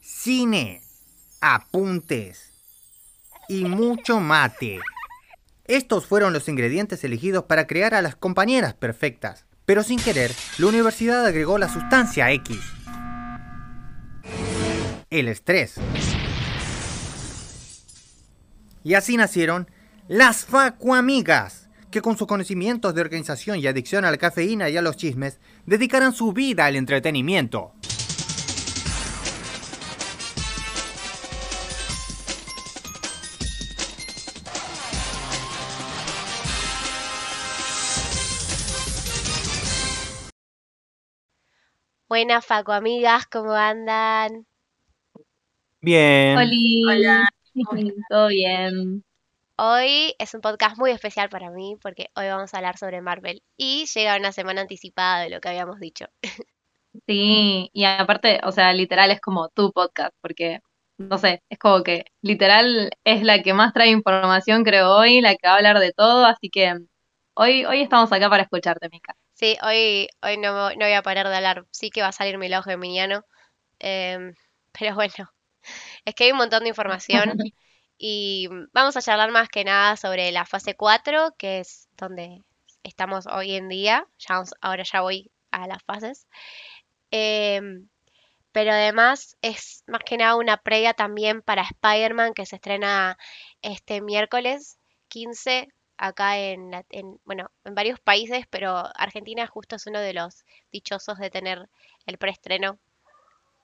cine, apuntes y mucho mate. Estos fueron los ingredientes elegidos para crear a las compañeras perfectas. Pero sin querer, la universidad agregó la sustancia X. El estrés. Y así nacieron las Facuamigas, que con sus conocimientos de organización y adicción a la cafeína y a los chismes, dedicarán su vida al entretenimiento. Buenas Facu amigas, ¿cómo andan? Bien. Hola. Todo bien. Hoy es un podcast muy especial para mí porque hoy vamos a hablar sobre Marvel y llega una semana anticipada de lo que habíamos dicho. Sí, y aparte, o sea, literal es como tu podcast, porque, no sé, es como que literal es la que más trae información, creo, hoy, la que va a hablar de todo, así que hoy, hoy estamos acá para escucharte, Mica. Sí, hoy, hoy no, no voy a parar de hablar, sí que va a salir mi lado geminiano, em, pero bueno, es que hay un montón de información y vamos a charlar más que nada sobre la fase 4, que es donde estamos hoy en día, ya vamos- ahora ya voy a las fases. Em, pero además es más que nada una previa también para Spider-Man que se estrena este miércoles 15 acá en, la- en, bueno, en varios países, pero Argentina justo es uno de los dichosos de tener el preestreno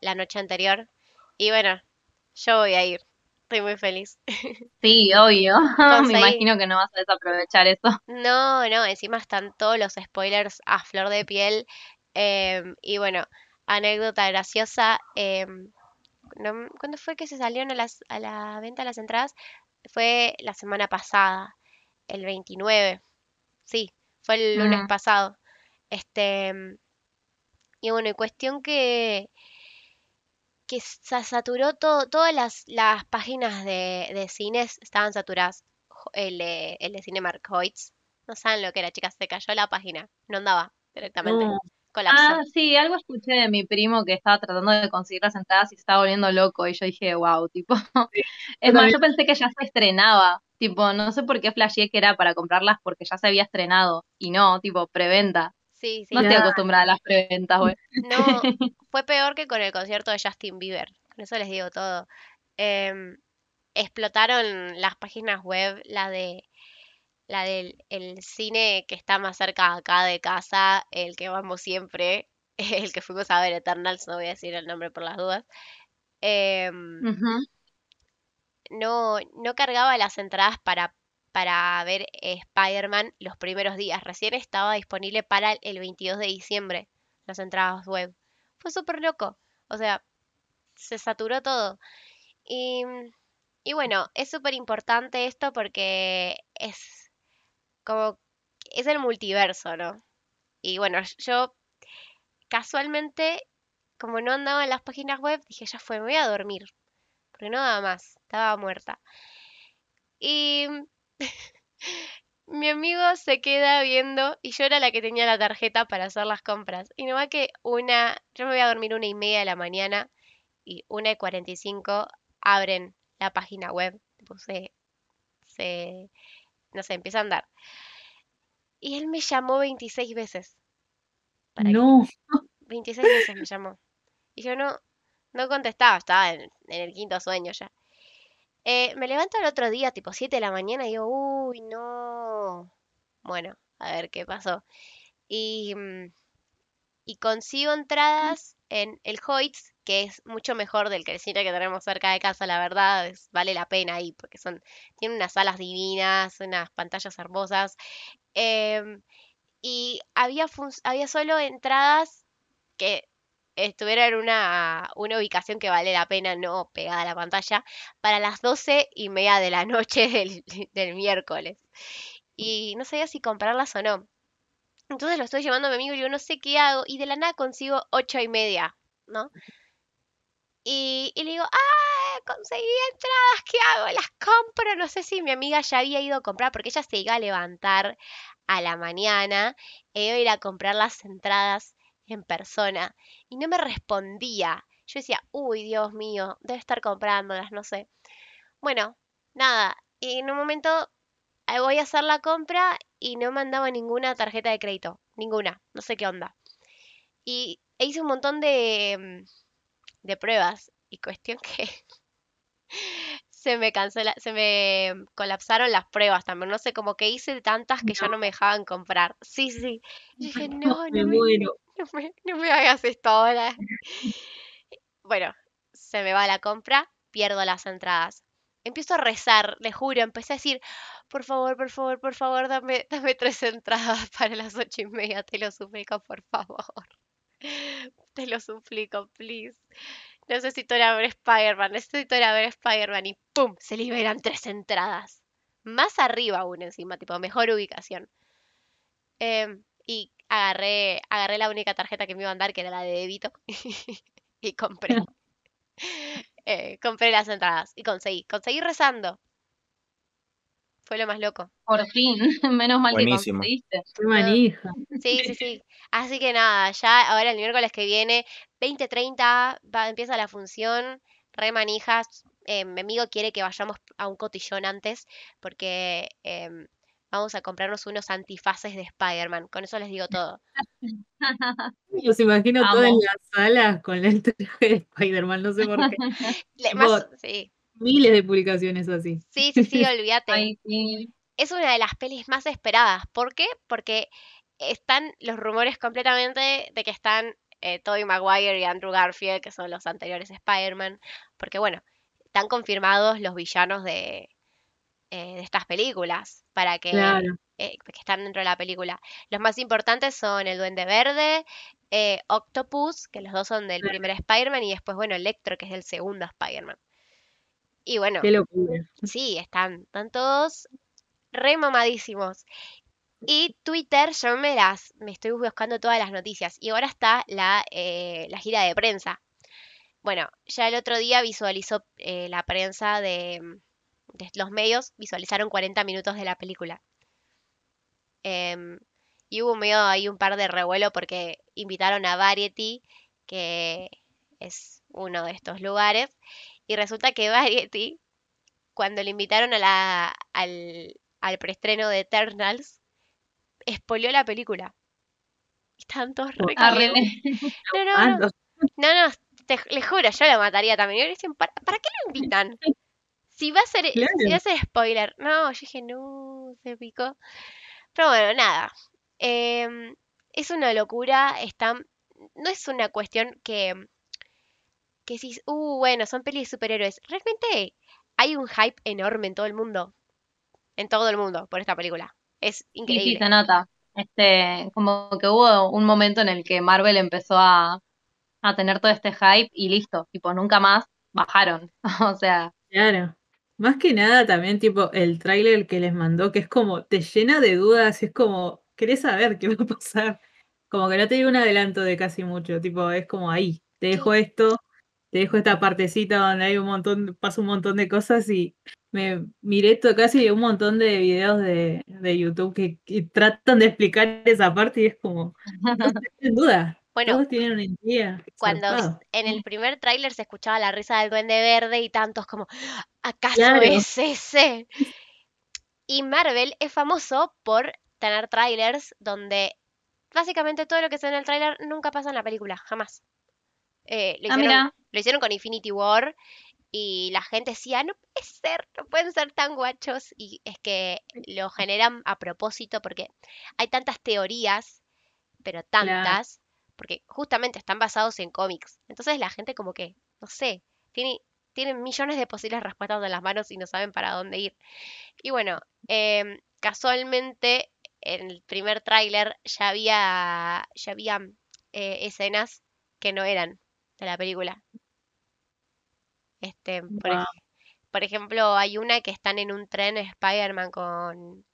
la noche anterior. Y bueno, yo voy a ir. Estoy muy feliz. Sí, obvio. Me imagino que no vas a desaprovechar eso. No, no, encima están todos los spoilers a flor de piel. em, y bueno, anécdota graciosa. no- ¿cuándo fue que se salieron a, las, a la venta las entradas? Fue la semana pasada, el 29. Sí, fue el lunes Mm. pasado. Este, y bueno, y cuestión que, que se saturó todo, todas las, las páginas de, de cines estaban saturadas. El, de- el de Cinemark Hoyts. No saben lo que era, chicas, se cayó la página. No andaba directamente. No. Colapsó. Ah, sí, algo escuché de mi primo que estaba tratando de conseguir las entradas y se estaba volviendo loco y yo dije, wow, tipo. Es más, yo pensé que ya se estrenaba, tipo, no sé por qué flasheé que era para comprarlas porque ya se había estrenado y no, tipo, preventa. Sí, sí. No estoy acostumbrada a las preventas, güey. No, fue peor que con el concierto de Justin Bieber. Con eso les digo todo. Em, explotaron las páginas web, la de la del el cine que está más cerca acá de casa, el que vamos siempre, el que fuimos a ver Eternals, no voy a decir el nombre por las dudas. Ujú. No, no cargaba las entradas para, para ver Spider-Man los primeros días. Recién estaba disponible para el- el 22 de diciembre las entradas web. Fue súper loco. O sea, se saturó todo. Y, y bueno, es súper importante esto porque es como, es el multiverso, ¿no? Y bueno, yo casualmente, como no andaba en las páginas web, dije, ya fue, me voy a dormir. Porque no daba más, estaba muerta. Y mi amigo se queda viendo y yo era la que tenía la tarjeta para hacer las compras. Y no va que una, yo me voy a dormir una y media de la mañana y una y cuarenta y cinco abren la página web. Tipo, se, se, no sé, empieza a andar. Y él me llamó 26 veces. Para No. 26 veces me llamó. Y yo no, no contestaba, estaba en, el quinto sueño ya. Eh, me levanto el otro día, tipo 7 de la mañana, y digo, uy, no. Bueno, a ver qué pasó. Y, mm, y consigo entradas en el Hoyts, que es mucho mejor del que el cine que tenemos cerca de casa, la verdad, vale la pena ahí, porque son, tienen unas salas divinas, unas pantallas hermosas. em, y había, había solo entradas que estuviera en una, una ubicación que vale la pena, no pegada a la pantalla, para las doce y media de la noche del, del miércoles. Y no sabía si comprarlas o no. Entonces lo estoy llevando a mi amigo y digo, no sé qué hago. Y de la nada consigo ocho y media, ¿no? Y, y le digo, ah, conseguí entradas, ¿qué hago? Las compro. No sé si mi amiga ya había ido a comprar, porque ella se iba a levantar a la mañana e iba a ir a comprar las entradas en persona. Y no me respondía. Yo decía, uy, Dios mío, debe estar comprándolas, no sé. Bueno, nada, y en un momento eh, voy a hacer la compra y no mandaba ninguna tarjeta de crédito, ninguna, no sé qué onda. Y e hice un montón de, mm, de pruebas y cuestión que se me cancela, se me colapsaron las pruebas también, no sé, como que hice tantas que ya no me dejaban comprar. Sí, sí. Y dije, no, Me no me, muero. no me, no me hagas esto ahora. Bueno, se me va la compra, pierdo las entradas. Empiezo a rezar, le juro, empecé a decir, por favor, por favor, por favor, dame, dame tres entradas para las ocho y media, te lo suplico, por favor. Te lo suplico, please. Necesito ir a ver Spider-Man, necesito ir a ver Spider-Man y ¡pum! Se liberan tres entradas. Más arriba aún encima, tipo, mejor ubicación. Em, y agarré, agarré la única tarjeta que me iba a dar, que era la de débito, y compré. Eh, compré las entradas y conseguí, conseguí rezando. Fue lo más loco. Por fin, menos mal que Buenísimo. conseguiste. Qué manija. Sí, sí, sí. Así que nada, ya ahora el miércoles que viene, 20.30, va, empieza la función, re manijas. Eh, mi amigo quiere que vayamos a un cotillón antes, porque em, vamos a comprarnos unos antifaces de Spider-Man. Con eso les digo todo. Los imagino todos en Amo. las salas con el traje de Spider-Man, no sé por qué. Le- más, sí, Miles de publicaciones así. sí, sí, sí, olvídate. Ay, sí. es una de las pelis más esperadas. ¿Por qué? Porque están los rumores completamente de que están eh, Tobey Maguire y Andrew Garfield, que son los anteriores Spider-Man. Porque bueno, están confirmados los villanos de, eh, de estas películas para que, Claro. eh, que están dentro de la película. Los más importantes son el Duende Verde, eh, Octopus, que los dos son del Claro. primer Spider-Man, y después, bueno, Electro, que es del segundo Spider-Man. Y bueno, Qué locura. Sí, están, están todos re mamadísimos. Y Twitter, yo me las, me estoy buscando todas las noticias. Y ahora está la, eh, la gira de prensa. Bueno, ya el otro día visualizó eh, la prensa de, de los medios, visualizaron 40 minutos de la película. Em, y hubo medio ahí un par de revuelo porque invitaron a Variety, que es uno de estos lugares. Y resulta que Variety cuando le invitaron a la, al, al preestreno de Eternals, spoileó la película. Y Estaban todos re Arre. calientes. No, no, no, Ando. no, no, te, les juro, yo lo mataría también. Y ahora dicen, ¿para, para qué lo invitan? Si va a ser, si va a Claro. ser spoiler. No, yo dije, no, se picó. Pero bueno, nada. Em, es una locura. Están, no es una cuestión que, que decís, uh, bueno, son pelis de superhéroes. Realmente hay un hype enorme en todo el mundo. En todo el mundo por esta película. Es Sí, sí, increíble. se nota. Este, como que hubo un momento en el que Marvel empezó a, a tener todo este hype y listo, tipo, nunca más bajaron. O sea, Claro. Más que nada también tipo el tráiler que les mandó, que es como, te llena de dudas, es como, querés saber qué va a pasar. Como que no te dio un adelanto de casi mucho, tipo, es como ahí, te dejo esto, te dejo esta partecita donde hay un montón, pasa un montón de cosas y me miré to- casi un montón de videos de, de YouTube que, que tratan de explicar esa parte y es como, no en duda, Bueno, todos tienen una idea. cuando zarpado. en el primer tráiler se escuchaba la risa del Duende Verde y tantos como, ¿acaso Claro. es ese? Y Marvel es famoso por tener trailers donde básicamente todo lo que se ve en el tráiler nunca pasa en la película, jamás. Eh, lo ah, hicieron, lo hicieron con Infinity War y la gente decía, no puede ser, no pueden ser tan guachos. Y es que lo generan a propósito porque hay tantas teorías, pero tantas, porque justamente están basados en cómics. Entonces la gente como que, no sé, tiene, tienen millones de posibles respuestas en las manos y no saben para dónde ir. Y bueno, em, casualmente en el primer tráiler ya había, ya había eh, escenas que no eran de la película. Este, por, ej- por ejemplo, hay una que están en un tren Spider-Man con,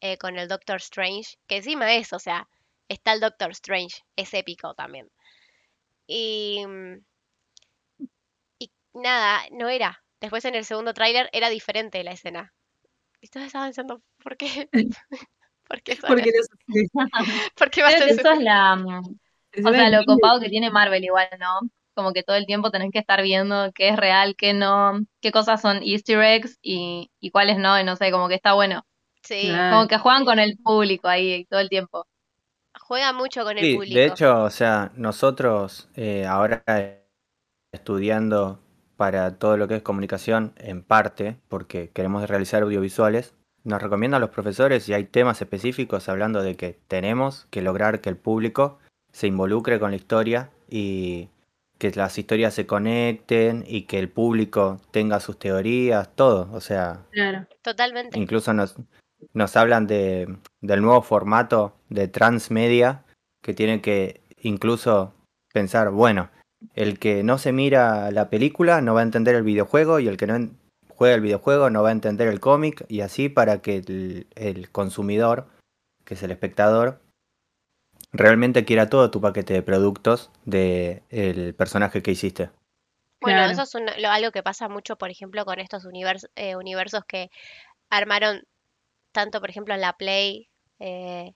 eh, con el Doctor Strange, que encima es, o sea, está el Doctor Strange, es épico también. Y, mm, y nada, no era. Después en el segundo tráiler era diferente la escena. Y todos estaban pensando, ¿por qué? ¿Por qué Porque así? los- ¿Por qué va a ser la, mm, o sea, lo copado que tiene Marvel igual, ¿no? como que todo el tiempo tenés que estar viendo qué es real, qué no, qué cosas son easter eggs y, y cuáles no, y no sé, como que está bueno. Sí, Claro. Como que juegan con el público ahí todo el tiempo. juega mucho con el Sí, público. de hecho, o sea, nosotros eh, ahora estudiando para todo lo que es comunicación, en parte, porque queremos realizar audiovisuales, nos recomiendan los profesores y hay temas específicos hablando de que tenemos que lograr que el público se involucre con la historia y que las historias se conecten y que el público tenga sus teorías, todo. O sea, Claro. Totalmente. Incluso nos, nos hablan de, del nuevo formato de transmedia que tiene que incluso pensar, bueno, el que no se mira la película no va a entender el videojuego y el que no juega el videojuego no va a entender el cómic y así para que el, el consumidor, que es el espectador, realmente quiera todo tu paquete de productos del personaje que hiciste. Bueno, Claro. eso es lo- algo que pasa mucho, por ejemplo, con estos univers- eh, universos que armaron tanto, por ejemplo, en la Play, eh,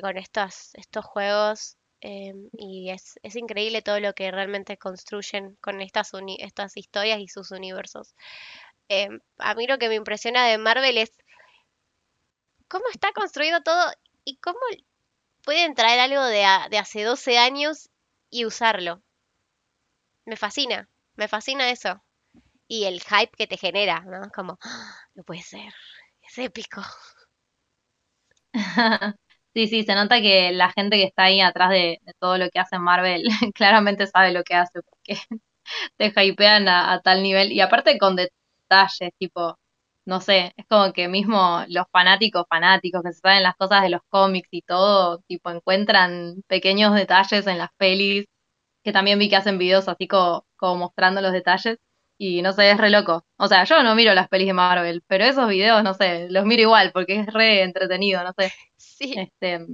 con estos, estos juegos. em, y es, es increíble todo lo que realmente construyen con estas, uni- estas historias y sus universos. Em, a mí lo que me impresiona de Marvel es cómo está construido todo y cómo pueden traer algo de, a- de hace 12 años y usarlo. Me fascina, me fascina eso. Y el hype que te genera, ¿no? Como, "Ah, no puede ser, es épico. Sí, sí, se nota que la gente que está ahí atrás de, todo lo que hace Marvel claramente sabe lo que hace, porque te hypean a tal nivel. Y aparte con detalles, tipo, no sé, es como que mismo los fanáticos, fanáticos que se saben las cosas de los cómics y todo, tipo, encuentran pequeños detalles en las pelis, que también vi que hacen videos así como, como mostrando los detalles. Y no sé, es re loco. O sea, yo no miro las pelis de Marvel, pero esos videos, no sé, los miro igual porque es re entretenido, no sé. Sí, Este,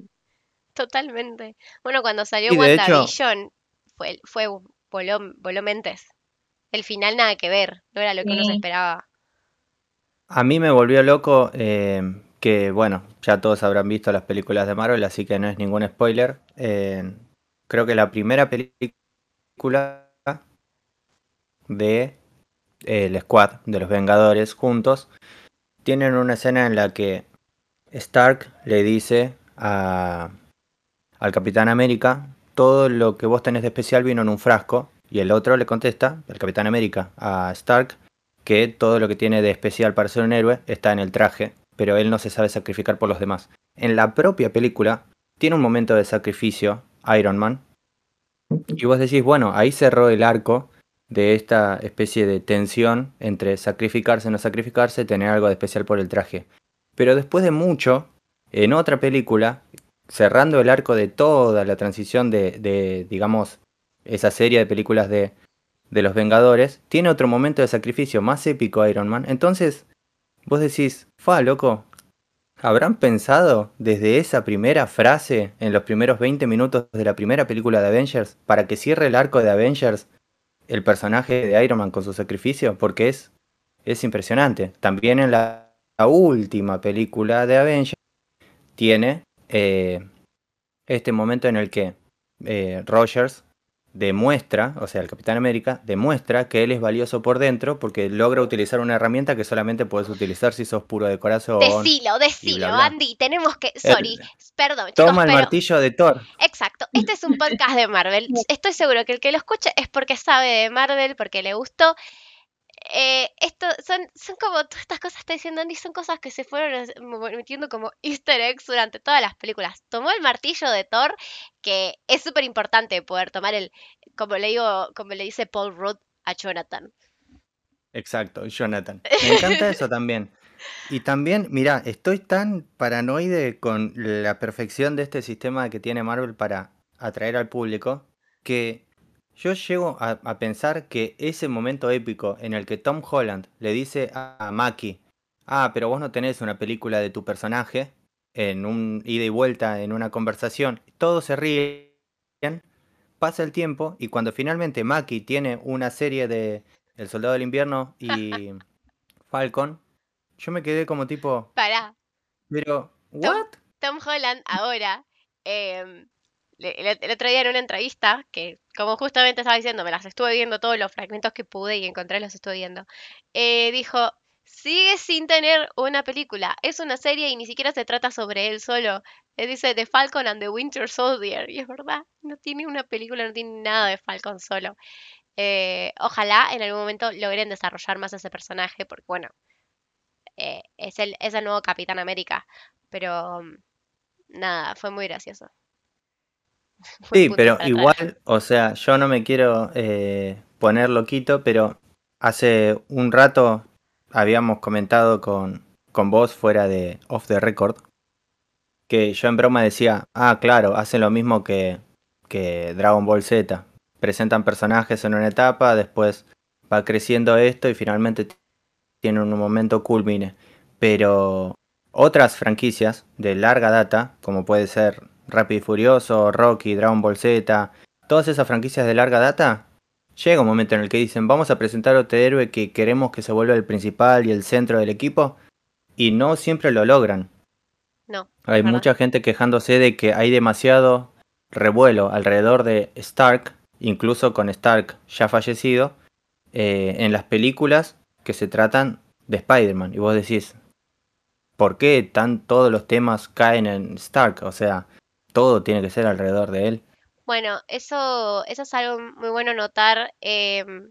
totalmente. Bueno, cuando salió de hecho- WandaVision, fue, fue voló, voló mentes. El final nada que ver, no era lo que uno se Sí. esperaba. A mí me volvió loco eh, que, bueno, ya todos habrán visto las películas de Marvel, así que no es ningún spoiler. Eh, creo que la primera película de eh, el Squad, de los Vengadores, juntos, tienen una escena en la que Stark le dice a, al Capitán América, todo lo que vos tenés de especial vino en un frasco, y el otro le contesta, el Capitán América, a Stark, que todo lo que tiene de especial para ser un héroe está en el traje, pero él no se sabe sacrificar por los demás. En la propia película tiene un momento de sacrificio Iron Man, y vos decís, bueno, ahí cerró el arco de esta especie de tensión entre sacrificarse, no sacrificarse, tener algo de especial por el traje. Pero después de mucho, en otra película, cerrando el arco de toda la transición de, de digamos, esa serie de películas de, de los Vengadores, tiene otro momento de sacrificio más épico Iron Man. Entonces, vos decís, fa, loco, ¿habrán pensado desde esa primera frase en los primeros 20 minutos de la primera película de Avengers para que cierre el arco de Avengers el personaje de Iron Man con su sacrificio? Porque es, es impresionante. También en la, última película de Avengers tiene eh, este momento en el que eh, Rogers demuestra, o sea, el Capitán América demuestra que él es valioso por dentro porque logra utilizar una herramienta que solamente puedes utilizar si sos puro de corazón. Decilo, decilo, bla, bla. Andy. Tenemos que. Sorry, perdón, chicos, Toma el pero. martillo de Thor. Exacto, este es un podcast de Marvel. Estoy seguro que el que lo escuche es porque sabe de Marvel, porque le gustó. Eh, esto son, son como todas estas cosas que está diciendo Andy, son cosas que se fueron mo- metiendo como easter eggs durante todas las películas. Tomó el martillo de Thor, que es súper importante poder tomar el, como le digo, como le dice Paul Rudd a Jonathan. Exacto, Jonathan. Me encanta eso también. Y también, mira, estoy tan paranoide con la perfección de este sistema que tiene Marvel para atraer al público que yo llego a, a pensar que ese momento épico en el que Tom Holland le dice a, a Mackie, ah, pero vos no tenés una película de tu personaje en un ida y vuelta en una conversación, todos se ríen, pasa el tiempo y cuando finalmente Mackie tiene una serie de El Soldado del Invierno y Falcon, yo me quedé como tipo, Pará, pero, ¿what? Tom Holland ahora em, el, el otro día en una entrevista, que como justamente estaba diciendo, me las estuve viendo todos los fragmentos que pude y encontré los estuve viendo, eh, dijo, sigue sin tener una película, es una serie y ni siquiera se trata sobre él solo. Él dice The Falcon and the Winter Soldier, y es verdad, no tiene una película, no tiene nada de Falcon solo. Eh, ojalá en algún momento logren desarrollar más ese personaje, porque bueno, eh, es el, es el nuevo Capitán América, pero mm, nada, fue muy gracioso. Sí, pero atrás. igual, o sea, yo no me quiero eh, poner loquito, pero hace un rato habíamos comentado con, con vos fuera de Off the Record que yo en broma decía, ah, claro, hacen lo mismo que, que Dragon Ball Z. Presentan personajes en una etapa, después va creciendo esto y finalmente t- tiene un momento culmine. Pero otras franquicias de larga data, como puede ser Rápido y Furioso, Rocky, Dragon Ball Z, todas esas franquicias de larga data, llega un momento en el que dicen, vamos a presentar a otro héroe que queremos que se vuelva el principal y el centro del equipo, y no siempre lo logran. No, Hay verdad. mucha gente quejándose de que hay demasiado revuelo alrededor de Stark, incluso con Stark ya fallecido, eh, en las películas que se tratan de Spider-Man. Y vos decís, ¿por qué tan todos los temas caen en Stark? O sea, todo tiene que ser alrededor de él. Bueno, eso, eso es algo muy bueno notar. em,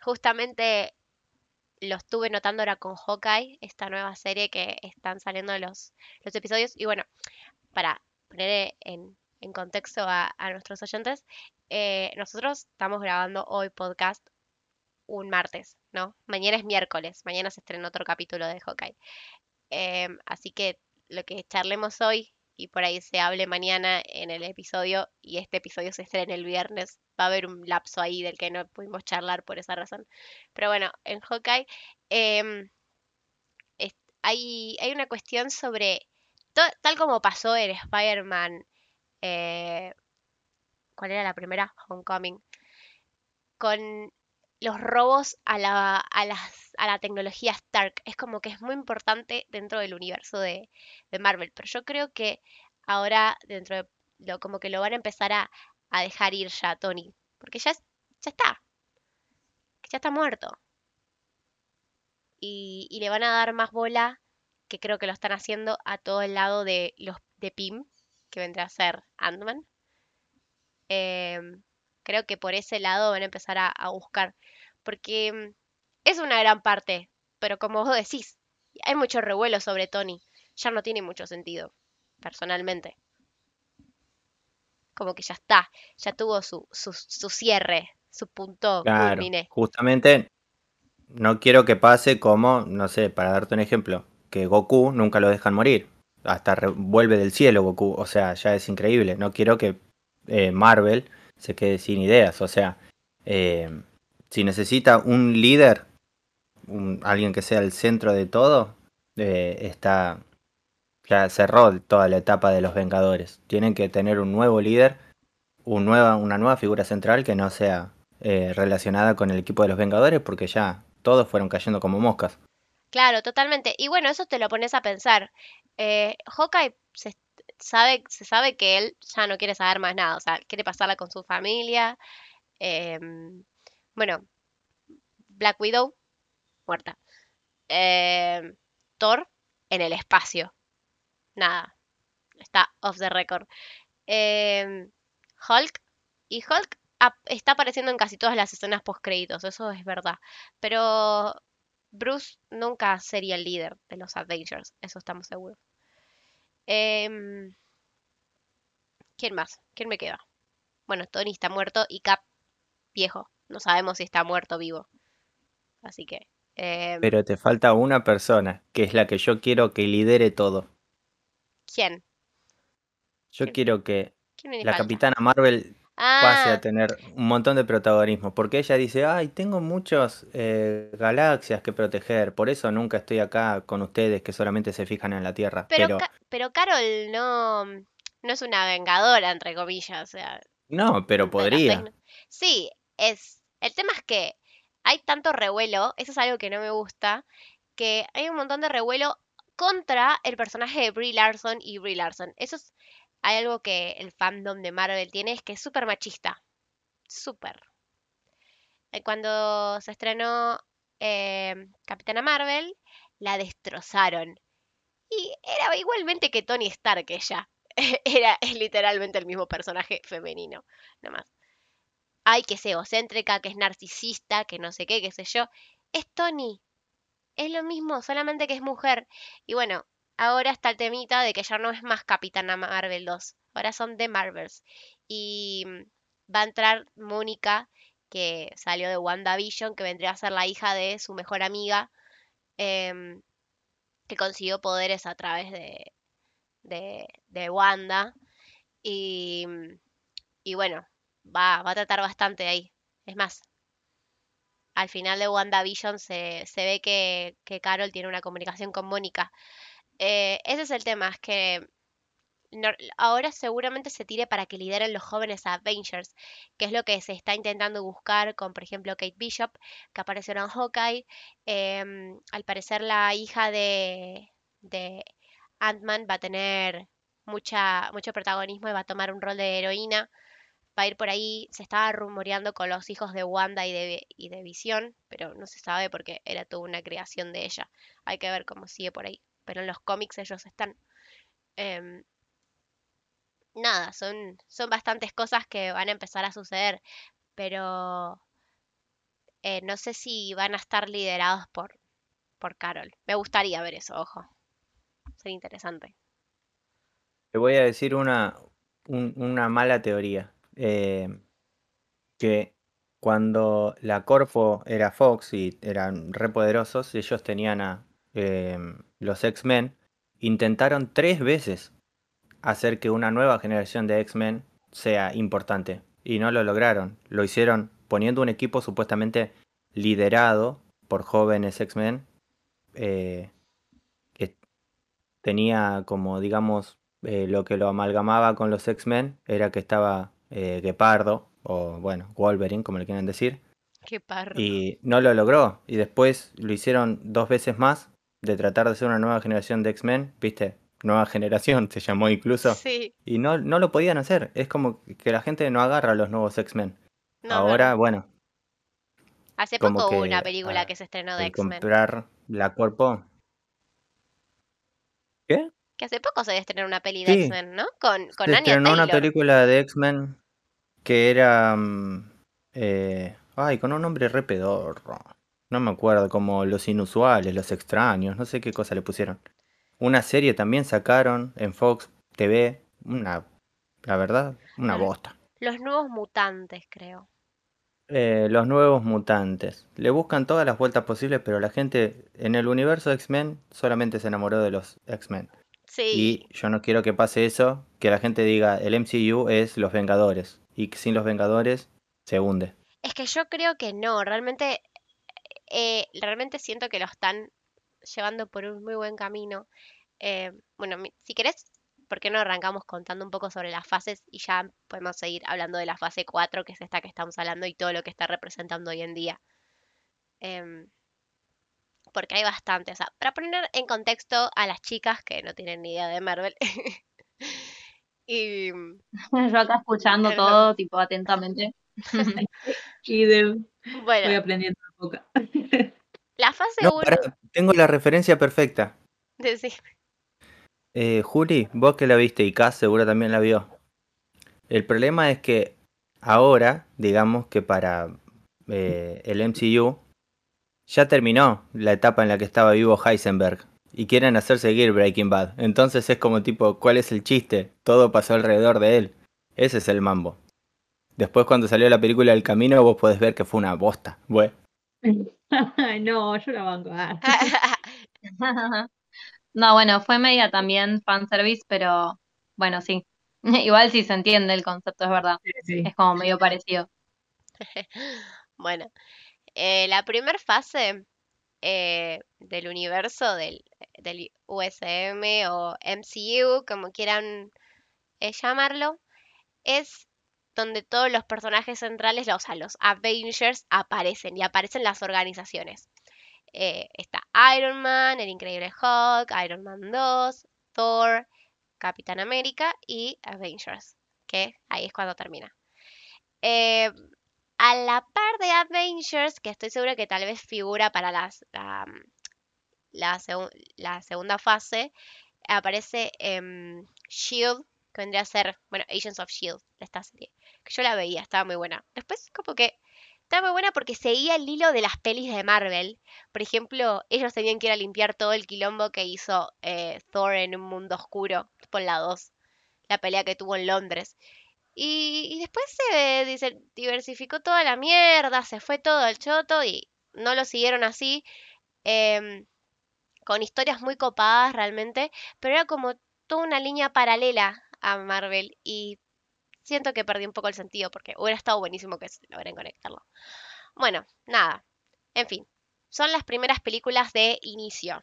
justamente lo estuve notando ahora con Hawkeye, esta nueva serie que están saliendo los, los episodios. Y bueno, para poner en, contexto a, a nuestros oyentes, eh, nosotros estamos grabando hoy podcast un martes, ¿no? Mañana es miércoles, mañana se estrena otro capítulo de Hawkeye. Em, así que lo que charlemos hoy y por ahí se hable mañana en el episodio y este episodio se estrena el viernes, va a haber un lapso ahí del que no pudimos charlar por esa razón. Pero bueno, en Hawkeye em, hay, hay una cuestión sobre, tal como pasó en Spider-Man, eh, ¿cuál era la primera? Homecoming, con los robos a la, a las, a la tecnología Stark. Es como que es muy importante dentro del universo de, de Marvel. Pero yo creo que ahora dentro de lo, como que lo van a empezar a, a dejar ir ya Tony. Porque ya, ya está. Ya está muerto. Y, y le van a dar más bola, que creo que lo están haciendo, a todo el lado de los de Pym, que vendrá a ser Ant-Man. Em, creo que por ese lado van a empezar a, a buscar. Porque mm, es una gran parte, pero como vos decís, hay mucho revuelo sobre Tony. Ya no tiene mucho sentido, personalmente. Como que ya está, ya tuvo su, su, su cierre, su punto Claro, culmine. justamente no quiero que pase como, no sé, para darte un ejemplo, que Goku nunca lo dejan morir. Hasta vuelve del cielo Goku, o sea, ya es increíble. No quiero que eh, Marvel se quede sin ideas, o sea, eh, si necesita un líder, un- alguien que sea el centro de todo, eh, está, ya cerró toda la etapa de los Vengadores. Tienen que tener un nuevo líder, un nueva, una nueva figura central que no sea eh, relacionada con el equipo de los Vengadores, porque ya todos fueron cayendo como moscas. Claro, totalmente. Y bueno, eso te lo pones a pensar. Eh, Hawkeye se sabe, se sabe que él ya no quiere saber más nada, o sea, quiere pasarla con su familia. em, bueno, Black Widow, muerta. Em, Thor, en el espacio. Nada, está off the record. Em, Hulk, y Hulk está apareciendo en casi todas las escenas post créditos, eso es verdad. Pero Bruce nunca sería el líder de los Avengers, eso estamos seguros. Em, ¿quién más? ¿Quién me queda? Bueno, Tony está muerto y Cap viejo. No sabemos si está muerto o vivo. Así que... em, Pero te falta una persona, que es la que yo quiero que lidere todo. ¿quién? Yo ¿Quién? quiero que ¿Quién me la falta? Capitana Marvel pase Ah, a tener un montón de protagonismo, porque ella dice, ay, tengo muchas galaxias que proteger, por eso nunca estoy acá con ustedes que solamente se fijan en la Tierra. pero, Pero Ca- pero Carol no, no es una vengadora, entre comillas, o sea, no, pero podría. Sí, es. El tema es que hay tanto revuelo, eso es algo que no me gusta, que hay un montón de revuelo contra el personaje de Brie Larson y Brie Larson. Eso es hay algo que el fandom de Marvel tiene, es que es súper machista. Súper. Eh, Cuando se estrenó eh, Capitana Marvel, la destrozaron. Y era igualmente que Tony Stark ella. Era literalmente el mismo personaje femenino, nomás. Ay, que es egocéntrica, que es narcisista, que no sé qué, qué sé yo. Es Tony. Es lo mismo, solamente que es mujer. Y bueno, ahora está el temita de que ya no es más Capitana Marvel 2. Ahora son The Marvels. Y mm, va a entrar Mónica, que salió de WandaVision, que vendría a ser la hija de su mejor amiga, em, que consiguió poderes a través de, de, de Wanda. Y, mm, y bueno, va, va a tratar bastante ahí. Es más, al final de WandaVision se, se ve que, que Carol tiene una comunicación con Mónica. Eh, ese es el tema, es que ahora seguramente se tire para que lideren los jóvenes Avengers, que es lo que se está intentando buscar con, por ejemplo, Kate Bishop, que apareció en Hawkeye. Em, al parecer la hija de, Ant-Man va a tener mucho protagonismo y va a tomar un rol de heroína. Va a ir por ahí, se estaba rumoreando con los hijos de Wanda y de, y de Visión, pero no se sabe porque era toda una creación de ella. Hay que ver cómo sigue por ahí. Pero en los cómics ellos están. Em, nada, son, son bastantes cosas que van a empezar a suceder, pero eh, no sé si van a estar liderados por, por Carol. Me gustaría ver eso, ojo. Sería interesante. Te voy a decir una, un- una mala teoría. eh, que cuando la Corfo era Fox y eran re poderosos, ellos tenían a eh, los X-Men, intentaron tres veces hacer que una nueva generación de X-Men sea importante. Y no lo lograron. Lo hicieron poniendo un equipo supuestamente liderado por jóvenes X-Men. eh, que tenía como, digamos, eh, lo que lo amalgamaba con los X-Men era que estaba eh, Gepardo, o bueno, Wolverine, como le quieran decir, Qué parro. y no lo logró. Y después lo hicieron dos veces más de tratar de hacer una nueva generación de X-Men, ¿viste? Nueva generación se llamó incluso. Sí, Y no, no lo podían hacer. Es como que la gente no agarra a los nuevos X-Men. no, Ahora, no. bueno, Hace poco hubo una película ah, que se estrenó de X-Men. comprar la cuerpo. ¿Qué? Que hace poco se estrenó una peli de Sí, X-Men, ¿no? Con, con se Anya estrenó una película de X-Men que era... mm, eh, ay, con un nombre re pedorro. No me acuerdo, como Los Inusuales, Los Extraños, no sé qué cosa le pusieron. Una serie también sacaron en Fox TV, una, la verdad, una bosta. los nuevos mutantes, creo. Eh, los nuevos mutantes. Le buscan todas las vueltas posibles, pero la gente en el universo de X-Men solamente se enamoró de los X-Men. Sí, Y yo no quiero que pase eso, que la gente diga el MCU es los Vengadores. Y que sin los Vengadores se hunde. es que yo creo que no, realmente, eh, realmente siento que lo están llevando por un muy buen camino. Eh, bueno, si querés, ¿por qué no arrancamos contando un poco sobre las fases y ya podemos seguir hablando de la fase 4, que es esta que estamos hablando, y todo lo que está representando hoy en día? Em, porque hay bastante, o sea, para poner en contexto a las chicas que no tienen ni idea de Marvel. Y Yo acá escuchando todo, tipo, atentamente. Y de, voy bueno, aprendiendo la fase No, 1, pará, tengo la referencia perfecta. decí- Eh, Juli, vos que la viste y Kaz seguro también la vio. El problema es que ahora, digamos que para eh, el MCU, ya terminó la etapa en la que estaba vivo Heisenberg y quieren hacer seguir Breaking Bad. Entonces es como tipo, ¿cuál es el chiste? Todo pasó alrededor de él. Ese es el mambo. Después cuando salió la película El Camino vos podés ver que fue una bosta. Bueno, no, yo la banco. ah. No, bueno, fue media también fanservice, pero bueno, sí. Igual sí se entiende el concepto, es verdad. Sí, sí. Es como medio parecido. Bueno, eh, la primera fase eh, del universo del, del USM o MCU, como quieran eh, llamarlo, es donde todos los personajes centrales, o sea, los Avengers, aparecen y aparecen las organizaciones. Eh, está Iron Man, el Increíble Hulk, Iron Man 2, Thor, Capitán América y Avengers, que ahí es cuando termina. Eh, a la par de Avengers, que estoy segura que tal vez figura para la, la, segu- la segunda fase, aparece em, Shield, que vendría a ser, bueno, Agents of Shield, esta serie. Que yo la veía, estaba muy buena. Después, como que estaba muy buena porque seguía el hilo de las pelis de Marvel. Por ejemplo, ellos tenían que ir a limpiar todo el quilombo que hizo eh, Thor en un mundo oscuro, por la 2, la pelea que tuvo en Londres. Y, y después se dice- diversificó toda la mierda, se fue todo al choto y no lo siguieron así. em, con historias muy copadas realmente, pero era como toda una línea paralela a Marvel y siento que perdí un poco el sentido porque hubiera estado buenísimo que logren conectarlo. Bueno, nada, en fin, son las primeras películas de inicio.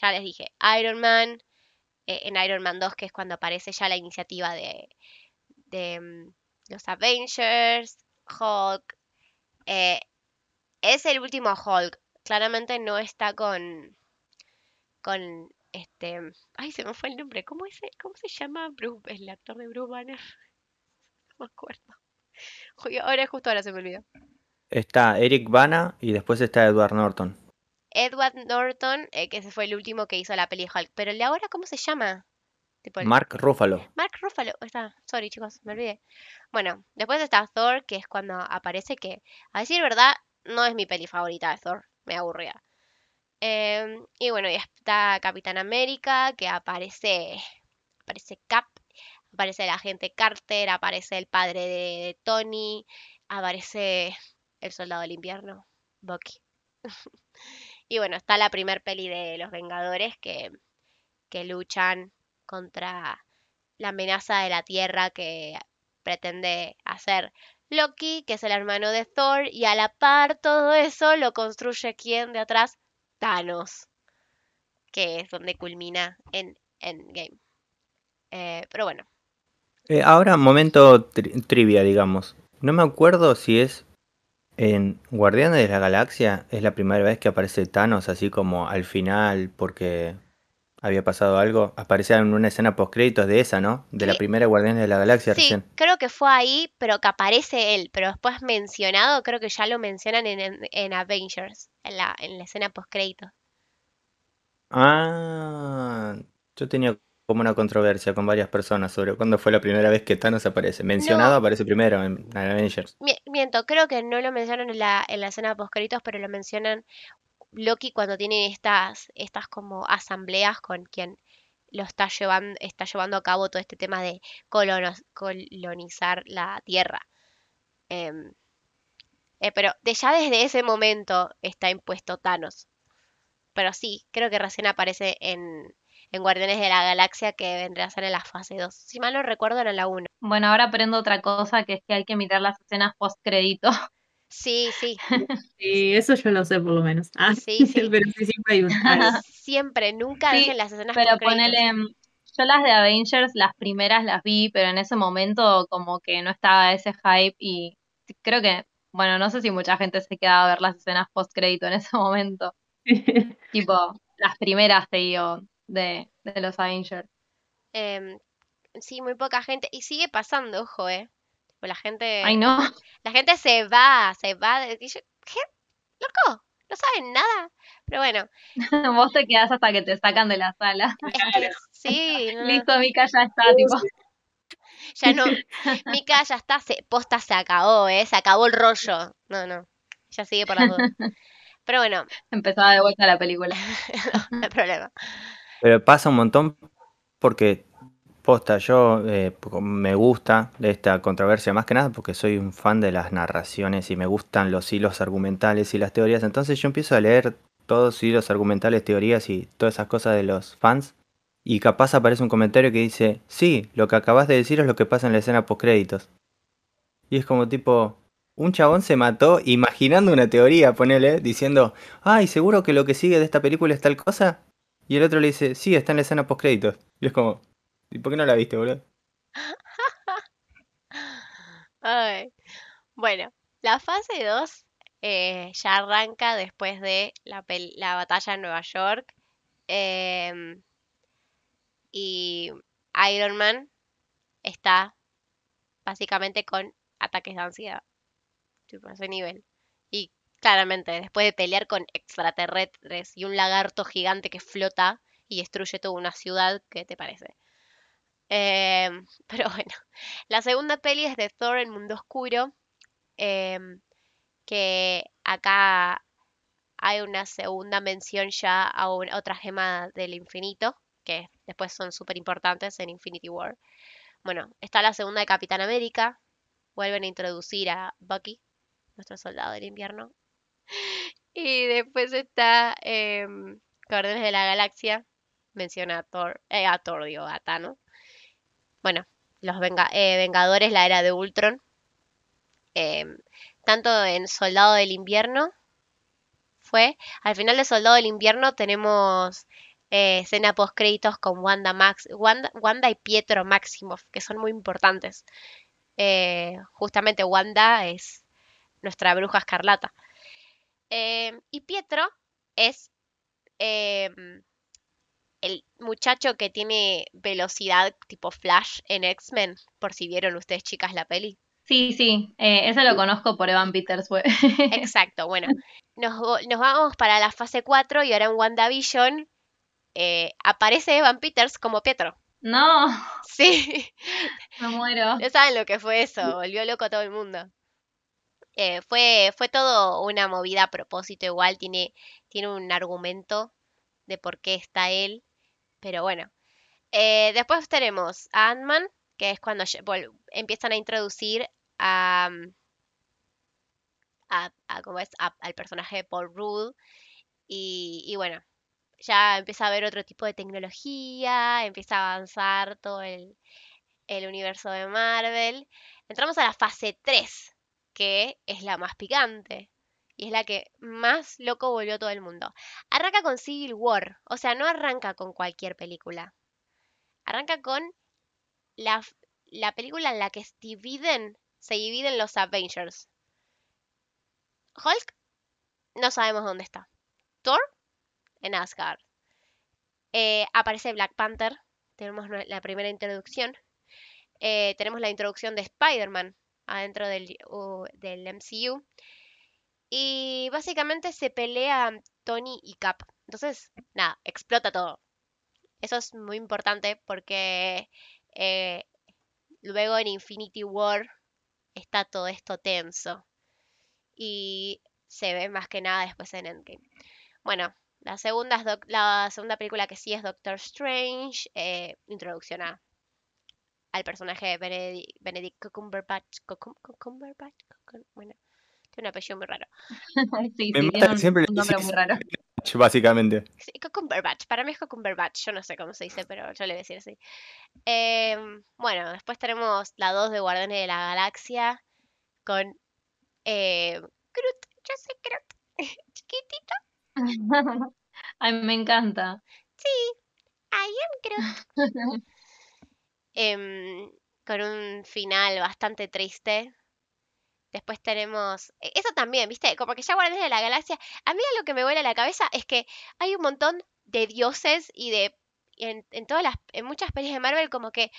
Ya les dije, Iron Man, eh, en Iron Man 2, que es cuando aparece ya la iniciativa de, de mm, los Avengers, Hulk. eh, es el último Hulk. Claramente no está con. con este. Ay, se me fue el nombre. ¿Cómo, es, cómo se llama Bruce, el actor de Bruce Banner? No me acuerdo. Uy, Ahora, justo ahora se me olvidó. Está Eric Bana y después está Edward Norton. Edward Norton, eh, que ese fue el último que hizo la peli Hulk. Pero el de ahora, ¿cómo se llama? Tipo el- Mark Ruffalo. Mark Ruffalo, está, sorry chicos, me olvidé. Bueno, después está Thor, que es cuando aparece que, a decir verdad, no es mi peli favorita de Thor, me aburría. Em, y bueno, y está Capitán América, que aparece, aparece Cap, aparece el agente Carter, aparece el padre de, de Tony, aparece el soldado del invierno, Bucky. Y bueno, está la primer peli de los Vengadores que, que luchan contra la amenaza de la Tierra que pretende hacer Loki, que es el hermano de Thor, y a la par todo eso lo construye quien de atrás, Thanos, que es donde culmina en Endgame. Eh, pero bueno, Eh, ahora, momento tri- trivia, digamos. No me acuerdo si es en Guardianes de la Galaxia, es la primera vez que aparece Thanos así como al final porque había pasado algo. Aparece en una escena post créditos de esa, ¿no? De la primera Guardianes de la Galaxia sí, recién. creo que fue ahí, pero que aparece él, pero después mencionado, creo que ya lo mencionan en, en- en Avengers, en la, en la escena post crédito. Ah, yo tenía como una controversia con varias personas sobre cuándo fue la primera vez que Thanos aparece. Mencionado No. aparece primero en, en Avengers. Mi- Miento, creo que no lo mencionan en la, en la escena post créditos, pero lo mencionan Loki cuando tiene estas, estas como asambleas con quien lo está llevando, está llevando a cabo todo este tema de colonos- colonizar la Tierra. Em, eh, pero de ya desde ese momento está impuesto Thanos. Pero sí, creo que recién aparece en, en Guardianes de la Galaxia que vendría a ser en la fase 2. Si mal no recuerdo, era la 1. Bueno, ahora aprendo otra cosa, que es que hay que mirar las escenas post crédito. Sí, sí, Sí, eso yo lo sé por lo menos. Ah, Sí, sí. pero sí, siempre hay siempre, nunca Sí, dejen las escenas Pero ponele, mm, yo las de Avengers, las primeras las vi, pero en ese momento como que no estaba ese hype y creo que, bueno, no sé si mucha gente se quedaba a ver las escenas post crédito en ese momento. Tipo, las primeras te digo, de, de los Avengers. Em, sí, muy poca gente. Y sigue pasando, ojo, eh. La gente, Ay, no. la gente se va, se va. de- y yo, ¿Qué? Loco, no saben nada. Pero bueno, Vos te quedás hasta que te sacan de la sala. sí, no, no, Listo, Mika ya está, tipo. ya no. Mica ya está, se, posta se acabó, eh. Se acabó el rollo. No, no. Ya sigue por las dudas. Pero bueno, Empezaba de vuelta la película. no hay problema. Pero pasa un montón porque, posta, yo eh, me gusta esta controversia más que nada porque soy un fan de las narraciones y me gustan los hilos argumentales y las teorías. Entonces yo empiezo a leer todos hilos argumentales, teorías y todas esas cosas de los fans. Y capaz aparece un comentario que dice, sí, lo que acabas de decir es lo que pasa en la escena post créditos. Y es como tipo, un chabón se mató imaginando una teoría, ponele, diciendo, ay, seguro que lo que sigue de esta película es tal cosa. Y el otro le dice, sí, está en la escena post créditos. Y es como, ¿y por qué no la viste, boludo? Ay. Bueno, la fase 2 eh, ya arranca después de la, batalla en Nueva York. em, y Iron Man está básicamente con ataques de ansiedad. Ese nivel. Y claramente, después de pelear con extraterrestres y un lagarto gigante que flota y destruye toda una ciudad, ¿qué te parece? Em, pero bueno, la segunda peli es de Thor, el mundo oscuro, em, que acá hay una segunda mención ya a un- otra gema del infinito, que después son súper importantes en Infinity War. Bueno, está la segunda de Capitán América, vuelven a introducir a Bucky, nuestro soldado del invierno. Y después está Guardianes de la Galaxia, menciona a Thor, eh, a Thor, digo, a Thanos. Bueno, los eh, Vengadores, la era de Ultron. em, tanto en Soldado del Invierno fue. Al final de Soldado del Invierno tenemos eh, escena post créditos con Wanda Max, Wanda, Wanda y Pietro Maximoff, que son muy importantes. Eh, justamente Wanda es nuestra bruja escarlata. Em, y Pietro es em, el muchacho que tiene velocidad tipo Flash en X-Men, por si vieron ustedes chicas la peli. Sí, sí, eh, ese lo conozco por Evan Peters. Exacto, bueno, nos, nos vamos para la fase 4 y ahora en WandaVision eh, aparece Evan Peters como Pietro. No, Sí, me muero. no saben lo que fue eso, volvió loco a todo el mundo. Eh, fue, fue todo una movida a propósito, igual tiene, tiene un argumento de por qué está él, pero bueno. Eh, después tenemos a Ant-Man, que es cuando empiezan a introducir a, mm, ¿cómo es? al personaje de Paul Rudd. Y, y bueno, ya empieza a haber otro tipo de tecnología, empieza a avanzar todo el, el universo de Marvel. Entramos a la fase 3, que es la más picante. Y es la que más loco volvió todo el mundo. Arranca con Civil War. O sea, no arranca con cualquier película. Arranca con la, la película en la que se dividen, se dividen los Avengers. Hulk, no sabemos dónde está. Thor, en Asgard. Eh, aparece Black Panther. Tenemos la primera introducción. Eh, tenemos la introducción de Spider-Man adentro del, u- del MCU. Y básicamente se pelean Tony y Cap. Entonces, nada, explota todo. Eso es muy importante porque eh, luego en Infinity War está todo esto tenso. Y se ve más que nada después en Endgame. Bueno, la segunda, es la segunda película que sí es Doctor Strange. eh, introducción a- al personaje de Benedict, Benedict Cumberbatch. Cucum- Cumberbatch, Cucum- bueno, tiene un apellido muy raro. Sí, Me sí, mata tiene siempre le un nombre muy raro. básicamente. Sí, Cumberbatch, para mí es Cumberbatch, yo no sé cómo se dice, pero yo le voy a decir así. Em, bueno, después tenemos la 2 de Guardianes de la Galaxia con eh, Groot, yo soy Groot, chiquitito, Ay, me encanta. I am Groot. Em, con un final bastante triste. Después tenemos. e- Eso también, ¿viste? Como que ya Guardianes de la Galaxia. A mí lo que me vuela la cabeza es que hay un montón de dioses y de. En, en todas las. En muchas pelis de Marvel, como que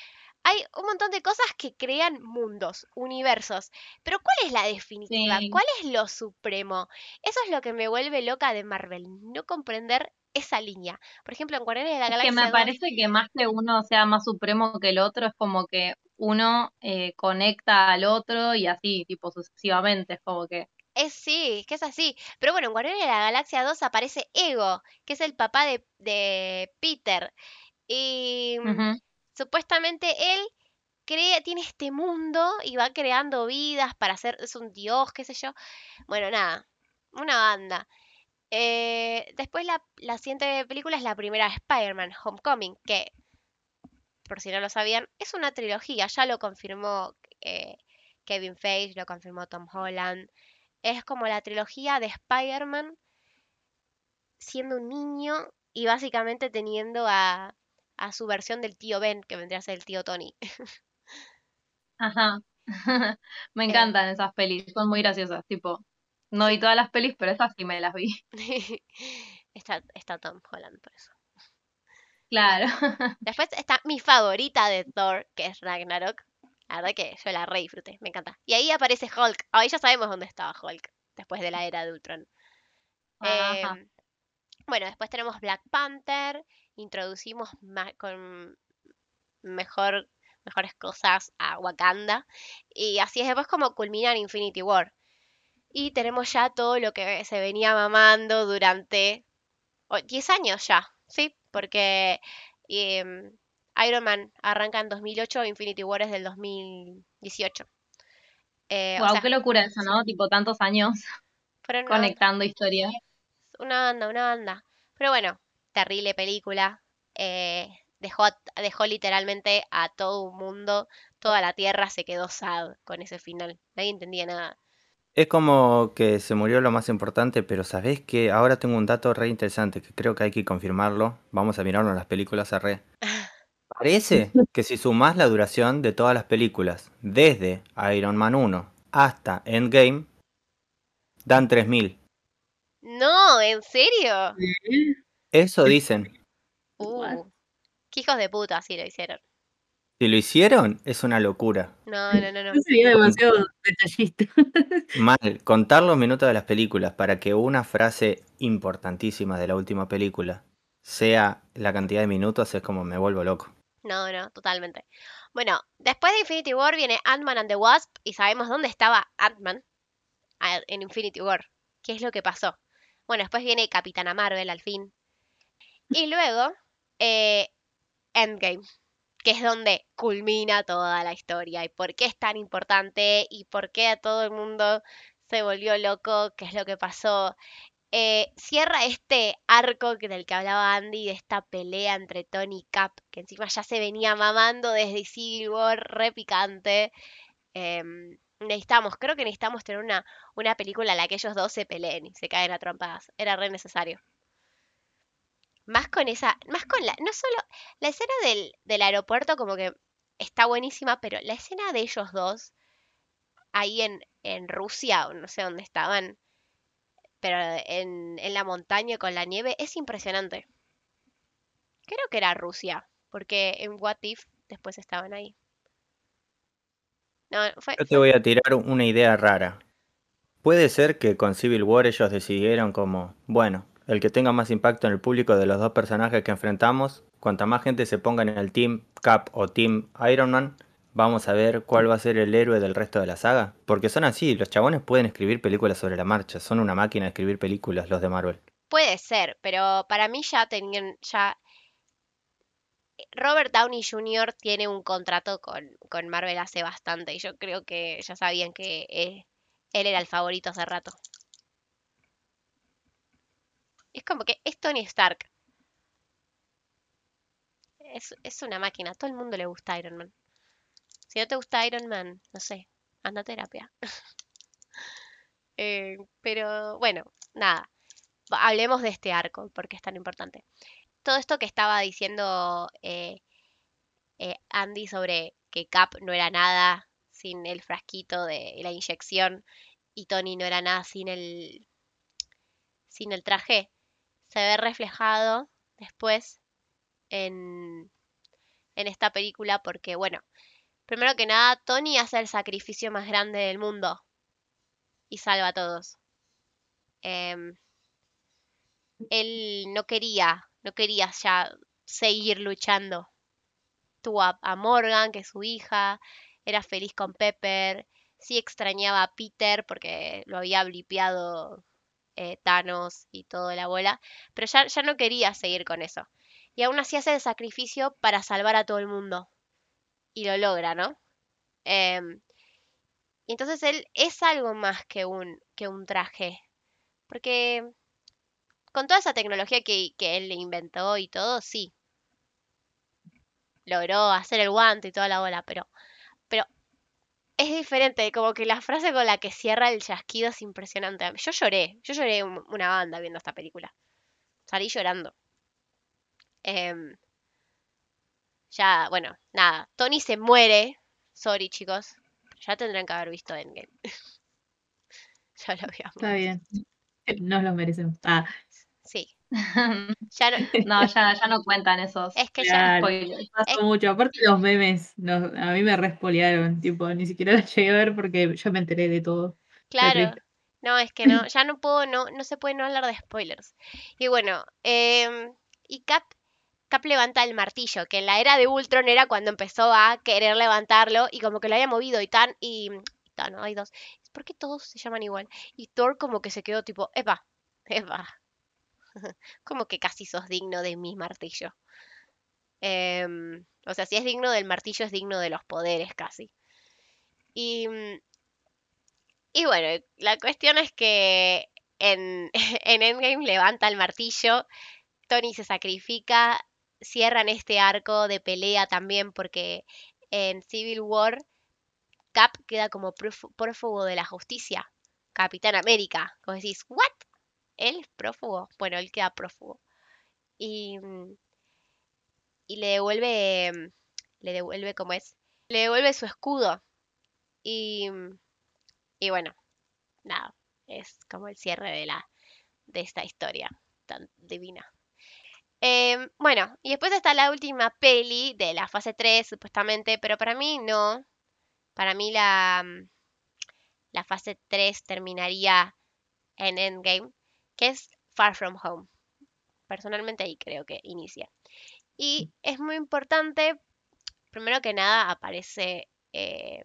hay un montón de cosas que crean mundos, universos. Pero ¿cuál es la definitiva? Sí. ¿Cuál es lo supremo? Eso es lo que me vuelve loca de Marvel. No comprender esa línea. Por ejemplo, en Guardianes de la Es que Galaxia me 2, parece que más que uno sea más supremo que el otro, es como que uno eh, conecta al otro y así, tipo sucesivamente. Es como que. Es sí, que es así. Pero bueno, en Guardianes de la Galaxia 2 aparece Ego, que es el papá de, de Peter. Y mm, supuestamente él crea, tiene este mundo y va creando vidas para hacer, es un dios, qué sé yo. Bueno, nada, una banda. Eh, después la, la siguiente película es la primera de Spider-Man, Homecoming, que, por si no lo sabían, es una trilogía, ya lo confirmó eh, Kevin Feige, lo confirmó Tom Holland. Es como la trilogía de Spider-Man siendo un niño y básicamente teniendo a, a su versión del tío Ben, que vendría a ser el tío Tony. Ajá. Me Eh, encantan esas pelis, son muy graciosas. Tipo, no vi todas las pelis, pero esas sí me las vi. está, está Tom Holland por eso. Claro. Después está mi favorita de Thor, que es Ragnarok. La verdad que yo la re disfruté, me encanta. Y ahí aparece Hulk. Ahí ya sabemos dónde estaba Hulk, después de la era de Ultron. Ajá. Em, bueno, después tenemos Black Panther. Introducimos con mejor, mejores cosas a Wakanda. Y así es después como culmina en Infinity War. Y tenemos ya todo lo que se venía mamando durante o- 10 años ya, ¿sí? Porque em, Iron Man arranca en 2008, Infinity War es del 2018. Eh, o Wow, sea, qué locura eso, ¿no? Tipo tantos años banda, conectando historias. una banda, una banda. Pero bueno, terrible película. eh, dejó, dejó literalmente a todo un mundo, toda la tierra se quedó sad con ese final. Nadie entendía nada. Es como que se murió lo más importante, pero ¿sabés que Ahora tengo un dato re interesante que creo que hay que confirmarlo. Vamos a mirarlo en las películas a re. Parece que si sumás la duración de todas las películas, desde Iron Man 1 hasta Endgame, dan 3000. No, ¿en serio? Eso dicen. Uh, qué hijos de puta, sí lo hicieron. Si lo hicieron, es una locura. No, no, no, no. Eso sería demasiado detallista. Mal, contar los minutos de las películas para que una frase importantísima de la última película sea la cantidad de minutos es como me vuelvo loco. No, no, totalmente. Bueno, después de Infinity War viene Ant-Man and the Wasp y sabemos dónde estaba Ant-Man en Infinity War. ¿Qué es lo que pasó? Bueno, después viene Capitana Marvel al fin. Y luego eh, Endgame, que es donde culmina toda la historia y por qué es tan importante y por qué a todo el mundo se volvió loco, qué es lo que pasó. Eh, cierra este arco del que hablaba Andy, de esta pelea entre Tony y Cap, que encima ya se venía mamando desde Civil War, re picante. Em, necesitamos, creo que necesitamos tener una, una película en la que ellos dos se peleen y se caen a trompadas. Era re necesario. Más con esa, más con la, no solo, la escena del, del aeropuerto como que está buenísima, pero la escena de ellos dos ahí en, en Rusia, o no sé dónde estaban, pero en, en la montaña con la nieve es impresionante. Creo que era Rusia, porque en What If después estaban ahí. No, fue, Yo te voy a tirar una idea rara. Puede ser que con Civil War ellos decidieron como, bueno, el que tenga más impacto en el público de los dos personajes que enfrentamos, cuanta más gente se ponga en el Team Cap o Team Iron Man, vamos a ver cuál va a ser el héroe del resto de la saga. Porque son así, los chabones pueden escribir películas sobre la marcha, son una máquina de escribir películas los de Marvel. puede ser, pero para mí ya tenían, ya Robert Downey Jr. tiene un contrato con, con Marvel hace bastante y yo creo que ya sabían que eh, él era el favorito hace rato. Como que es Tony Stark. Es, es una máquina, a todo el mundo le gusta Iron Man. Si no te gusta Iron Man, no sé, anda a terapia. Eh, pero bueno, nada. Hablemos de este arco, porque es tan importante. Todo esto que estaba diciendo eh, eh, Andy sobre que Cap no era nada sin el frasquito de la inyección y Tony no era nada sin el, sin el traje, se ve reflejado después en, en esta película porque, bueno, primero que nada, Tony hace el sacrificio más grande del mundo y salva a todos. Em, él no quería, no quería ya seguir luchando. Tuvo a, a Morgan, que es su hija, era feliz con Pepper, sí extrañaba a Peter porque lo había blipeado eh, Thanos y toda la bola, pero ya, ya no quería seguir con eso. Y aún así hace el sacrificio para salvar a todo el mundo. Y lo logra, ¿no? Em, y entonces él es algo más que un, que un traje. Porque con toda esa tecnología que, que él inventó y todo, sí. Logró hacer el guante y toda la bola, pero, pero es diferente, como que la frase con la que cierra el chasquido es impresionante. Yo lloré, yo lloré un- una banda viendo esta película. Salí llorando. Em, ya, bueno, nada. Tony se muere. Sorry, chicos. Ya tendrán que haber visto Endgame. ya lo habíamos. Está bien. Nos lo merecemos. Ah, Sí. Ya no, No, ya, ya no cuentan esos es que ya. Pasó mucho. Aparte los memes, a mí me respolearon, tipo, ni siquiera los llegué a ver porque yo me enteré de todo. claro. No, es que no, ya no puedo, no, no se puede no hablar de spoilers. Y bueno, em, y Cap, Cap levanta el martillo, que en la era de Ultron era cuando empezó a querer levantarlo y como que lo había movido y tan, y, y tan, no, hay dos. ¿Por qué todos se llaman igual? Y Thor como que se quedó tipo, epa, epa. Como que casi sos digno de mi martillo. Em, o sea, si es digno del martillo, es digno de los poderes casi. Y, mm, y bueno, la cuestión es que en, en Endgame levanta el martillo, Tony se sacrifica, cierran este arco de pelea también porque en Civil War Cap queda como prófu- prófugo de la justicia, Capitán América. Como decís, ¿what? ¿Él es prófugo? Bueno, él queda prófugo. Y, mm, y le devuelve, mm, le devuelve, ¿cómo es? Le devuelve su escudo. Y, mm, y bueno, nada, es como el cierre de la de esta historia tan divina. Em, bueno, y después está la última peli de la fase 3, supuestamente, pero para mí no. Para mí la, la fase 3 terminaría en Endgame, que es Far From Home. Personalmente ahí creo que inicia. Y es muy importante, primero que nada, aparece eh,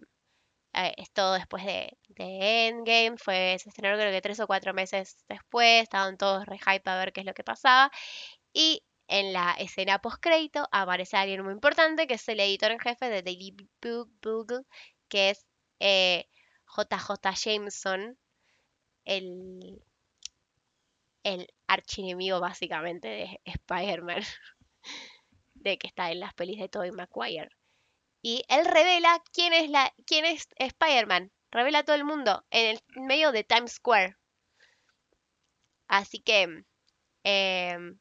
eh, es todo después de, de Endgame, fue, se estrenó creo que tres o cuatro meses después, estaban todos re hype a ver qué es lo que pasaba. Y en la escena post-crédito aparece alguien muy importante, que es el editor en jefe de Daily Bu- Bugle, que es eh, JJ Jameson, el, el archienemigo básicamente de Spider-Man, de que está en las pelis de Tobey Maguire. Y él revela quién es la quién es Spider-Man. Revela a todo el mundo en el medio de Times Square. Así que em,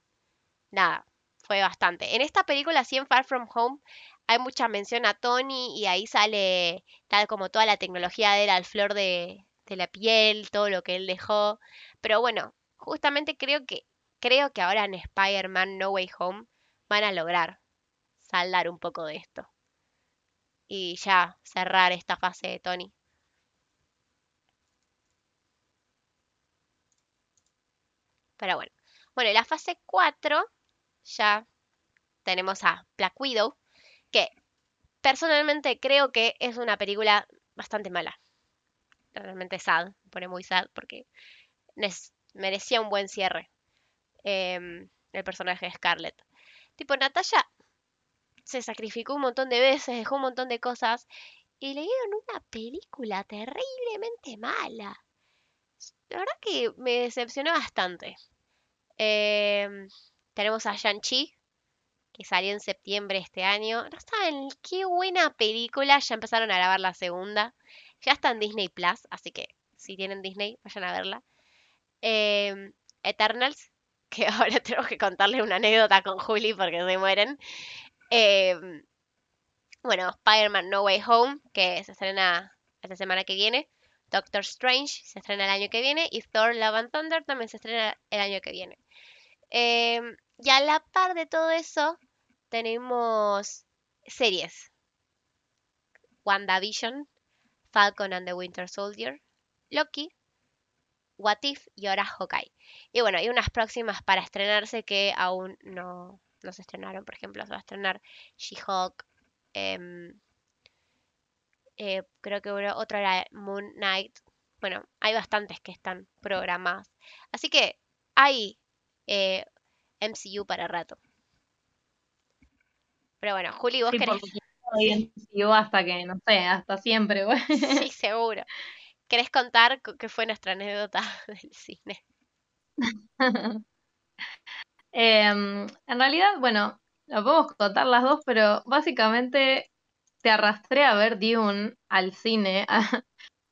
nada, fue bastante. En esta película, sí, en Far From Home, hay mucha mención a Tony y ahí sale tal como toda la tecnología de él al flor de la piel, todo lo que él dejó. Pero bueno, justamente creo que creo que ahora en Spider-Man No Way Home van a lograr saldar un poco de esto y ya cerrar esta fase de Tony. Pero bueno. Bueno, y la fase 4 ya tenemos a Black Widow, que personalmente creo que es una película bastante mala. Realmente sad, me pone muy sad porque merecía un buen cierre em, el personaje de Scarlett. Tipo, Natalia se sacrificó un montón de veces, dejó un montón de cosas y le dieron una película terriblemente mala. La verdad que me decepcionó bastante. Em, tenemos a Shang-Chi, que salió en septiembre de este año. No saben qué buena película. Ya empezaron a grabar la segunda. Ya está en Disney Plus, así que si tienen Disney, vayan a verla. Em, Eternals, que ahora tenemos que contarle una anécdota con Juli porque se mueren. Em, bueno, Spider-Man No Way Home, que se estrena esta semana que viene. Doctor Strange se estrena el año que viene. Y Thor Love and Thunder también se estrena el año que viene. Em, y a la par de todo eso, tenemos series. WandaVision, Falcon and the Winter Soldier, Loki, What If y ahora Hawkeye. Y bueno, hay unas próximas para estrenarse que aún no, no se estrenaron. Por ejemplo, se va a estrenar She-Hulk. em, eh, creo que uno- otra era Moon Knight. Bueno, hay bastantes que están programadas. Así que hay eh, MCU para rato. Pero bueno, Juli, vos Sí, querés. MCU hasta que, no sé, hasta siempre. Sí, seguro. ¿Querés contar qué fue nuestra anécdota del cine? Em, en realidad, bueno, lo podemos contar las dos, pero básicamente te arrastré a ver Dune al cine,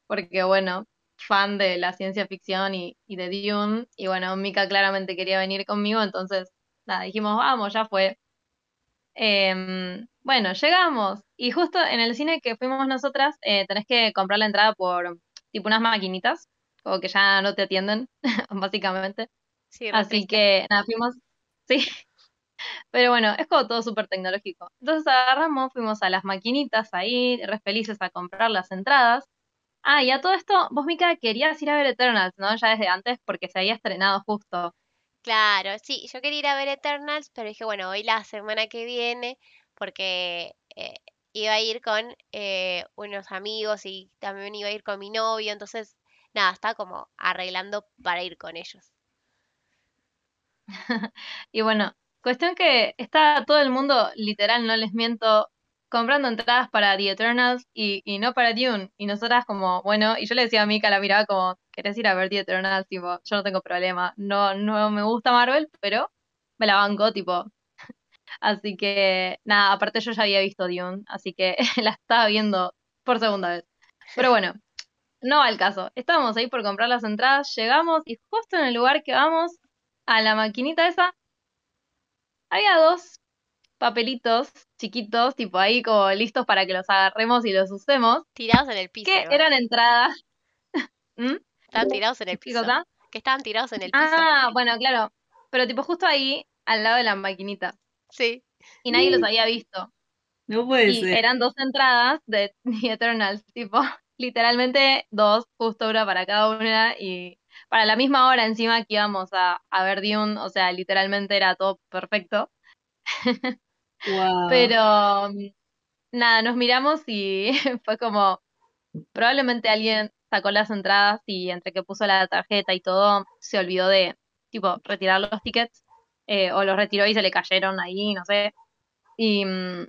porque bueno, fan de la ciencia ficción y, y de Dune, y bueno, Mika claramente quería venir conmigo, entonces, nada, dijimos, vamos, ya fue. Em, bueno, llegamos, y justo en el cine que fuimos nosotras, eh, tenés que comprar la entrada por tipo unas maquinitas, como que ya no te atienden, básicamente. Sí, Así que nada, fuimos, sí, pero bueno, es como todo súper tecnológico. Entonces agarramos, fuimos a las maquinitas ahí, re felices a comprar las entradas. Ah, y a todo esto, vos, Mica, querías ir a ver Eternals, ¿no? Ya desde antes, porque se había estrenado justo. Claro, sí, yo quería ir a ver Eternals, pero dije, bueno, hoy la semana que viene, porque eh, iba a ir con eh, unos amigos y también iba a ir con mi novio, entonces, nada, estaba como arreglando para ir con ellos. Y bueno, cuestión que está todo el mundo, literal, no les miento, comprando entradas para The Eternals y, no para Dune. Y nosotras como, bueno, y yo le decía a Mika, la miraba como, ¿querés ir a ver The Eternals? Tipo, yo no tengo problema. No, no me gusta Marvel, pero me la banco, tipo. Así que, nada, aparte yo ya había visto Dune, así que la estaba viendo por segunda vez. Pero bueno, no va al caso. Estábamos ahí por comprar las entradas, llegamos y justo en el lugar que vamos, a la maquinita esa, había dos papelitos chiquitos, tipo ahí como listos para que los agarremos y los usemos, Tirados en el piso, que eran entradas. ¿Mm? Estaban tirados en el ¿Qué piso. Que estaban tirados en el piso. Ah, bueno, claro. Pero tipo justo ahí, al lado de la maquinita. Sí. Y nadie los había visto. No puede Y ser. eran dos entradas de The Eternals, tipo, literalmente dos, justo una para cada una y para la misma hora encima que íbamos a, a ver Dune, o sea, literalmente era todo perfecto. Wow. Pero mm, nada, nos miramos y fue como, probablemente alguien sacó las entradas y entre que puso la tarjeta y todo, se olvidó de, tipo, retirar los tickets, eh, o los retiró y se le cayeron ahí, no sé. Y mm,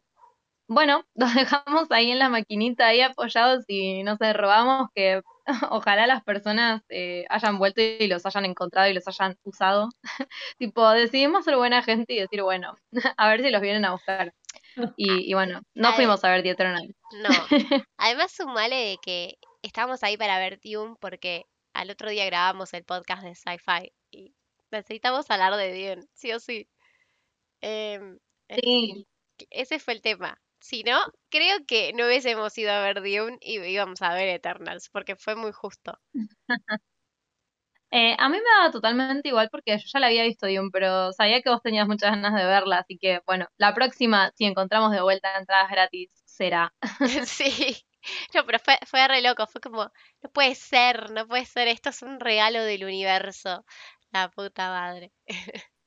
bueno, los dejamos ahí en la maquinita, ahí apoyados y no sé, robamos que ojalá las personas eh, hayan vuelto y los hayan encontrado y los hayan usado. Tipo, decidimos ser buena gente y decir, bueno, a ver si los vienen a buscar. Y, y bueno, no Ay. fuimos a ver The Eternal. No. Además, sumale de que estábamos ahí para ver Dune porque al otro día grabamos el podcast de Sci-Fi necesitamos hablar de Dune, sí o sí. Em, Sí, ese fue el tema. Si no, creo que no hubiésemos ido a ver Dune y íbamos a ver Eternals porque fue muy justo. Eh, a mí me daba totalmente igual porque yo ya la había visto Dune, pero sabía que vos tenías muchas ganas de verla, así que bueno, la próxima, si encontramos de vuelta entradas gratis, será. Sí. No, pero fue, fue re loco, fue como, no puede ser, no puede ser, esto es un regalo del universo. La puta madre.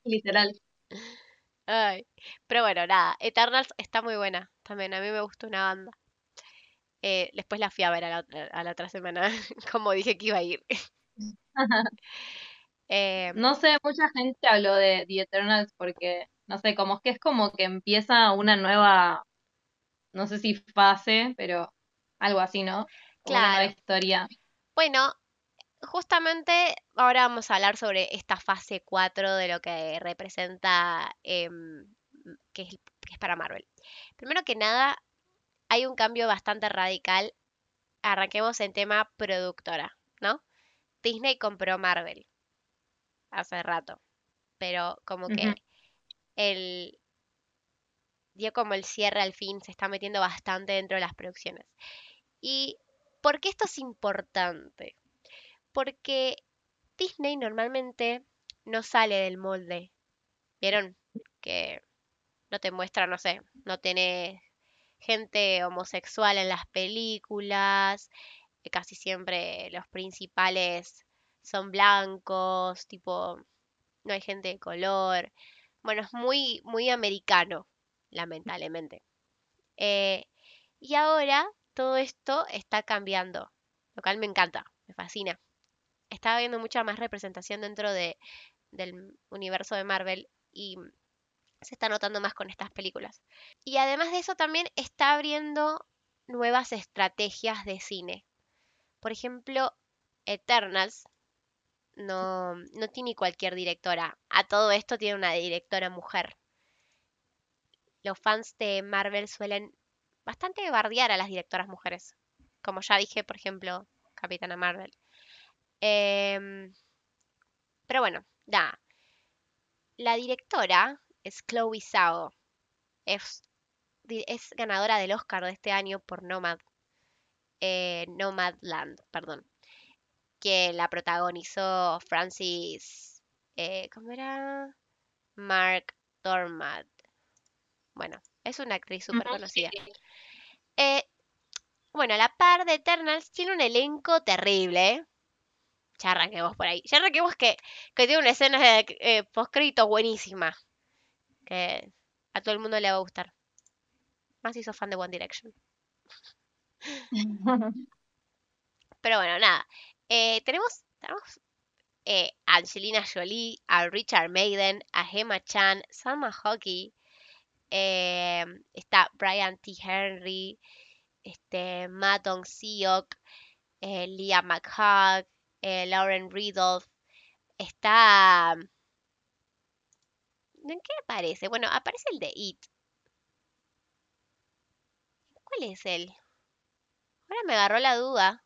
Literal. Ay. Pero bueno, nada, Eternals está muy buena también, a mí me gustó una banda. Eh, después la fui a ver a la otra, a la otra semana, como dije que iba a ir. Eh, No sé, mucha gente habló de The Eternals porque, no sé, como es que es como que empieza una nueva, no sé si fase, pero algo así, ¿no? Como una nueva Claro. historia. bueno, justamente ahora vamos a hablar sobre esta fase 4 de lo que representa, em, que es, que es para Marvel. Primero que nada, hay un cambio bastante radical. Arranquemos en tema productora, ¿no? Disney compró Marvel hace rato, pero como que el dio como el cierre al fin, se está metiendo bastante dentro de las producciones. ¿Y por qué esto es importante? Porque Disney normalmente no sale del molde. ¿Vieron? Que no te muestra, no sé, no tiene gente homosexual en las películas, que casi siempre los principales son blancos, tipo, no hay gente de color. Bueno, es muy, muy americano, lamentablemente. Eh, y ahora todo esto está cambiando, lo cual me encanta, me fascina. Está habiendo mucha más representación dentro de, del universo de Marvel y se está notando más con estas películas. Y además de eso también está abriendo nuevas estrategias de cine. Por ejemplo, Eternals no, no tiene cualquier directora. A todo esto tiene una directora mujer. Los fans de Marvel suelen bastante bardear a las directoras mujeres. Como ya dije, por ejemplo, Capitana Marvel. Em, pero bueno, nada. La directora es Chloe Zhao. Es, ganadora del Oscar de este año por Nomad. eh, Nomadland, perdón. Que la protagonizó Francis eh, ¿cómo era? Mark Dormad. Bueno, es una actriz súper conocida. Eh, bueno, a la par de Eternals tiene un elenco terrible. Ya arranquemos por ahí. Ya arranquemos que, que tiene una escena de eh, postcrédito buenísima. Que a todo el mundo le va a gustar. Más si sos fan de One Direction. Pero bueno, nada. Eh, tenemos, tenemos eh, a Angelina Jolie, a Richard Maiden, a Gemma Chan, Salma Hockey. eh, está Brian T. Henry, este, Matt Dong-seok, eh, Leah McHugh, eh, Lauren Ridolph. Está... ¿En qué aparece? Bueno, aparece el de It. ¿Cuál es él? Ahora me agarró la duda.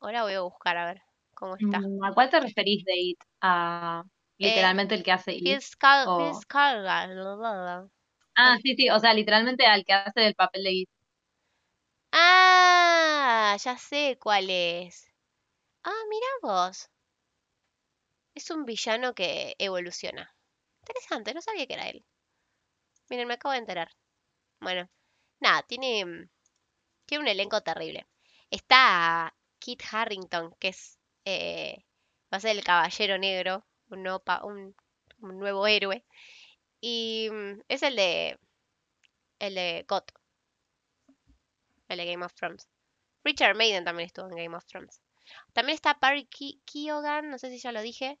Ahora voy a buscar a ver cómo está. Mm, ¿A cuál te referís de It? ¿A literalmente el que hace It? Skar- o-. Ah, sí, sí, o sea, literalmente al que hace del papel de It. Ah, ya sé cuál es. Ah, mira vos. Es un villano que evoluciona. Interesante, no sabía que era él. Miren, me acabo de enterar. Bueno, nada, tiene, mm, tiene un elenco terrible. Está Kit Harrington, que es eh, va a ser el Caballero Negro, un nuevo, pa- un, un nuevo héroe. Y mm, es el de el de GOT, el de Game of Thrones. Richard Maiden también estuvo en Game of Thrones. También está Barry Keoghan, no sé si ya lo dije.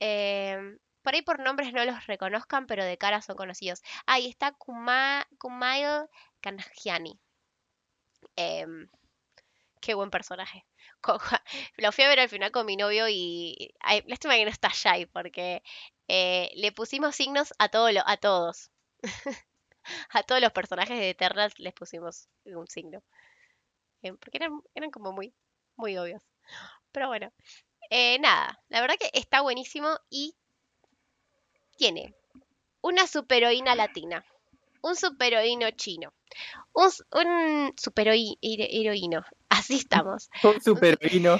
Em, por ahí por nombres no los reconozcan, pero de cara son conocidos. Ahí está Kuma, Kumail Kanjiani. Em, qué buen personaje. Lo fui a ver al final con mi novio y... Ay, lástima que no está Shai, porque eh, le pusimos signos a, a todos. a todos los personajes de Eternals les pusimos un signo. Em, porque eran, eran como muy, muy obvios. Pero bueno, eh, nada, la verdad que está buenísimo y tiene una superheroína latina, un superheroíno chino, un, un superheroíno, así estamos. Un superheroíno.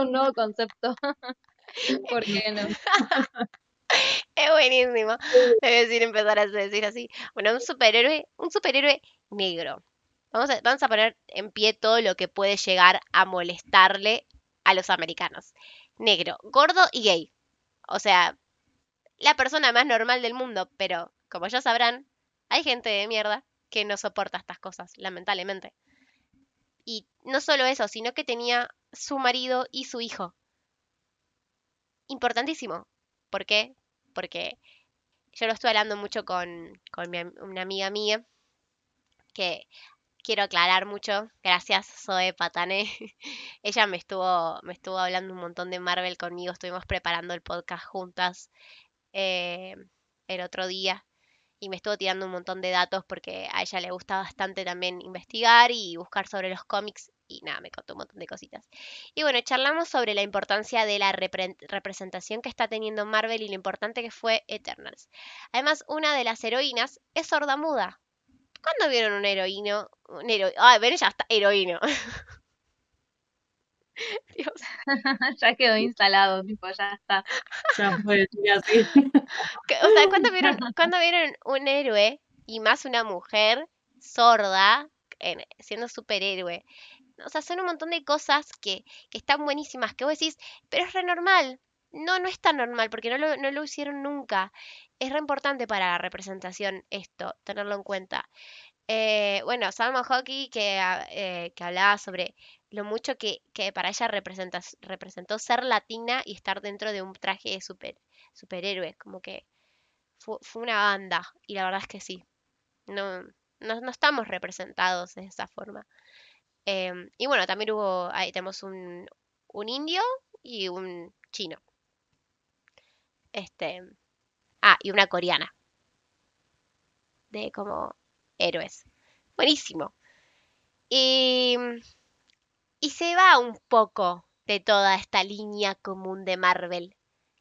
Un nuevo concepto. ¿Por qué no? Es buenísimo. Debe decir empezar a decir así. Bueno, un superhéroe, un superhéroe negro. Vamos a, poner en pie todo lo que puede llegar a molestarle a los americanos. Negro, gordo y gay. O sea, la persona más normal del mundo, pero como ya sabrán, hay gente de mierda que no soporta estas cosas, lamentablemente. Y no solo eso, sino que tenía su marido y su hijo. Importantísimo. ¿Por qué? Porque yo lo estoy hablando mucho con, una amiga mía, que quiero aclarar mucho. Gracias, Zoe Patane. Ella me estuvo, me estuvo hablando un montón de Marvel conmigo, estuvimos preparando el podcast juntas eh, el otro día y me estuvo tirando un montón de datos porque a ella le gusta bastante también investigar y buscar sobre los cómics y nada, me contó un montón de cositas. Y bueno, charlamos sobre la importancia de la repre- representación que está teniendo Marvel y lo importante que fue Eternals. Además, una de las heroínas es sordamuda. ¿Cuándo vieron un heroíno? Un hero... Ay, ven, ya está, heroíno. Dios. ya quedó instalado, tipo, ya está. Ya fue, sí, así. Que- O sea, ¿cuándo vieron, cuándo vieron un héroe y más una mujer sorda en- siendo superhéroe? O sea, son un montón de cosas que, que están buenísimas, que vos decís, pero es re normal. No, no es tan normal, porque no lo, no lo hicieron nunca. Es re importante para la representación esto, tenerlo en cuenta. Eh, bueno, Salma Hockey que, eh, que hablaba sobre lo mucho que, que para ella representa, representó ser latina y estar dentro de un traje de super, superhéroe, como que fue, fue una banda, y la verdad es que sí, no, no, no estamos representados de esa forma. Em, y bueno, también hubo, ahí tenemos un, un indio y un chino. Este, ah, y una coreana. De como héroes. Buenísimo. Y, y se va un poco de toda esta línea común de Marvel.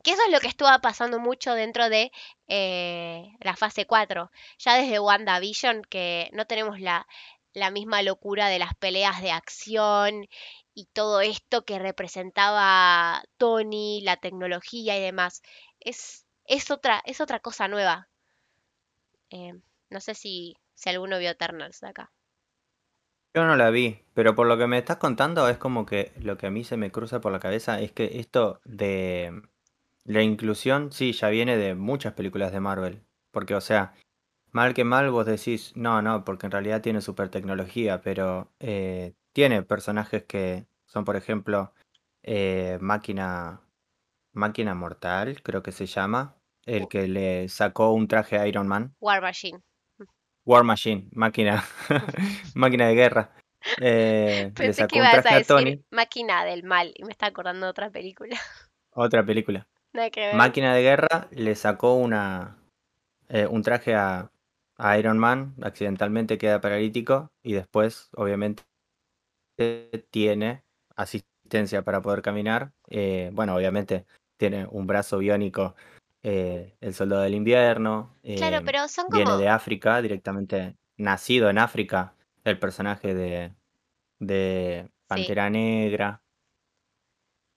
Que eso es lo que estuvo pasando mucho dentro de eh, la fase 4. Ya desde WandaVision, que no tenemos la, la misma locura de las peleas de acción y todo esto que representaba Tony, la tecnología y demás. Es, es, otra, es otra cosa nueva. Eh, no sé si, si alguno vio Eternals de acá. Yo no la vi, pero por lo que me estás contando es como que lo que a mí se me cruza por la cabeza es que esto de la inclusión, sí, ya viene de muchas películas de Marvel. Porque, o sea, mal que mal vos decís, no, no, porque en realidad tiene super tecnología, pero eh, tiene personajes que son, por ejemplo, eh, Máquina, Máquina Mortal, creo que se llama, el que le sacó un traje a Iron Man. War Machine. War Machine, máquina, máquina de guerra. Eh, le Pensé sacó que ibas a traje a decir Tony, Máquina del Mal y me está acordando de otra película. otra película. Nada que ver. Máquina de guerra le sacó una, eh, un traje a, a Iron Man, accidentalmente queda paralítico y después, obviamente, tiene asistencia para poder caminar. Eh, bueno, obviamente tiene un brazo biónico, eh, el soldado del invierno. Claro, eh, pero son viene como... de África, directamente nacido en África, el personaje de, de Sí, Pantera Negra.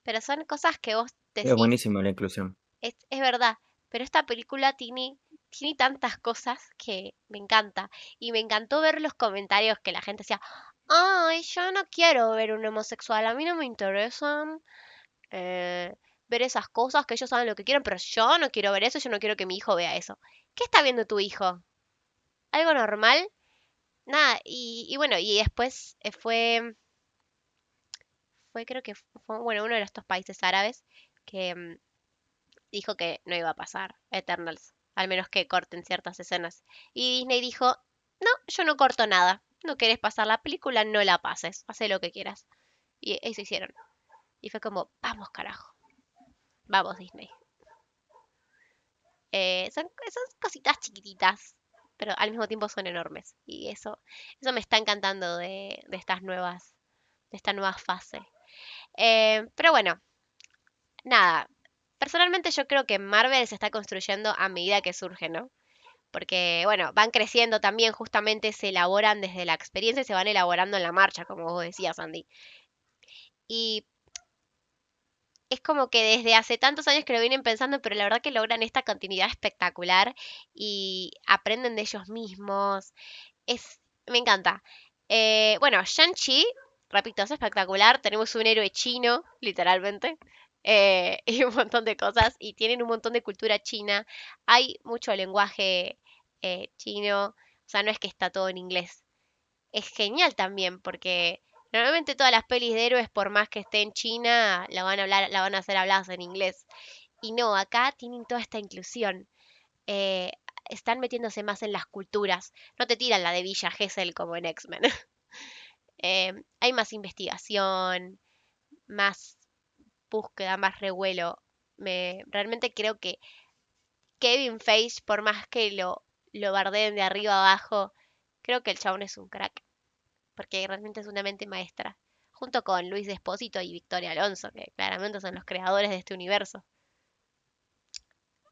pero son cosas que vos Es decís, buenísimo la inclusión. es, es verdad, pero esta película tiene, tiene tantas cosas que me encanta. Y me encantó ver los comentarios que la gente decía, ay, yo no quiero ver un homosexual, a mí no me interesan eh, ver esas cosas, que ellos saben lo que quieren, pero yo no quiero ver eso, yo no quiero que mi hijo vea eso. ¿Qué está viendo tu hijo? ¿Algo normal? Nada, y, bueno, y después eh, fue, fue creo que fue, bueno, uno de estos países árabes que mm, dijo que no iba a pasar Eternals, al menos que corten ciertas escenas. Y Disney dijo, no, yo no corto nada, no querés pasar la película, no la pases, hace lo que quieras. Y eso hicieron. Y fue como, vamos carajo, vamos Disney. Eh, son, son cositas chiquititas, pero al mismo tiempo son enormes. Y eso, eso me está encantando de, de estas nuevas, de esta nueva fase. Eh, pero bueno, nada. Personalmente yo creo que Marvel se está construyendo a medida que surge, ¿no? Porque, bueno, van creciendo también, justamente se elaboran desde la experiencia y se van elaborando en la marcha, como vos decías, Andy. Y es como que desde hace tantos años que lo vienen pensando, pero la verdad que logran esta continuidad espectacular y aprenden de ellos mismos. Es, me encanta. Eh, bueno, Shang-Chi, repito, es espectacular. Tenemos un héroe chino, literalmente. eh, y un montón de cosas. Y tienen un montón de cultura china. Hay mucho lenguaje eh, chino. O sea, no es que está todo en inglés. Es genial también, porque normalmente todas las pelis de héroes, por más que esté en China, la van a hablar, la van a hacer habladas en inglés. Y no, acá tienen toda esta inclusión. Eh, están metiéndose más en las culturas. No te tiran la de Villa Gesell como en X-Men. Eh, hay más investigación, más búsqueda, más revuelo. Me, realmente creo que Kevin Feige, por más que lo, lo bardeen de arriba a abajo, creo que el chabón es un crack. Porque realmente es una mente maestra. Junto con Luis Despósito y Victoria Alonso, que claramente son los creadores de este universo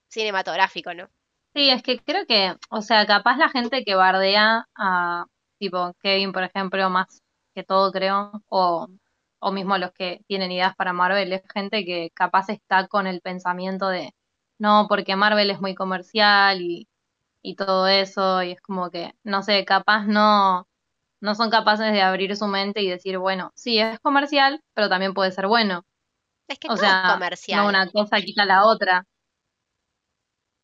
cinematográfico, ¿no? Sí, es que creo que, o sea, capaz la gente que bardea a, tipo, Kevin, por ejemplo, más que todo, creo, o, o mismo los que tienen ideas para Marvel, es gente que capaz está con el pensamiento de, no, porque Marvel es muy comercial y, y todo eso, y es como que, no sé, capaz no, no son capaces de abrir su mente y decir, bueno, sí, es comercial, pero también puede ser bueno. Es que O todo es sea, no comercial. una cosa quita la otra.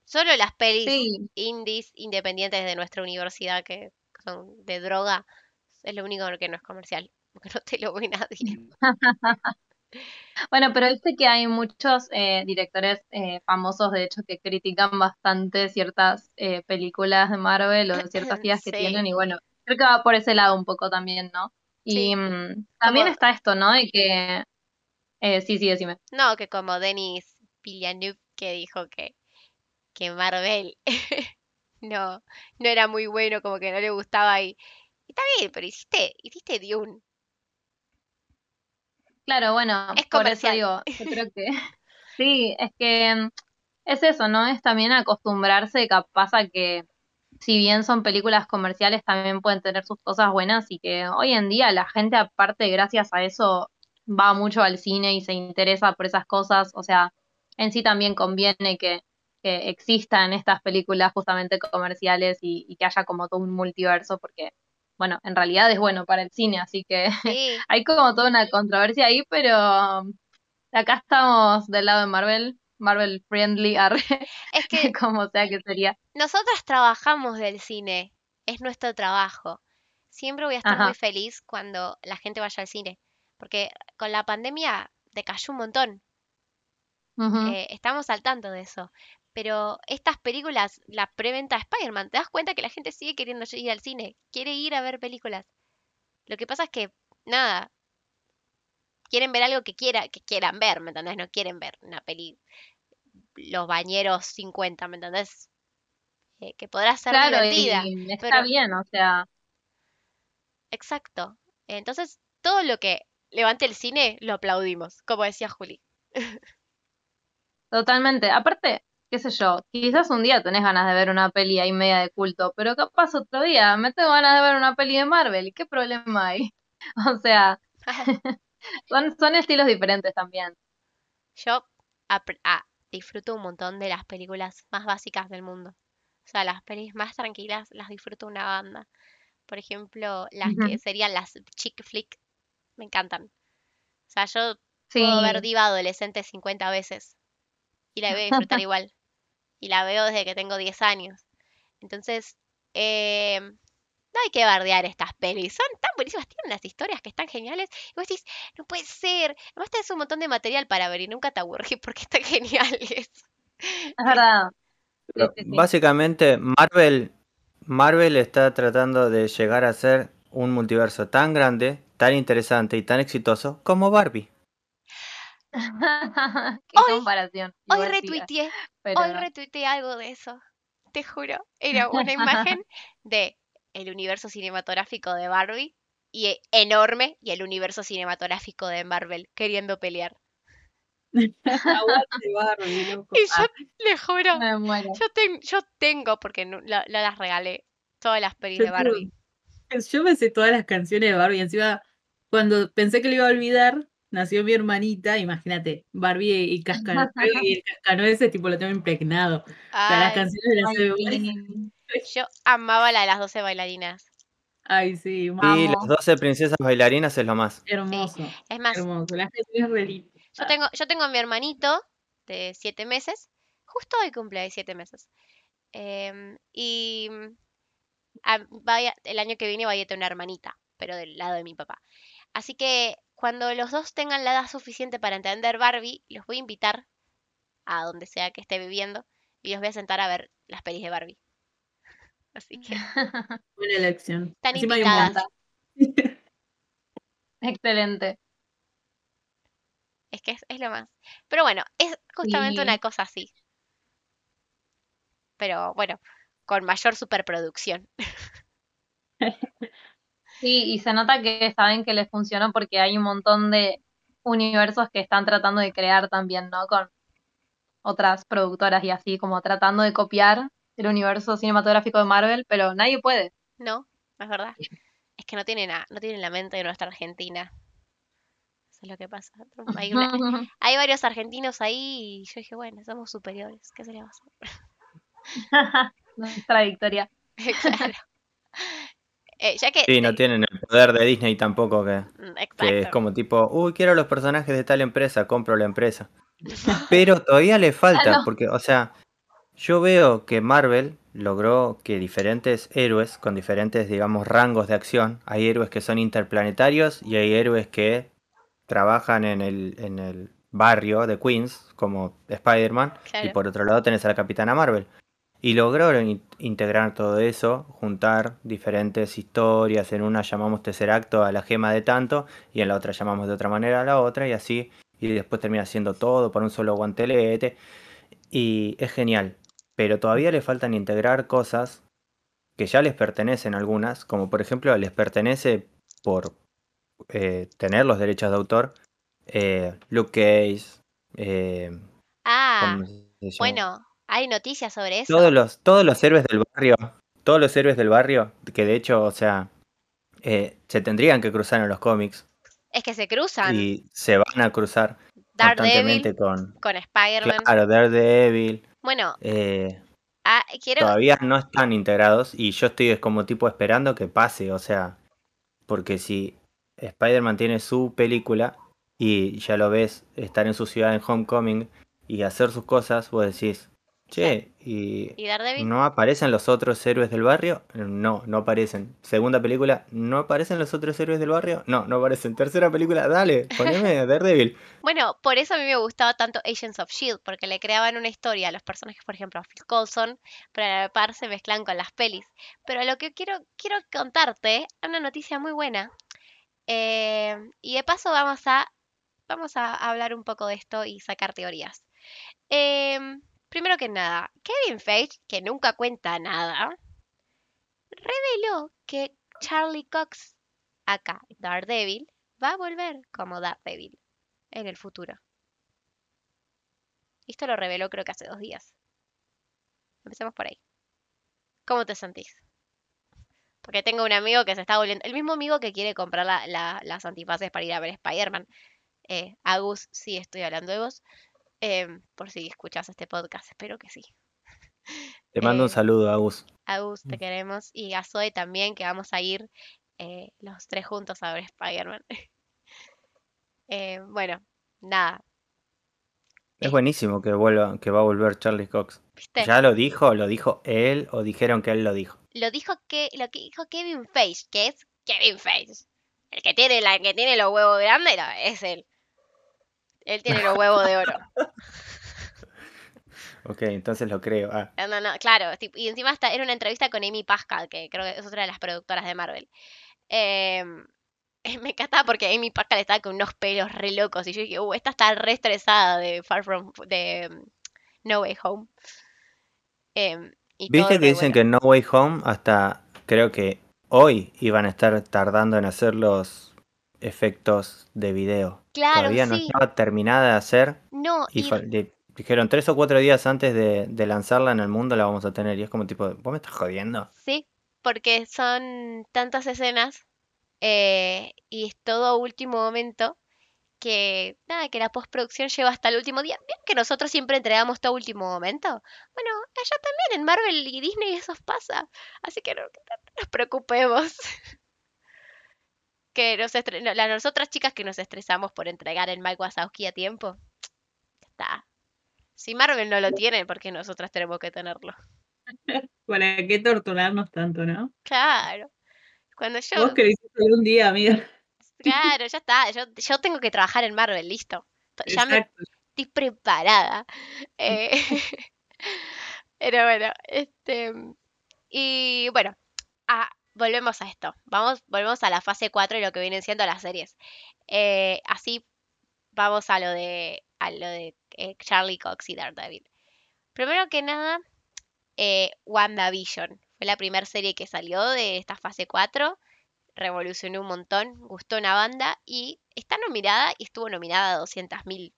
Solo las pelis Sí, indies independientes de nuestra universidad que son de droga es lo único que no es comercial, porque no te lo ve nadie. Bueno, pero viste que hay muchos eh, directores eh, famosos, de hecho, que critican bastante ciertas eh, películas de Marvel o ciertas ideas que tienen, y bueno, creo que va por ese lado un poco también, ¿no? Y sí. mm, también Como, está esto, ¿no? De que, eh, sí, sí, decime. no, que como Denis Villeneuve que dijo que, que Marvel no, no era muy bueno, como que no le gustaba y, está bien, pero hiciste, hiciste Dune. Claro, bueno, Es por eso comercial. digo, yo creo que sí, es que mm, es eso, ¿no? Es también acostumbrarse capaz a que si bien son películas comerciales, también pueden tener sus cosas buenas y que hoy en día la gente aparte, gracias a eso, va mucho al cine y se interesa por esas cosas, o sea, en sí también conviene que, que existan estas películas justamente comerciales y, y que haya como todo un multiverso, porque, bueno, en realidad es bueno para el cine, así que Sí, hay como toda una controversia ahí, pero um, acá estamos del lado de Marvel, Marvel friendly, arre, es que como sea que sería. nosotras trabajamos del cine, es nuestro trabajo. Siempre voy a estar muy feliz cuando la gente vaya al cine, porque con la pandemia decayó un montón. Eh, estamos al tanto de eso. Pero estas películas, la preventa de Spider-Man, te das cuenta que la gente sigue queriendo ir al cine, quiere ir a ver películas. Lo que pasa es que, nada, quieren ver algo que quiera, que quieran ver, ¿me entendés? No quieren ver una peli, Los Bañeros 50, ¿me entendés? Eh, que podrá ser Claro, divertida, y está pero bien, o sea, exacto. Entonces, todo lo que levante el cine lo aplaudimos, como decía Juli. totalmente. Aparte, qué sé yo, quizás un día tenés ganas de ver una peli ahí media de culto, pero capaz otro día me tengo ganas de ver una peli de Marvel, ¿qué problema hay? O sea, son, son estilos diferentes también. Yo ah, disfruto un montón de las películas más básicas del mundo. O sea, las pelis más tranquilas las disfruto una banda. Por ejemplo, las que serían las chick flick, me encantan. O sea, yo Sí, puedo ver Diva Adolescente 50 veces y la voy a disfrutar igual. Y la veo desde que tengo 10 años. Entonces, eh, no hay que bardear estas pelis. Son tan buenísimas, tienen unas historias que están geniales. Y vos decís, no puede ser. Además tenés un montón de material para ver y nunca te aburrís porque están geniales. es verdad. Sí, Pero sí, sí. Básicamente, Marvel, Marvel está tratando de llegar a ser un multiverso tan grande, tan interesante y tan exitoso como Barbie. Qué Hoy- comparación. Hoy retuiteé, pero hoy retuiteé algo de eso. Te juro. Era una imagen de el universo cinematográfico de Barbie y e- enorme y el universo cinematográfico de Marvel queriendo pelear. Barbie, loco. Y yo Ah, le juro, me muero. yo, ten- yo tengo, porque no, la- la- las regalé, todas las pelis yo, de Barbie. tengo- yo me sé todas las canciones de Barbie. Encima, cuando pensé que lo iba a olvidar, nació mi hermanita. Imagínate, Barbie y Cascano. y el Cascano ese tipo lo tengo impregnado. O sea, las canciones de la Sí. yo amaba la de las 12 bailarinas. Ay, sí, Y Amo. las 12 princesas bailarinas es lo más. hermoso. Es más, Hermoso. La gente es re linda. Yo tengo, yo tengo a mi hermanito de siete meses, justo hoy cumple siete meses. Em, y a- vaya, el año que viene voy a tener una hermanita, pero del lado de mi papá. Así que cuando los dos tengan la edad suficiente para entender Barbie, los voy a invitar a donde sea que esté viviendo y los voy a sentar a ver las pelis de Barbie. Así que Buena elección. están Encima invitadas. Excelente. Es que es, es lo más. Pero bueno, es justamente una cosa así. Pero bueno, con mayor superproducción. Sí, y se nota que saben que les funcionó porque hay un montón de universos que están tratando de crear también, ¿no? Con otras productoras y así, como tratando de copiar el universo cinematográfico de Marvel, pero nadie puede. No, no es verdad. Es que no tienen, a- no tienen la mente de nuestra Argentina. Eso es lo que pasa. Hay, una- hay varios argentinos ahí y yo dije, bueno, somos superiores. ¿Qué se le va a hacer? Nuestra victoria. Claro. Eh, ya que... Sí, no eh, tienen el poder de Disney tampoco, que, mm, que es como tipo, uy, quiero los personajes de tal empresa, compro la empresa. Pero todavía le falta, no. porque, o sea, yo veo que Marvel logró que diferentes héroes con diferentes, digamos, rangos de acción, hay héroes que son interplanetarios y hay héroes que trabajan en el, en el barrio de Queens, como Spider-Man, y por otro lado tenés a la Capitana Marvel. Y lograron in- integrar todo eso, juntar diferentes historias. En una llamamos tercer acto a la gema de tanto, y en la otra llamamos de otra manera a la otra, y así. Y después termina siendo todo por un solo guantelete. Y es genial. Pero todavía le faltan integrar cosas que ya les pertenecen algunas, como por ejemplo les pertenece por eh, tener los derechos de autor eh, Luke Cage, eh, Ah, bueno, hay noticias sobre eso. Todos los, todos los héroes del barrio, todos los héroes del barrio, que de hecho, o sea, eh, se tendrían que cruzar en los cómics, Es que se cruzan. y se van a cruzar Daredevil constantemente con, con Spider-Man. claro, Daredevil. Bueno, eh, ah, quiero. todavía no están integrados y yo estoy es como tipo esperando que pase, o sea, porque si Spider-Man tiene su película y ya lo ves estar en su ciudad en Homecoming y hacer sus cosas, vos decís, che, y ¿Y Daredevil? ¿no aparecen los otros héroes del barrio? No, no aparecen. Segunda película, ¿no aparecen los otros héroes del barrio? No, no aparecen. Tercera película, dale, poneme a Daredevil. Bueno, por eso a mí me gustaba tanto Agents of Shield, porque le creaban una historia a los personajes, por ejemplo, a Phil Coulson, pero a la par se mezclan con las pelis. Pero lo que quiero, quiero contarte, una noticia muy buena. Eh, y de paso vamos a, vamos a hablar un poco de esto y sacar teorías. Em, primero que nada, Kevin Feige, que nunca cuenta nada, reveló que Charlie Cox, acá Daredevil, va a volver como Daredevil en el futuro. Esto lo reveló creo que hace dos días. Empecemos por ahí. ¿Cómo te sentís? Porque tengo un amigo que se está volviendo, el mismo amigo que quiere comprar la- la- las antifaces para ir a ver Spider-Man. Eh, Agus, sí, estoy hablando de vos. Em, por si escuchas este podcast, espero que sí. Te mando Eh, un saludo, Agus. Agus, te queremos. Y a Zoe también, que vamos a ir eh, los tres juntos a ver Spider-Man. Eh, bueno, nada, Es buenísimo que vuelva, que va a volver Charlie Cox. ¿viste? ¿Ya lo dijo? ¿Lo dijo él o dijeron que él lo dijo? Lo dijo que lo que dijo Kevin Feige, que es Kevin Feige. El que tiene la el que tiene los huevos grandes no, es él. Él tiene los huevos de oro. Ok, entonces lo creo. Ah, No, no, claro. Y encima hasta era una entrevista con Amy Pascal, que creo que es otra de las productoras de Marvel. Em, me encantaba porque Amy Pascal estaba con unos pelos re locos y yo dije, uh, esta está re estresada de Far From de No Way Home. Em, y ¿Viste que dicen bueno. que No Way Home hasta creo que hoy iban a estar tardando en hacer los efectos de video? Claro, Todavía no sí. estaba terminada de hacer No, y y dijeron tres o cuatro días antes de, de lanzarla en el mundo la vamos a tener y es como tipo, ¿vos me estás jodiendo? Sí, porque son tantas escenas eh, y es todo último momento que nada, que la postproducción lleva hasta el último día. Bien que nosotros siempre entregamos todo último momento. Bueno, allá también en Marvel y Disney eso pasa. Así que no, que no nos preocupemos. Que nos no, las nosotras chicas que nos estresamos por entregar el Mike Wazowski a tiempo. Ya está. Si Marvel no lo tiene, ¿por qué nosotras tenemos que tenerlo? ¿Para qué torturarnos tanto, no? Claro. Cuando yo... Vos solo un día, amiga. Claro, ya está. Yo, yo tengo que trabajar en Marvel, listo. To- Ya me estoy preparada. Eh, pero bueno, este. Y bueno, volvemos a esto. Vamos, volvemos a la fase 4 y lo que vienen siendo las series. Eh, así vamos a lo de, a lo de eh, Charlie Cox y Daredevil. Primero que nada, eh, WandaVision. Fue la primera serie que salió de esta fase 4 revolucionó un montón, gustó una banda y está nominada y estuvo nominada a 200.000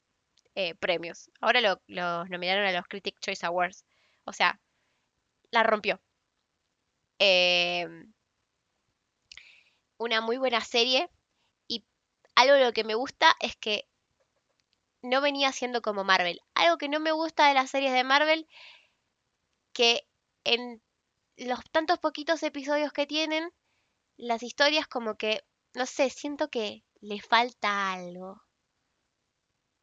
eh, premios. Ahora lo, los nominaron a los Critic Choice Awards. O sea, la rompió. Em, una muy buena serie y algo de lo que me gusta es que no venía siendo como Marvel. Algo que no me gusta de las series de Marvel, que en los tantos poquitos episodios que tienen, las historias como que, no sé, siento que le falta algo.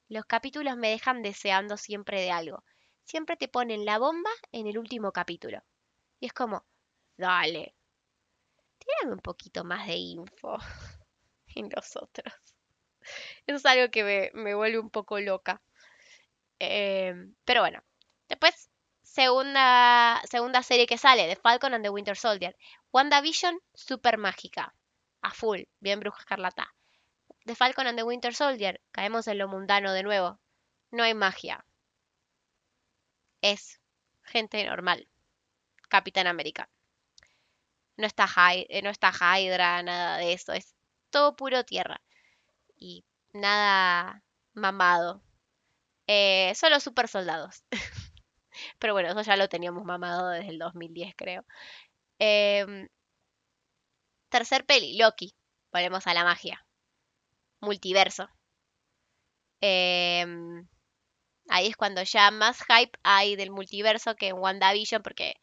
Los capítulos me dejan deseando siempre de algo. Siempre te ponen la bomba en el último capítulo. Y es como, dale, tírame un poquito más de info en los otros. Eso es algo que me, vuelve un poco loca. Em, pero bueno, después, segunda, segunda serie que sale, The Falcon and the Winter Soldier. WandaVision, super mágica. A full, bien bruja escarlata. The Falcon and the Winter Soldier, caemos en lo mundano de nuevo. No hay magia. Es gente normal. Capitán América. No está, Hy- eh, no está Hydra, nada de eso. Es todo puro tierra. Y nada mamado. Eh, solo super soldados. Pero bueno, eso ya lo teníamos mamado desde el 2010, creo. Em, tercer peli, Loki. Volvemos a la magia. multiverso. Em, ahí es cuando ya más hype hay del multiverso que en WandaVision, porque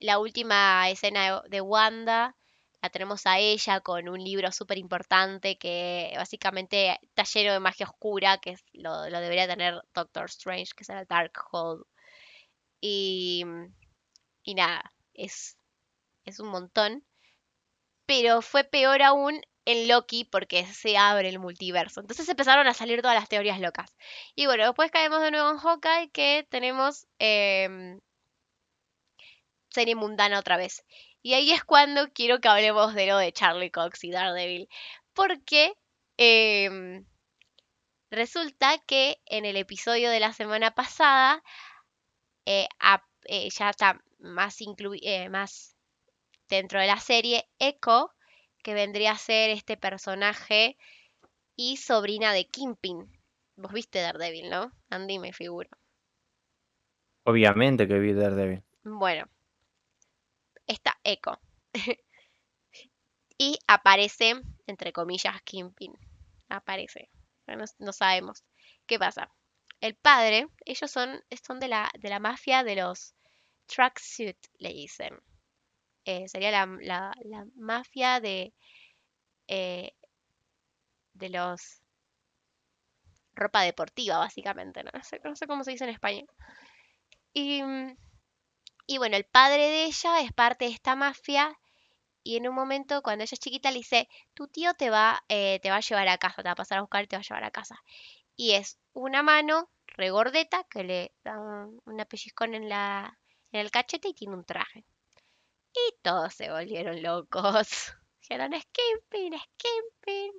la última escena de, Wanda la tenemos a ella con un libro súper importante que básicamente está lleno de magia oscura, que lo, lo debería tener Doctor Strange, que es el Darkhold. Y, y nada, es, es un montón. Pero fue peor aún en Loki porque se abre el multiverso. Entonces empezaron a salir todas las teorías locas. Y bueno, después caemos de nuevo en Hawkeye que tenemos em, serie mundana otra vez. Y ahí es cuando quiero que hablemos de lo de Charlie Cox y Daredevil. Porque em, resulta que en el episodio de la semana pasada eh, eh, ya está más, eh, más dentro de la serie Echo, que vendría a ser este personaje y sobrina de Kingpin. Vos viste Daredevil, ¿no? Andy me figuro. Obviamente que vi Daredevil. Bueno, está Echo. y aparece, entre comillas, Kingpin. Aparece. No, no sabemos. ¿Qué pasa? El padre, ellos son, son de la, de la mafia de los tracksuit, le dicen. Eh, sería la, la- la mafia de, eh, de los ropa deportiva, básicamente. No, No sé, no sé cómo se dice en español. Y, mm, y bueno, el padre de ella es parte de esta mafia y en un momento cuando ella es chiquita le dice, tu tío te va, eh, te va a llevar a casa, te va a pasar a buscar y te va a llevar a casa. Y es una mano regordeta que le da un, una pellizcón en la, en el cachete y tiene un traje. Y todos se volvieron locos. Dijeron, Skimping, Skimping,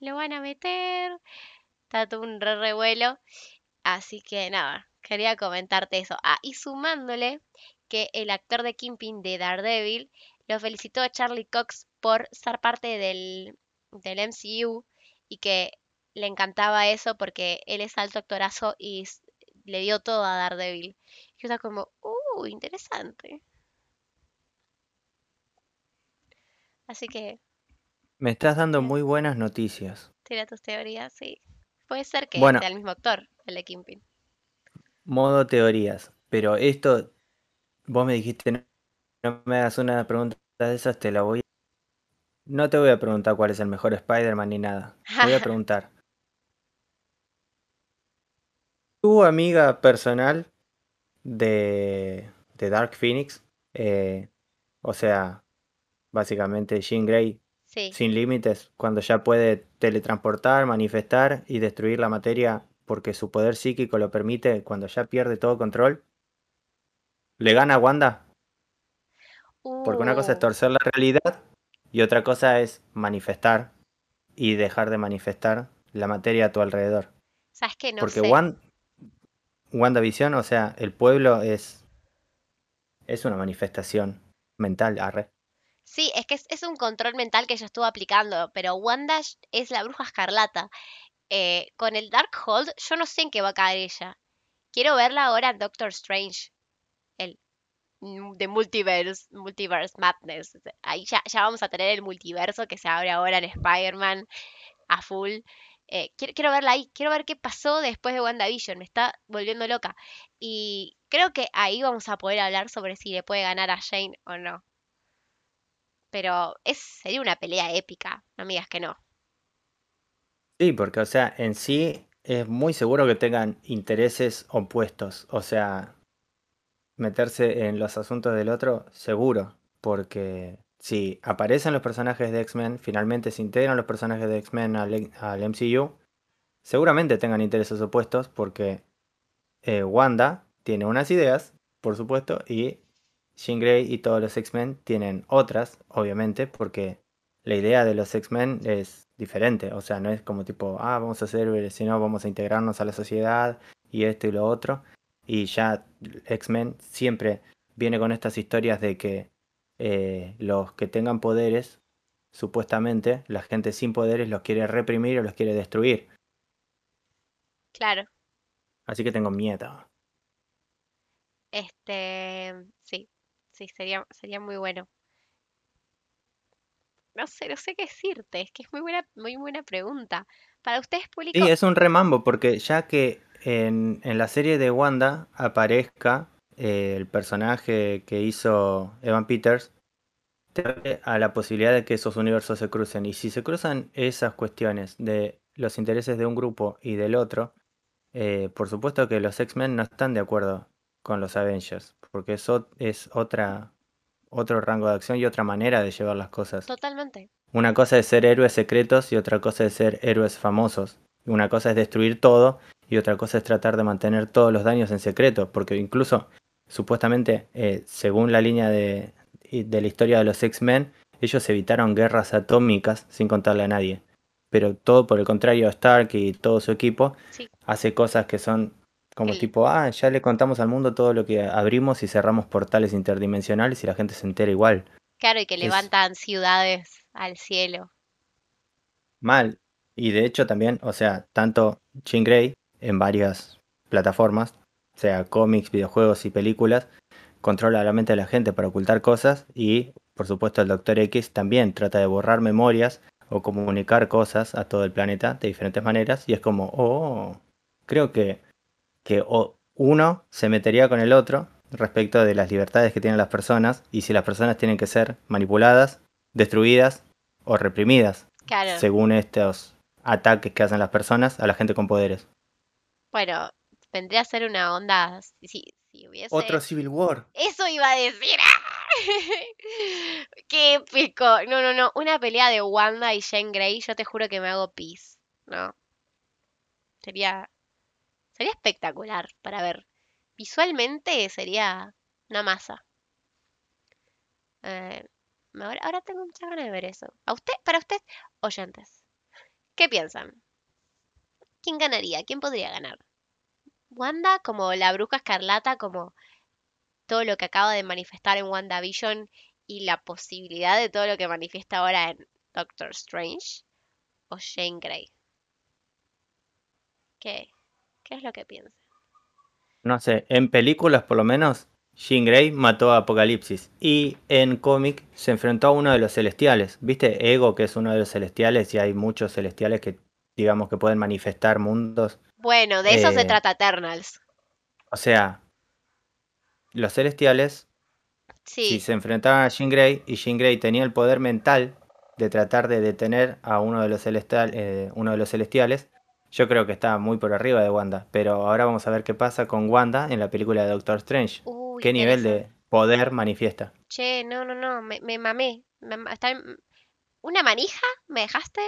lo van a meter. Está todo un re revuelo. Así que nada, quería comentarte eso. Ah, y sumándole que el actor de Kingpin de Daredevil lo felicitó a Charlie Cox por ser parte del, del MCU y que le encantaba eso porque él es alto actorazo y le dio todo a Daredevil. Yo estaba como, uh, interesante. Así que Me estás dando muy buenas noticias. tira tus teorías, sí. Puede ser que Bueno. sea el mismo actor, el de Kingpin. Modo teorías. Pero esto, vos me dijiste, no, no me hagas una pregunta de esas, te la voy a... No te voy a preguntar cuál es el mejor Spider-Man ni nada. Te voy a preguntar. Tu amiga personal de, de Dark Phoenix, eh, o sea, básicamente Jean Grey Sí, sin límites, cuando ya puede teletransportar, manifestar y destruir la materia porque su poder psíquico lo permite, cuando ya pierde todo control, le gana a Wanda, porque una cosa es Uh, torcer la realidad y otra cosa es manifestar y dejar de manifestar la materia a tu alrededor. ¿sabes qué? No porque sé. Wan- WandaVision, o sea, el pueblo es, es una manifestación mental, arre. Sí, es que es, es un control mental que ella estuvo aplicando, pero Wanda es la bruja escarlata. Eh, con el Darkhold, yo no sé en qué va a caer ella. Quiero verla ahora en Doctor Strange, de Multiverse, Multiverse Madness. Ahí ya, ya vamos a tener el multiverso que se abre ahora en Spider-Man a full. Eh, quiero, quiero verla ahí, quiero ver qué pasó después de WandaVision, me está volviendo loca. Y creo que ahí vamos a poder hablar sobre si le puede ganar a Jane o no. Pero es, sería una pelea épica, no me digas que no. Sí, porque, o sea, en sí es muy seguro que tengan intereses opuestos. O sea, meterse en los asuntos del otro, seguro. Porque si aparecen los personajes de X-Men, finalmente se integran los personajes de X-Men al, al MCU, seguramente tengan intereses opuestos porque eh, Wanda tiene unas ideas, por supuesto, y Jean Grey y todos los X-Men tienen otras, obviamente, porque la idea de los X-Men es diferente. O sea, no es como tipo, ah, vamos a hacer, sino vamos a integrarnos a la sociedad y esto y lo otro. Y ya X-Men siempre viene con estas historias de que eh, los que tengan poderes, supuestamente, la gente sin poderes los quiere reprimir o los quiere destruir. Claro, Así que tengo miedo. este, sí, sí, sería, sería muy bueno. No sé, no sé qué decirte, es que es muy buena, muy buena pregunta. Para ustedes, público, Sí, es un remambo, porque ya que en, en la serie de Wanda aparezca eh, el personaje que hizo Evan Peters, a la posibilidad de que esos universos se crucen. Y si se cruzan esas cuestiones de los intereses de un grupo y del otro, eh, por supuesto que los X-Men no están de acuerdo con los Avengers, porque eso es otra, otro rango de acción y otra manera de llevar las cosas. totalmente. Una cosa es ser héroes secretos y otra cosa es ser héroes famosos. Una cosa es destruir todo y otra cosa es tratar de mantener todos los daños en secreto, porque incluso supuestamente, eh, según la línea de, de la historia de los X-Men, ellos evitaron guerras atómicas sin contarle a nadie. Pero todo por el contrario, Stark y todo su equipo Sí. hace cosas que son como tipo, ah, ya le contamos al mundo todo lo que abrimos y cerramos portales interdimensionales y la gente se entera igual. Claro, y que Es- levantan ciudades al cielo. Mal. Y de hecho también, o sea, tanto Jean Grey en varias plataformas, sea cómics, videojuegos y películas, controla la mente de la gente para ocultar cosas y, por supuesto, el Doctor X también trata de borrar memorias o comunicar cosas a todo el planeta de diferentes maneras y es como, oh, creo que, que uno se metería con el otro respecto de las libertades que tienen las personas y si las personas tienen que ser manipuladas, destruidas o reprimidas Claro. según estos ataques que hacen las personas a la gente con poderes. Bueno, vendría a ser una onda. Si, si, hubiese. Otro Civil War. Eso iba a decir. ¡Qué épico! No, no, no. Una pelea de Wanda y Jean Grey, yo te juro que me hago pis. ¿No? Sería. Sería espectacular para ver. Visualmente sería una masa. Eh, ahora, ahora tengo muchas ganas de ver eso. A usted, para usted, oyentes, ¿qué piensan? ¿Quién ganaría? ¿Quién podría ganar? ¿Wanda como la bruja escarlata, como todo lo que acaba de manifestar en WandaVision y la posibilidad de todo lo que manifiesta ahora en Doctor Strange? ¿O Jane Grey? ¿Qué? ¿Qué es lo que piensa? No sé, en películas por lo menos, Jean Grey mató a Apocalipsis. Y en cómic se enfrentó a uno de los celestiales. ¿Viste? Ego, que es uno de los celestiales, y hay muchos celestiales que, digamos, que pueden manifestar mundos. Bueno, de eso se Eh, trata Eternals. O sea, los celestiales, Sí, si se enfrentaban a Jean Grey y Jean Grey tenía el poder mental de tratar de detener a uno de los, celestial- eh, uno de los celestiales, yo creo que está muy por arriba de Wanda. Pero ahora vamos a ver qué pasa con Wanda en la película de Doctor Strange. Uy, ¿Qué nivel de poder manifiesta? Che, no, no, no, me, me mamé. Me ¿Una manija? ¿Me dejaste?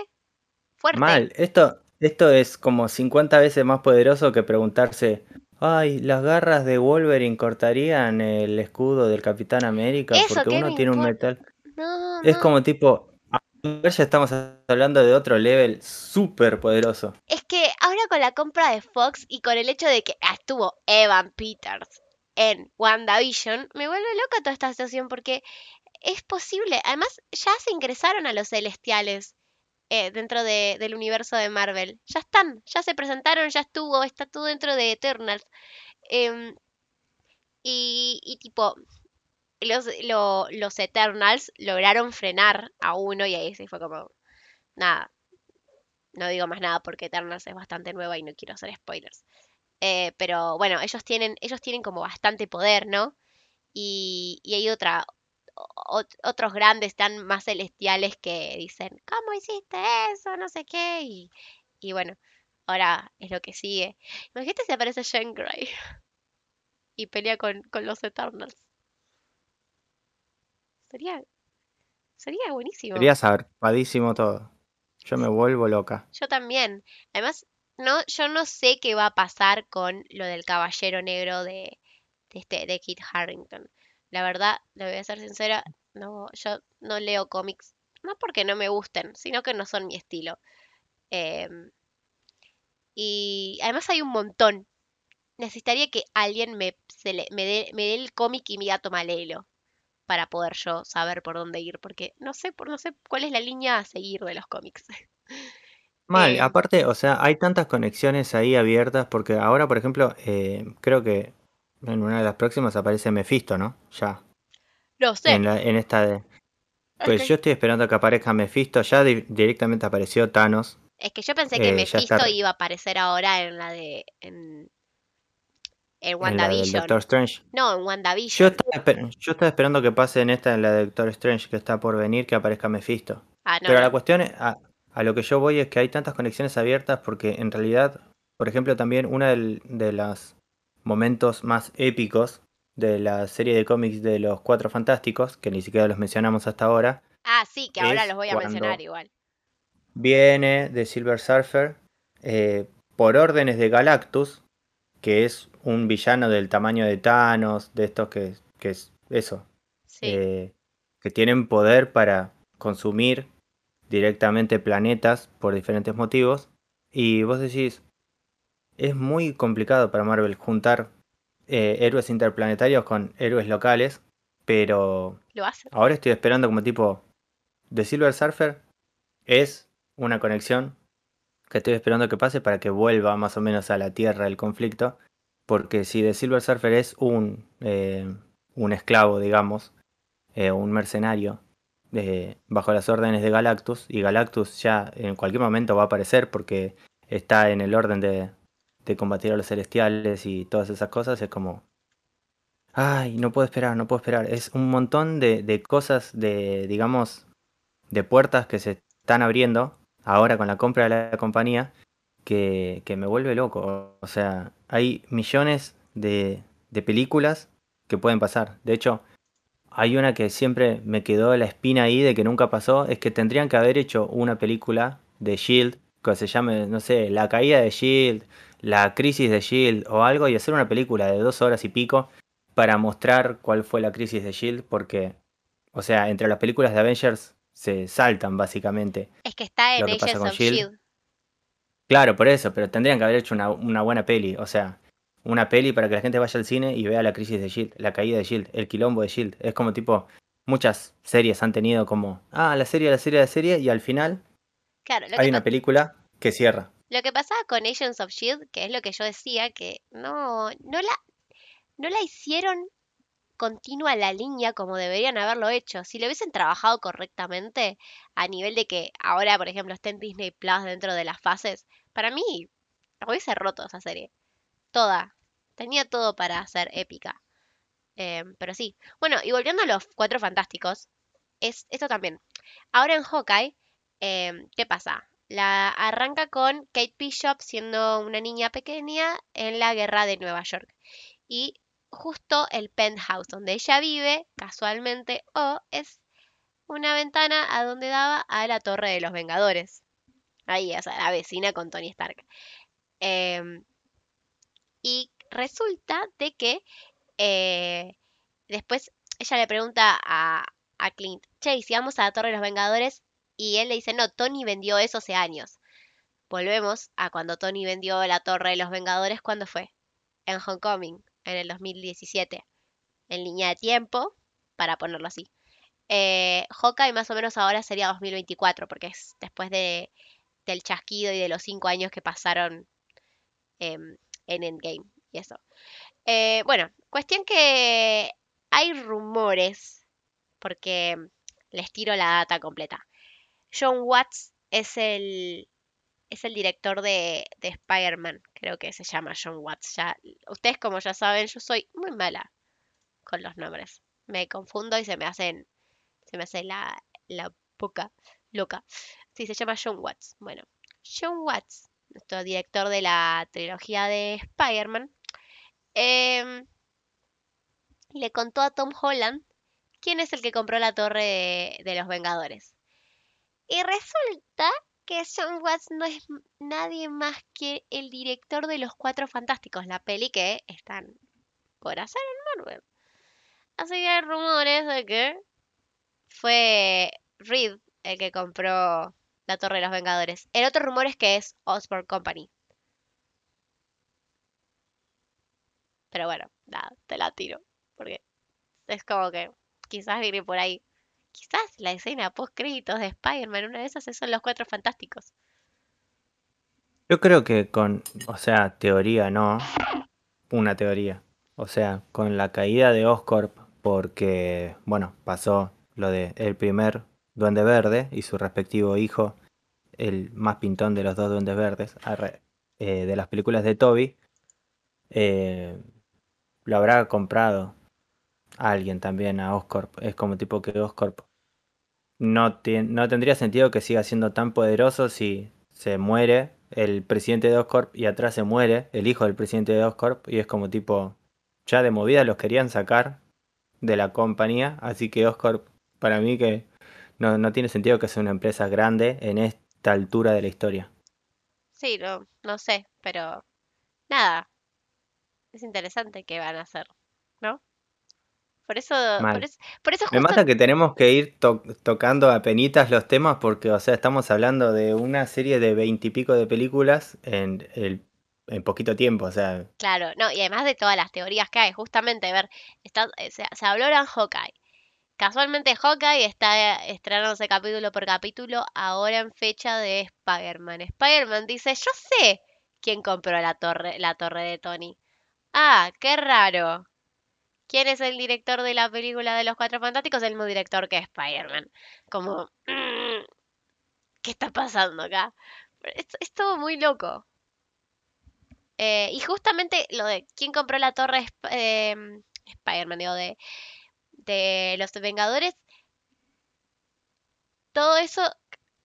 Fuerte. Mal, esto, esto es como 50 veces más poderoso que preguntarse, ay, las garras de Wolverine cortarían el escudo del Capitán América Eso, porque ¿qué uno tiene un metal. No, Es no. como tipo, ya estamos hablando de otro level súper poderoso. Es que ahora con la compra de Fox y con el hecho de que estuvo Evan Peters en WandaVision, me vuelve loca toda esta situación porque es posible. Además, ya se ingresaron a los celestiales eh, dentro de- del universo de Marvel. Ya están, ya se presentaron, ya estuvo, está todo dentro de Eternals. Em, y, y tipo, los, lo- los Eternals lograron frenar a uno y ahí sí fue como, nada, no digo más nada porque Eternals es bastante nueva y no quiero hacer spoilers. Eh, pero bueno, ellos tienen, ellos tienen como bastante poder, ¿no? Y, y hay otra, otros grandes tan más celestiales que dicen, ¿cómo hiciste eso? No sé qué. Y, y bueno, ahora es lo que sigue. Imagínate si aparece Jean Grey y pelea con, con los Eternals. Sería, sería buenísimo. Sería zarpadísimo todo. Yo me vuelvo loca. Yo también. Además, no, yo no sé qué va a pasar con lo del Caballero Negro de, de este, de Kit Harington. La verdad, le voy a ser sincera, no, yo no leo cómics, no porque no me gusten, sino que no son mi estilo. Em, y además hay un montón. Necesitaría que alguien me, se le- me dé, me dé el cómic y me diga, toma, léelo, para poder yo saber por dónde ir, porque no sé, por, no sé cuál es la línea a seguir de los cómics. Mal, Eh, aparte, o sea, hay tantas conexiones ahí abiertas porque ahora, por ejemplo, eh, creo que en una de las próximas aparece Mephisto, ¿no? Ya, Lo sé. en la, en esta de... Pues yo estoy esperando que aparezca Mephisto, ya di- directamente apareció Thanos Es que yo pensé que Eh, está Mephisto iba a aparecer ahora en la de. en, en en la WandaVision. Doctor Strange. No, en Yo WandaVision. estaba, yo estaba esperando que pase en esta, en la de Doctor Strange, que está por venir, que aparezca Mephisto. Ah, no, Pero la cuestión es, a, a lo que yo voy es que hay tantas conexiones abiertas porque en realidad, por ejemplo, también del- de los momentos más épicos de la serie de cómics de los Cuatro Fantásticos, que ni siquiera los mencionamos hasta ahora, Ah, sí, que ahora los voy a mencionar igual. viene de Silver Surfer eh, por órdenes de Galactus, que es un villano del tamaño de Thanos, de estos que, que es eso, Sí. eh, que tienen poder para consumir directamente planetas por diferentes motivos. Y vos decís, es muy complicado para Marvel juntar eh, héroes interplanetarios con héroes locales, pero Lo hace. ahora estoy esperando como tipo, The Silver Surfer es una conexión que estoy esperando que pase para que vuelva más o menos a la tierra el conflicto. Porque si The Silver Surfer es un, eh, un esclavo, digamos, eh, un mercenario, bajo las órdenes de Galactus, y Galactus ya en cualquier momento va a aparecer porque está en el orden de, de combatir a los celestiales y todas esas cosas, es como... Ay, no puedo esperar, no puedo esperar. Es un montón de, de cosas, de, digamos, de puertas que se están abriendo ahora con la compra de la compañía que, que me vuelve loco. O sea, hay millones de, de películas que pueden pasar. De hecho, hay una que siempre me quedó la espina ahí de que nunca pasó, es que tendrían que haber hecho una película de Shield que se llame, no sé, La caída de Shield, La crisis de Shield o algo y hacer una película de dos horas y pico para mostrar cuál fue la crisis de Shield porque, o sea, entre las películas de Avengers se saltan básicamente. Es que está en que Agents of Shield. Shield. Claro, por eso, pero tendrían que haber hecho una, una buena peli, o sea, una peli para que la gente vaya al cine y vea la crisis de Shield, la caída de Shield, el quilombo de Shield. Es como tipo, muchas series han tenido como, ah, la serie, la serie, la serie, y al final Claro, lo hay que, una película que cierra. Lo que pasaba con Agents of Shield, que es lo que yo decía, que no, no la, no la hicieron continua la línea como deberían haberlo hecho. Si lo hubiesen trabajado correctamente, a nivel de que ahora, por ejemplo, esté en Disney Plus dentro de las fases, para mí hubiese roto esa serie. Toda. Tenía todo para ser épica. Em, pero sí. Bueno, y volviendo a los cuatro fantásticos, es esto también. Ahora en Hawkeye, em, ¿qué pasa? La arranca con Kate Bishop siendo una niña pequeña en la guerra de Nueva York. Y justo el penthouse donde ella vive, casualmente, o es una ventana a donde daba a la Torre de los Vengadores. Ahí, o sea, la vecina con Tony Stark. Em, y resulta de que eh, después ella le pregunta a, a Clint, che, ¿y si vamos a la Torre de los Vengadores? Y él le dice, no, Tony vendió eso hace años. Volvemos a cuando Tony vendió la Torre de los Vengadores, ¿cuándo fue? En Homecoming, en el 2017. En línea de tiempo, para ponerlo así. Eh, Hawkeye más o menos ahora sería 2024, porque es después de, del chasquido y de los cinco años que pasaron em, en Endgame y eso. Eh, bueno, cuestión que hay rumores, porque les tiro la data completa. John Watts es el, es el director de, de Spider-Man, creo que se llama John Watts. Ya, ustedes como ya saben, yo soy muy mala con los nombres. Me confundo y se me hacen, se me hace la, la boca loca. Sí, se llama John Watts. Bueno, John Watts, nuestro director de la trilogía de Spider-Man, em, le contó a Tom Holland quién es el que compró la torre de, de los Vengadores. Y resulta que John Watts no es nadie más que el director de Los Cuatro Fantásticos, la peli que están por hacer en Marvel. Así que hay rumores de que fue Reed el que compró la Torre de los Vengadores. El otro rumor es que es Osborne Company. Pero bueno, nada, te la tiro. Porque es como que quizás viene por ahí. Quizás la escena post créditos de Spider-Man, una de esas son los cuatro fantásticos. Yo creo que con, o sea, teoría no, una teoría. O sea, con la caída de Oscorp, porque, bueno, pasó lo de el primer Duende Verde y su respectivo hijo el más pintón de los dos duendes verdes, eh, de las películas de Toby, eh, lo habrá comprado a alguien también, a Oscorp. Es como tipo que Oscorp no, no tendría sentido que siga siendo tan poderoso si se muere el presidente de Oscorp y atrás se muere el hijo del presidente de Oscorp y es como tipo, ya de movida los querían sacar de la compañía, así que Oscorp para mí que no, no tiene sentido que sea una empresa grande en esta altura de la historia. Sí, no, no sé, pero nada, es interesante qué van a hacer, ¿no? Por eso, por eso, Me mata que tenemos que ir tocando a penitas los temas porque, o sea, estamos hablando de una serie de veintipico de películas en, el, en poquito tiempo, o sea. Claro, no, y además de todas las teorías que hay, justamente, ver, está, eh, se, se habló en Hawkeye. Casualmente Hawkeye está estrenándose capítulo por capítulo ahora en fecha de Spider-Man. Spider-Man dice, yo sé quién compró la torre, la torre de Tony. Ah, qué raro. ¿Quién es el director de la película de los Cuatro Fantásticos? El mismo director que Spider-Man. Como, mm, ¿qué está pasando acá? Es, todo muy loco. Eh, y justamente lo de quién compró la torre eh, Spider-Man, digo, de, de los Vengadores, todo eso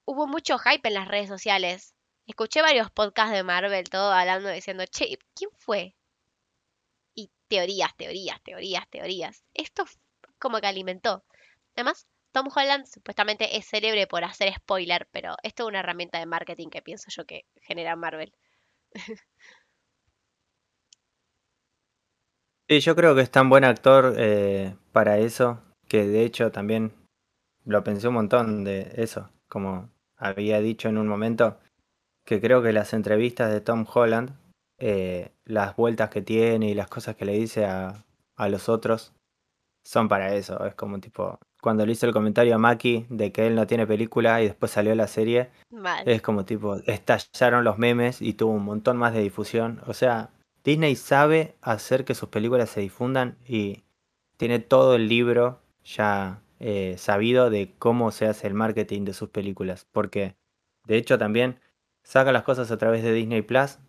hubo mucho hype en las redes sociales. Escuché varios podcasts de Marvel, todo hablando, diciendo, che, ¿quién fue? Teorías, teorías, teorías, teorías. Esto como que alimentó. Además, Tom Holland supuestamente es célebre por hacer spoiler, pero esto es una herramienta de marketing que pienso yo que genera Marvel. Sí, yo creo que es tan buen actor eh, para eso, que de hecho también lo pensé un montón de eso, como había dicho en un momento, que creo que las entrevistas de Tom Holland eh, las vueltas que tiene y las cosas que le dice a, los otros son para eso. Es como tipo, cuando le hice el comentario a Maki de que él no tiene película y después salió la serie, es como tipo, estallaron los memes y tuvo un montón más de difusión. O sea, Disney sabe hacer que sus películas se difundan y tiene todo el libro ya eh, sabido de cómo se hace el marketing de sus películas. Porque, de hecho, también saca las cosas a través de Disney Plus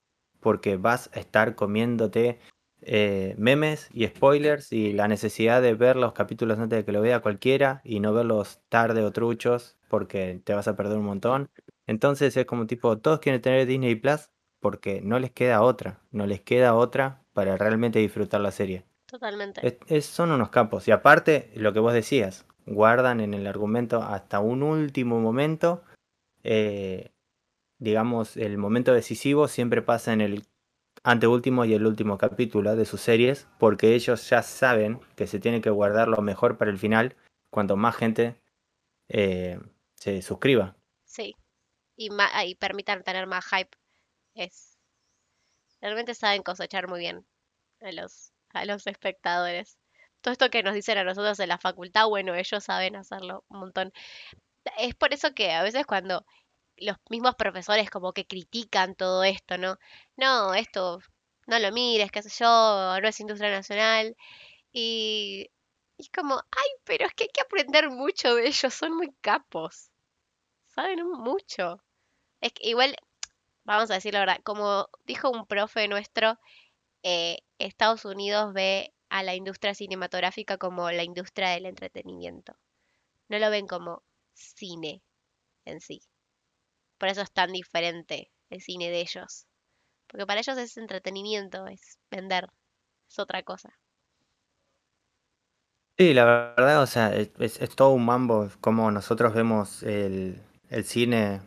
porque vas a estar comiéndote eh, memes y spoilers y la necesidad de ver los capítulos antes de que lo vea cualquiera y no verlos tarde o truchos porque te vas a perder un montón. Entonces es como tipo, todos quieren tener Disney Plus porque no les queda otra, no les queda otra para realmente disfrutar la serie. Totalmente. son unos campos. Y aparte, lo que vos decías, guardan en el argumento hasta un último momento eh, digamos, el momento decisivo siempre pasa en el anteúltimo y el último capítulo de sus series, porque ellos ya saben que se tiene que guardar lo mejor para el final, cuanto más gente eh, se suscriba. Sí, y, y permitan tener más hype. Es realmente saben cosechar muy bien a los, a los espectadores. Todo esto que nos dicen a nosotros en la facultad, bueno, ellos saben hacerlo un montón. Es por eso que a veces cuando los mismos profesores como que critican todo esto, ¿no? No, esto no lo mires, qué sé yo, no es industria nacional. Y, es como, ay, pero es que hay que aprender mucho de ellos, son muy capos. Saben mucho. Es que igual, vamos a decir la verdad, como dijo un profe nuestro, eh, Estados Unidos ve a la industria cinematográfica como la industria del entretenimiento. No lo ven como cine en sí. Por eso es tan diferente el cine de ellos. Porque para ellos es entretenimiento, es vender, es otra cosa. Sí, la verdad, o sea, es, todo un mambo como nosotros vemos el, cine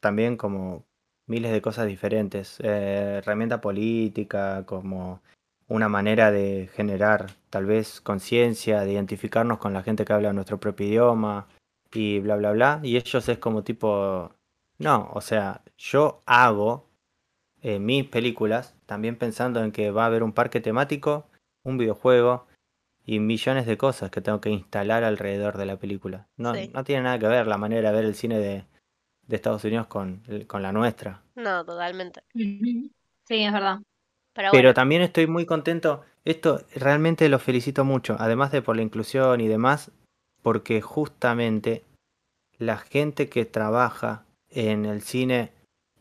también como miles de cosas diferentes. Eh, herramienta política, como una manera de generar tal vez conciencia, de identificarnos con la gente que habla nuestro propio idioma y bla, bla, bla. Y ellos es como tipo, no, o sea, yo hago eh, mis películas también pensando en que va a haber un parque temático, un videojuego y millones de cosas que tengo que instalar alrededor de la película. No, no tiene nada que ver la manera de ver el cine de, Estados Unidos con, con, la nuestra. No, totalmente. Sí, es verdad. Pero, Pero, también estoy muy contento. Esto realmente lo felicito mucho, además de por la inclusión y demás, porque justamente la gente que trabaja en el cine,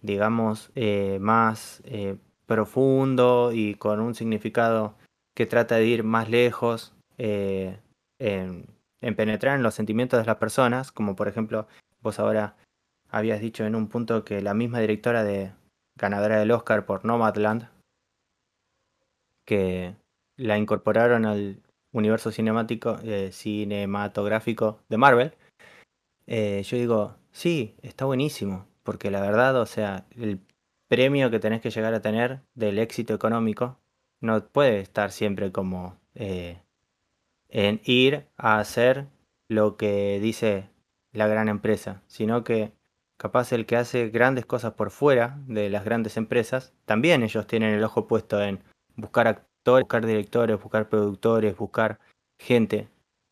digamos, eh, más eh, profundo y con un significado que trata de ir más lejos eh, en, en penetrar en los sentimientos de las personas, como por ejemplo vos ahora habías dicho en un punto que la misma directora de ganadora del Oscar por Nomadland, que la incorporaron al universo cinematográfico de Marvel, eh, yo digo, sí, está buenísimo, porque la verdad, o sea, el premio que tenés que llegar a tener del éxito económico no puede estar siempre como eh, en ir a hacer lo que dice la gran empresa, sino que capaz el que hace grandes cosas por fuera de las grandes empresas, también ellos tienen el ojo puesto en buscar actores, buscar directores, buscar productores, buscar gente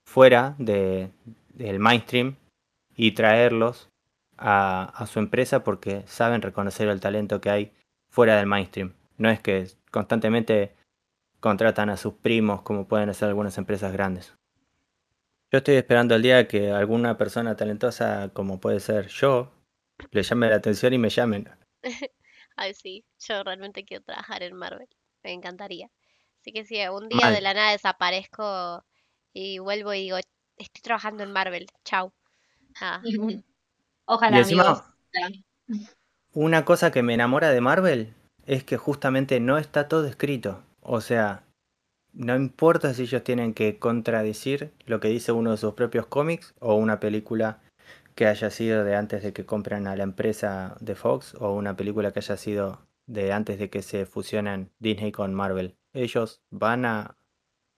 fuera de, del mainstream y traerlos a, a su empresa porque saben reconocer el talento que hay fuera del mainstream. No es que constantemente contratan a sus primos como pueden hacer algunas empresas grandes. Yo estoy esperando el día que alguna persona talentosa como puede ser yo le llame la atención y me llamen. Ay, sí, yo realmente quiero trabajar en Marvel. Me encantaría. Así que si un día de la nada desaparezco y vuelvo y digo, estoy trabajando en Marvel, chau. Nada. Y Ojalá, encima, una cosa que me enamora de Marvel es que justamente no está todo escrito. O sea, no importa si ellos tienen que contradecir lo que dice uno de sus propios cómics o una película que haya sido de antes de que compren a la empresa de Fox o una película que haya sido de antes de que se fusionen Disney con Marvel. Ellos van a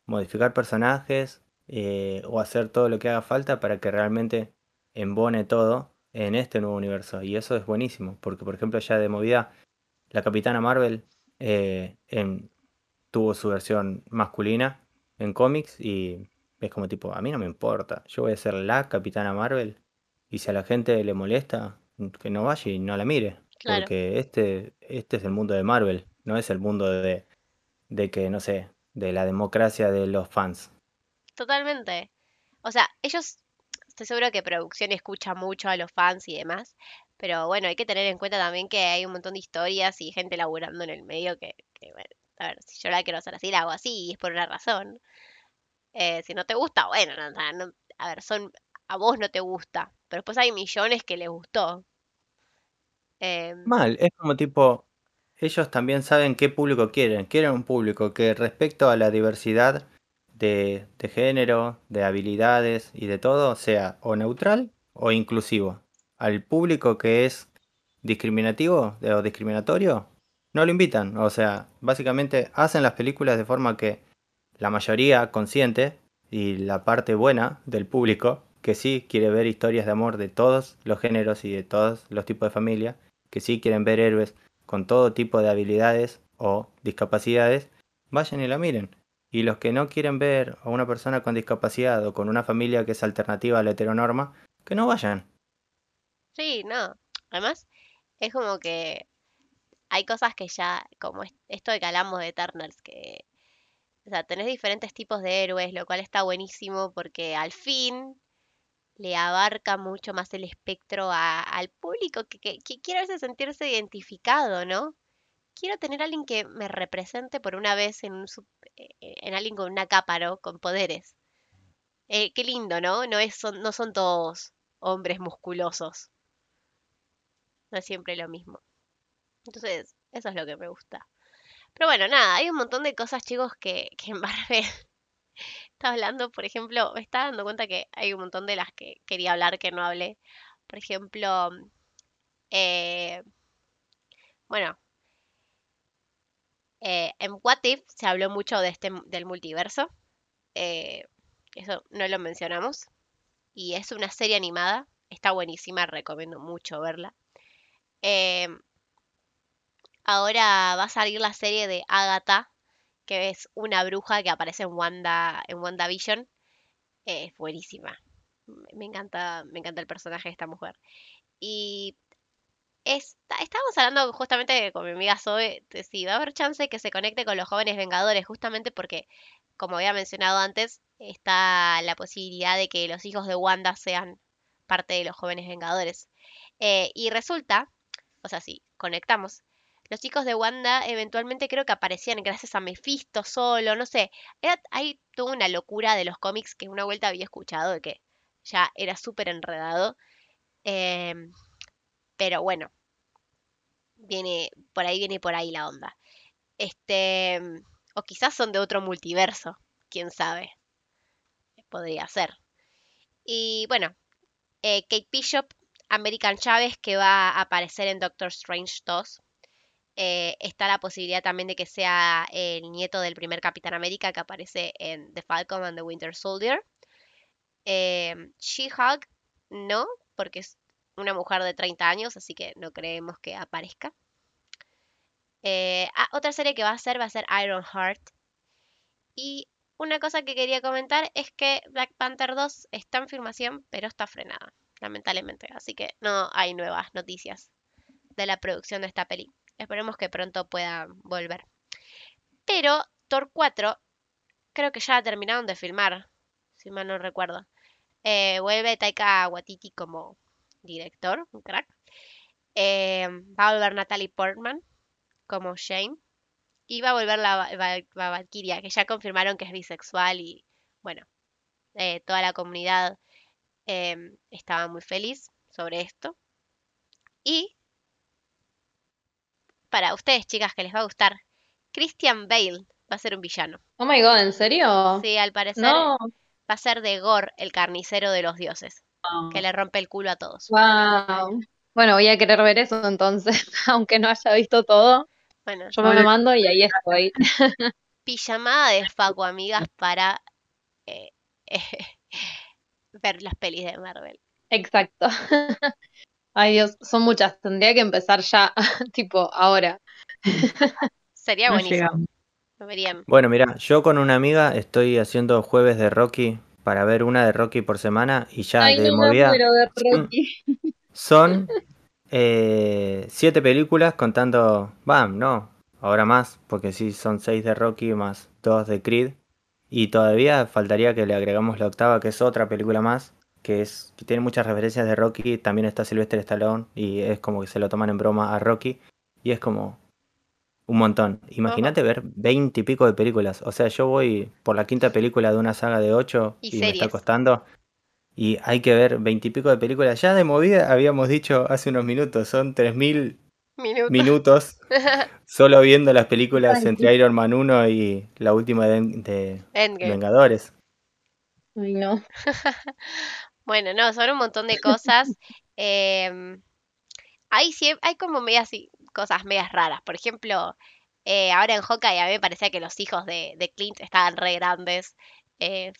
modificar personajes eh, o hacer todo lo que haga falta para que realmente embone todo en este nuevo universo. Y eso es buenísimo, porque por ejemplo ya de movida, la Capitana Marvel eh, en- tuvo su versión masculina en cómics y es como tipo, a mí no me importa, yo voy a ser la Capitana Marvel y si a la gente le molesta, que no vaya y no la mire, Claro, porque este, este es el mundo de Marvel, no es el mundo de, de que, no sé, de la democracia de los fans. totalmente. O sea, ellos, estoy seguro que producción escucha mucho a los fans y demás, pero bueno, hay que tener en cuenta también que hay un montón de historias y gente laburando en el medio que, a ver, si yo la quiero hacer así, la hago así y es por una razón. Eh, si no te gusta, bueno, no, no, no- a ver, son, a vos no te gusta, pero después hay millones que les gustó. Em, Mal, es como tipo, ellos también saben qué público quieren. Quieren un público que respecto a la diversidad de, género, de habilidades y de todo, sea o neutral o inclusivo. Al público que es discriminativo o discriminatorio, no lo invitan. O sea, básicamente hacen las películas de forma que la mayoría consciente y la parte buena del público, que sí quiere ver historias de amor de todos los géneros y de todos los tipos de familia, que sí quieren ver héroes con todo tipo de habilidades o discapacidades, vayan y la miren. Y los que no quieren ver a una persona con discapacidad o con una familia que es alternativa a la heteronorma, que no vayan. sí, no. Además, es como que hay cosas que ya, como es- esto de que hablamos de Eternals, que, o sea, tenés diferentes tipos de héroes, lo cual está buenísimo porque al fin le abarca mucho más el espectro a- al público que, quiere sentirse identificado, ¿no? Quiero tener a alguien que me represente por una vez en un sup- eh, en alguien con una capa, ¿no? Con poderes. Eh, qué lindo, ¿no? No es, son, no son todos hombres musculosos. No es siempre lo mismo. Entonces, eso es lo que me gusta. Pero bueno, nada, hay un montón de cosas, chicos, que, que en Marvel está hablando. Por ejemplo, me estaba dando cuenta que hay un montón de las que quería hablar que no hablé. Por ejemplo, eh, bueno, eh, en What If se habló mucho de este, del multiverso. eh, eso no lo mencionamos. Y es una serie animada. Está buenísima, recomiendo mucho verla. Em, ahora va a salir la serie de Agatha, que es una bruja que aparece en Wanda, en WandaVision. Eh, es buenísima. Me encanta, me encanta el personaje de esta mujer. Y esta- estábamos hablando justamente con mi amiga Zoe de si va a haber chance que se conecte con los jóvenes Vengadores, justamente porque, como había mencionado antes, está la posibilidad de que los hijos de Wanda sean parte de los jóvenes vengadores. Eh, y resulta, o sea, si conectamos, los chicos de Wanda eventualmente creo que aparecían gracias a Mephisto solo, no sé. Era, hay una locura de los cómics que una vuelta había escuchado de que ya era súper enredado. Em, pero bueno, viene, por ahí viene por ahí la onda. Este, o quizás son de otro multiverso, quién sabe. Podría ser. Y bueno, eh, Kate Bishop, American Chávez, que va a aparecer en Doctor Strange 2. Eh, está la posibilidad también de que sea el nieto del primer Capitán América que aparece en The Falcon and the Winter Soldier. Eh, She-Hulk, no, porque es una mujer de 30 años, así que no creemos que aparezca. Eh, ah, otra serie que va a ser va a ser Iron Heart. Y una cosa que quería comentar es que Black Panther 2 está en filmación, pero está frenada, lamentablemente. Así que no hay nuevas noticias de la producción de esta peli. Esperemos que pronto pueda volver. Pero Thor 4 creo que ya terminaron de filmar, si mal no recuerdo. Eh, vuelve Taika Waititi como director, un crack. Eh, va a volver Natalie Portman como Shane. Y va a volver la, Valkyria, que ya confirmaron que es bisexual y bueno, eh, toda la comunidad em, estaba muy feliz sobre esto. Y para ustedes, chicas, que les va a gustar, Christian Bale va a ser un villano. Oh my god, ¿en serio? Sí, al parecer va a ser de Gore, el carnicero de los dioses, que le rompe el culo a todos. Wow. Bueno, voy a querer ver eso entonces, aunque no haya visto todo. Bueno, Yo me lo mando y ahí estoy. pijamada de Facu, amigas, para eh, ver las pelis de Marvel. Exacto. Ay Dios, son muchas. Tendría que empezar ya, tipo, ahora. Sería No buenísimo. Bueno, mira, yo con una amiga estoy haciendo jueves de Rocky para ver una de Rocky por semana y ya Ay, de no movida Rocky. son eh, siete películas contando, bam, no, ahora más, porque sí, son seis de Rocky más dos de Creed y todavía faltaría que le agregamos la octava, que es otra película más, que es que tiene muchas referencias de Rocky, también está Sylvester Stallone y es como que se lo toman en broma a Rocky y es como un montón. Imagínate ver veinte y pico de películas. O sea, yo voy por la quinta película de una saga de ocho Y y, me está costando. Y hay que ver veinte y pico de películas. Ya de movida habíamos dicho hace unos minutos, son 3.000 Minuto. minutos solo viendo las películas Ay, entre Iron Man 1 y la última de. Vengadores. Ay, no. Bueno, no, son un montón de cosas. Em, hay, hay como medias y- cosas medias raras. Por ejemplo, eh, ahora en Hawkeye a mí me parecía que los hijos de, de Clint estaban re grandes. Eh,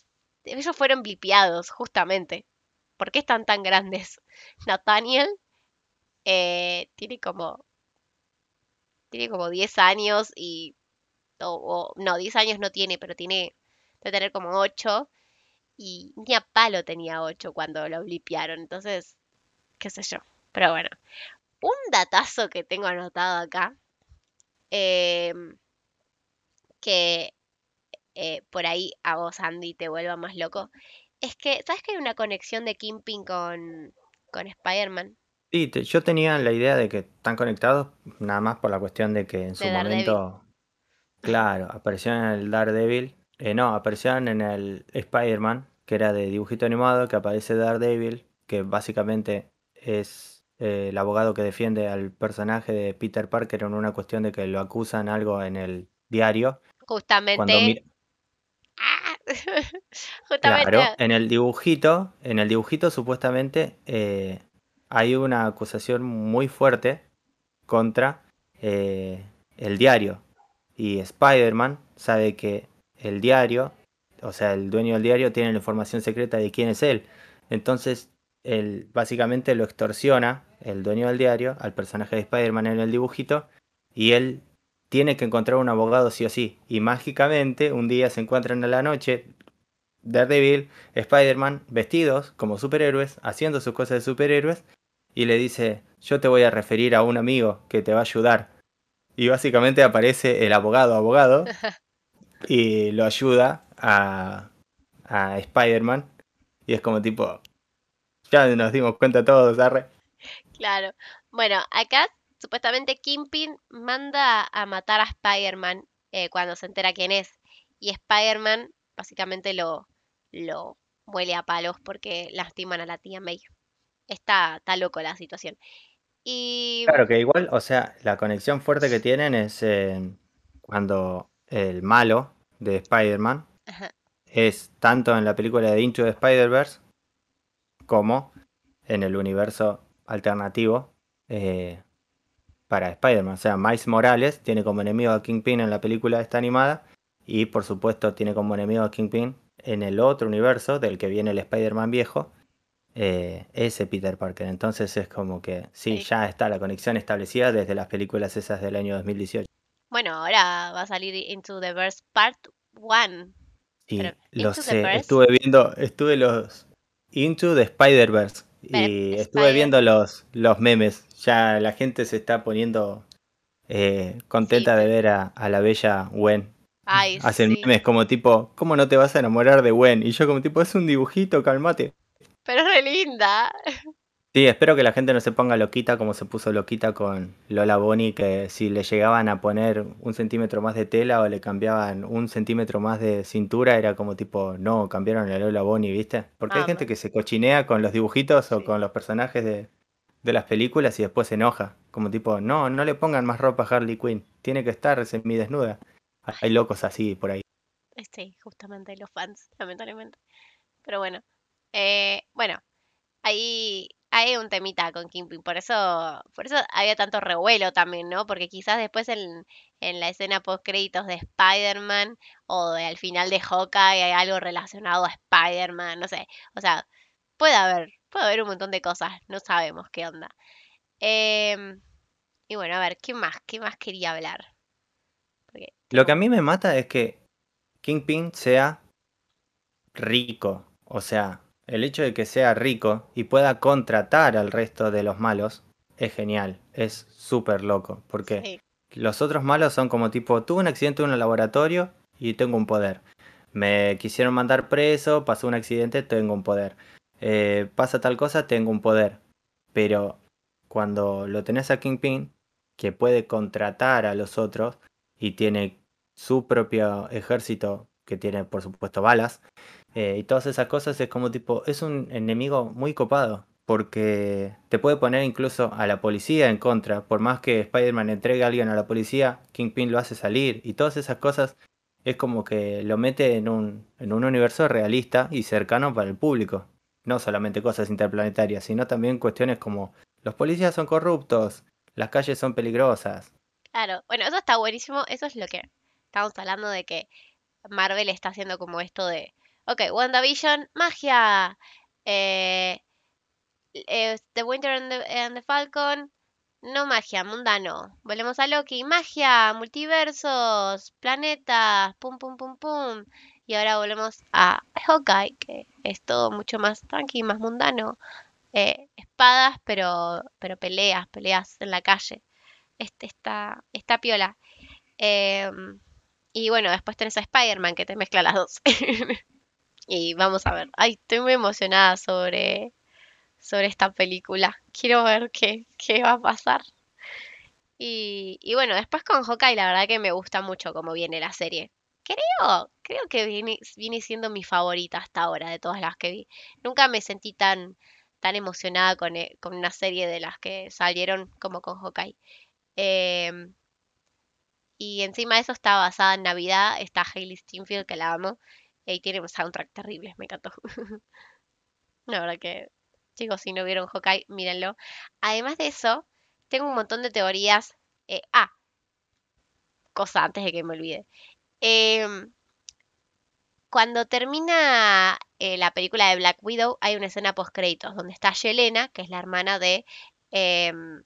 ellos fueron blipeados, justamente. ¿Por qué están tan grandes? Nathaniel eh, tiene como. Tiene como 10 años y. o- no, 10 años no tiene, pero tiene. Debe tener como 8. Y ni a palo tenía 8 cuando lo blipearon. Entonces, qué sé yo. Pero bueno. Un datazo que tengo anotado acá. em, que eh, por ahí a vos, Andy, te vuelva más loco. Es que, ¿sabes que hay una conexión de Kingpin con, con Spider-Man? Sí, te- yo tenía la idea de que están conectados, nada más por la cuestión de que en su Daredevil. momento, claro, aparecieron en el Daredevil, eh, no, aparecieron en el Spider-Man, que era de dibujito animado, que aparece Daredevil, que básicamente es eh, el abogado que defiende al personaje de Peter Parker en una cuestión de que lo acusan algo en el diario. Justamente. ¡Ah! Justamente. Claro, en el dibujito, en el dibujito supuestamente eh, hay una acusación muy fuerte contra eh, el diario. Y Spider-Man sabe que el diario, o sea, el dueño del diario tiene la información secreta de quién es él. Entonces, él básicamente lo extorsiona, el dueño del diario, al personaje de Spider-Man en el dibujito, y él tiene que encontrar un abogado sí o sí. Y mágicamente, un día se encuentran a la noche, Daredevil, Spider-Man, vestidos como superhéroes, haciendo sus cosas de superhéroes, y le dice, yo te voy a referir a un amigo que te va a ayudar. Y básicamente aparece el abogado, abogado, y lo ayuda a, a Spider-Man, y es como tipo, Ya nos dimos cuenta todos, arre. Claro. Bueno, acá supuestamente Kingpin manda a matar a Spider-Man eh, cuando se entera quién es. Y Spider-Man básicamente lo, lo muele a palos porque lastiman a la tía May. Está, está loco la situación. Y Claro que igual, o sea, la conexión fuerte que tienen es eh, cuando el malo de Spider-Man es tanto en la película de Into the Spider-Verse como en el universo alternativo eh, para Spider-Man. O sea, Miles Morales tiene como enemigo a Kingpin en la película esta animada y por supuesto tiene como enemigo a Kingpin en el otro universo del que viene el Spider-Man viejo, eh, ese Peter Parker. Entonces es como que sí, Sí. ya está la conexión establecida desde las películas esas del año 2018. bueno, ahora va a salir Into the Verse Part 1. Y Pero, lo sé, estuve viendo, estuve los Into the Spider-Verse y estuve viendo los, los memes. Ya la gente se está poniendo eh, contenta Sí, de ver a, a la bella Gwen. Ay, Hacen sí. memes como tipo, ¿cómo no te vas a enamorar de Gwen? Y yo como tipo, es un dibujito, calmate. Pero es re linda. Sí, espero que la gente no se ponga loquita como se puso loquita con Lola Bonnie, que si le llegaban a poner un centímetro más de tela o le cambiaban un centímetro más de cintura, era como tipo, no, cambiaron a Lola Bonnie, ¿viste? Porque hay Ah, gente que se cochinea con los dibujitos o Sí. con los personajes de, de las películas y después se enoja. Como tipo, no, no le pongan más ropa a Harley Quinn, tiene que estar semidesnuda. Hay locos así por ahí. Sí, justamente los fans, lamentablemente. Pero bueno. Eh, bueno, ahí hay un temita con Kingpin, por eso, por eso había tanto revuelo también, ¿no? Porque quizás después en, en la escena post créditos de Spider-Man o de, al final de Hawkeye hay algo relacionado a Spider-Man, no sé. O sea, puede haber, puede haber un montón de cosas, no sabemos qué onda. Em, y bueno, a ver, ¿qué más? ¿Qué más quería hablar? Porque Lo que a mí me mata es que Kingpin sea rico. O sea, el hecho de que sea rico y pueda contratar al resto de los malos es genial. Es súper loco. Porque sí, los otros malos son como tipo, tuve un accidente en un laboratorio y tengo un poder. Me quisieron mandar preso, pasó un accidente, tengo un poder. Eh, pasa tal cosa, tengo un poder. Pero cuando lo tenés a Kingpin, que puede contratar a los otros y tiene su propio ejército, que tiene por supuesto balas, eh, y todas esas cosas, es como tipo, es un enemigo muy copado. Porque te puede poner incluso a la policía en contra. Por más que Spider-Man entregue a alguien a la policía, Kingpin lo hace salir. Y todas esas cosas es como que lo mete en un, en un universo realista y cercano para el público. No solamente cosas interplanetarias, sino también cuestiones como los policías son corruptos, las calles son peligrosas. Claro, bueno, eso está buenísimo. Eso es lo que estamos hablando de que Marvel está haciendo como esto de, ok, WandaVision, magia, eh, eh, The Winter and the, Falcon, no magia, mundano. Volvemos a Loki, magia, multiversos, planetas, pum, pum, pum, pum. Y ahora volvemos a Hawkeye, que es todo mucho más tranqui, más mundano. Eh, espadas, pero, pero peleas, peleas en la calle. Este está, está piola. Em, y bueno, después tenés a Spider-Man que te mezcla las dos. y vamos a ver. Ay, estoy muy emocionada sobre, sobre esta película. Quiero ver qué, qué va a pasar. Y, y bueno, después con Hawkeye, la verdad que me gusta mucho cómo viene la serie. Creo, creo que viene, viene siendo mi favorita hasta ahora de todas las que vi. Nunca me sentí tan, tan emocionada con, e- con una serie de las que salieron como con Hawkeye. Em, y encima de eso está basada en Navidad, está Hailey Steinfeld, que la amo, y tiene un soundtrack terrible, me encantó. La verdad que, chicos, si no vieron Hawkeye, mírenlo. Además de eso, tengo un montón de teorías. eh, ah, cosa antes de que me olvide. Em, cuando termina eh, la película de Black Widow, hay una escena post créditos donde está Yelena, que es la hermana de em,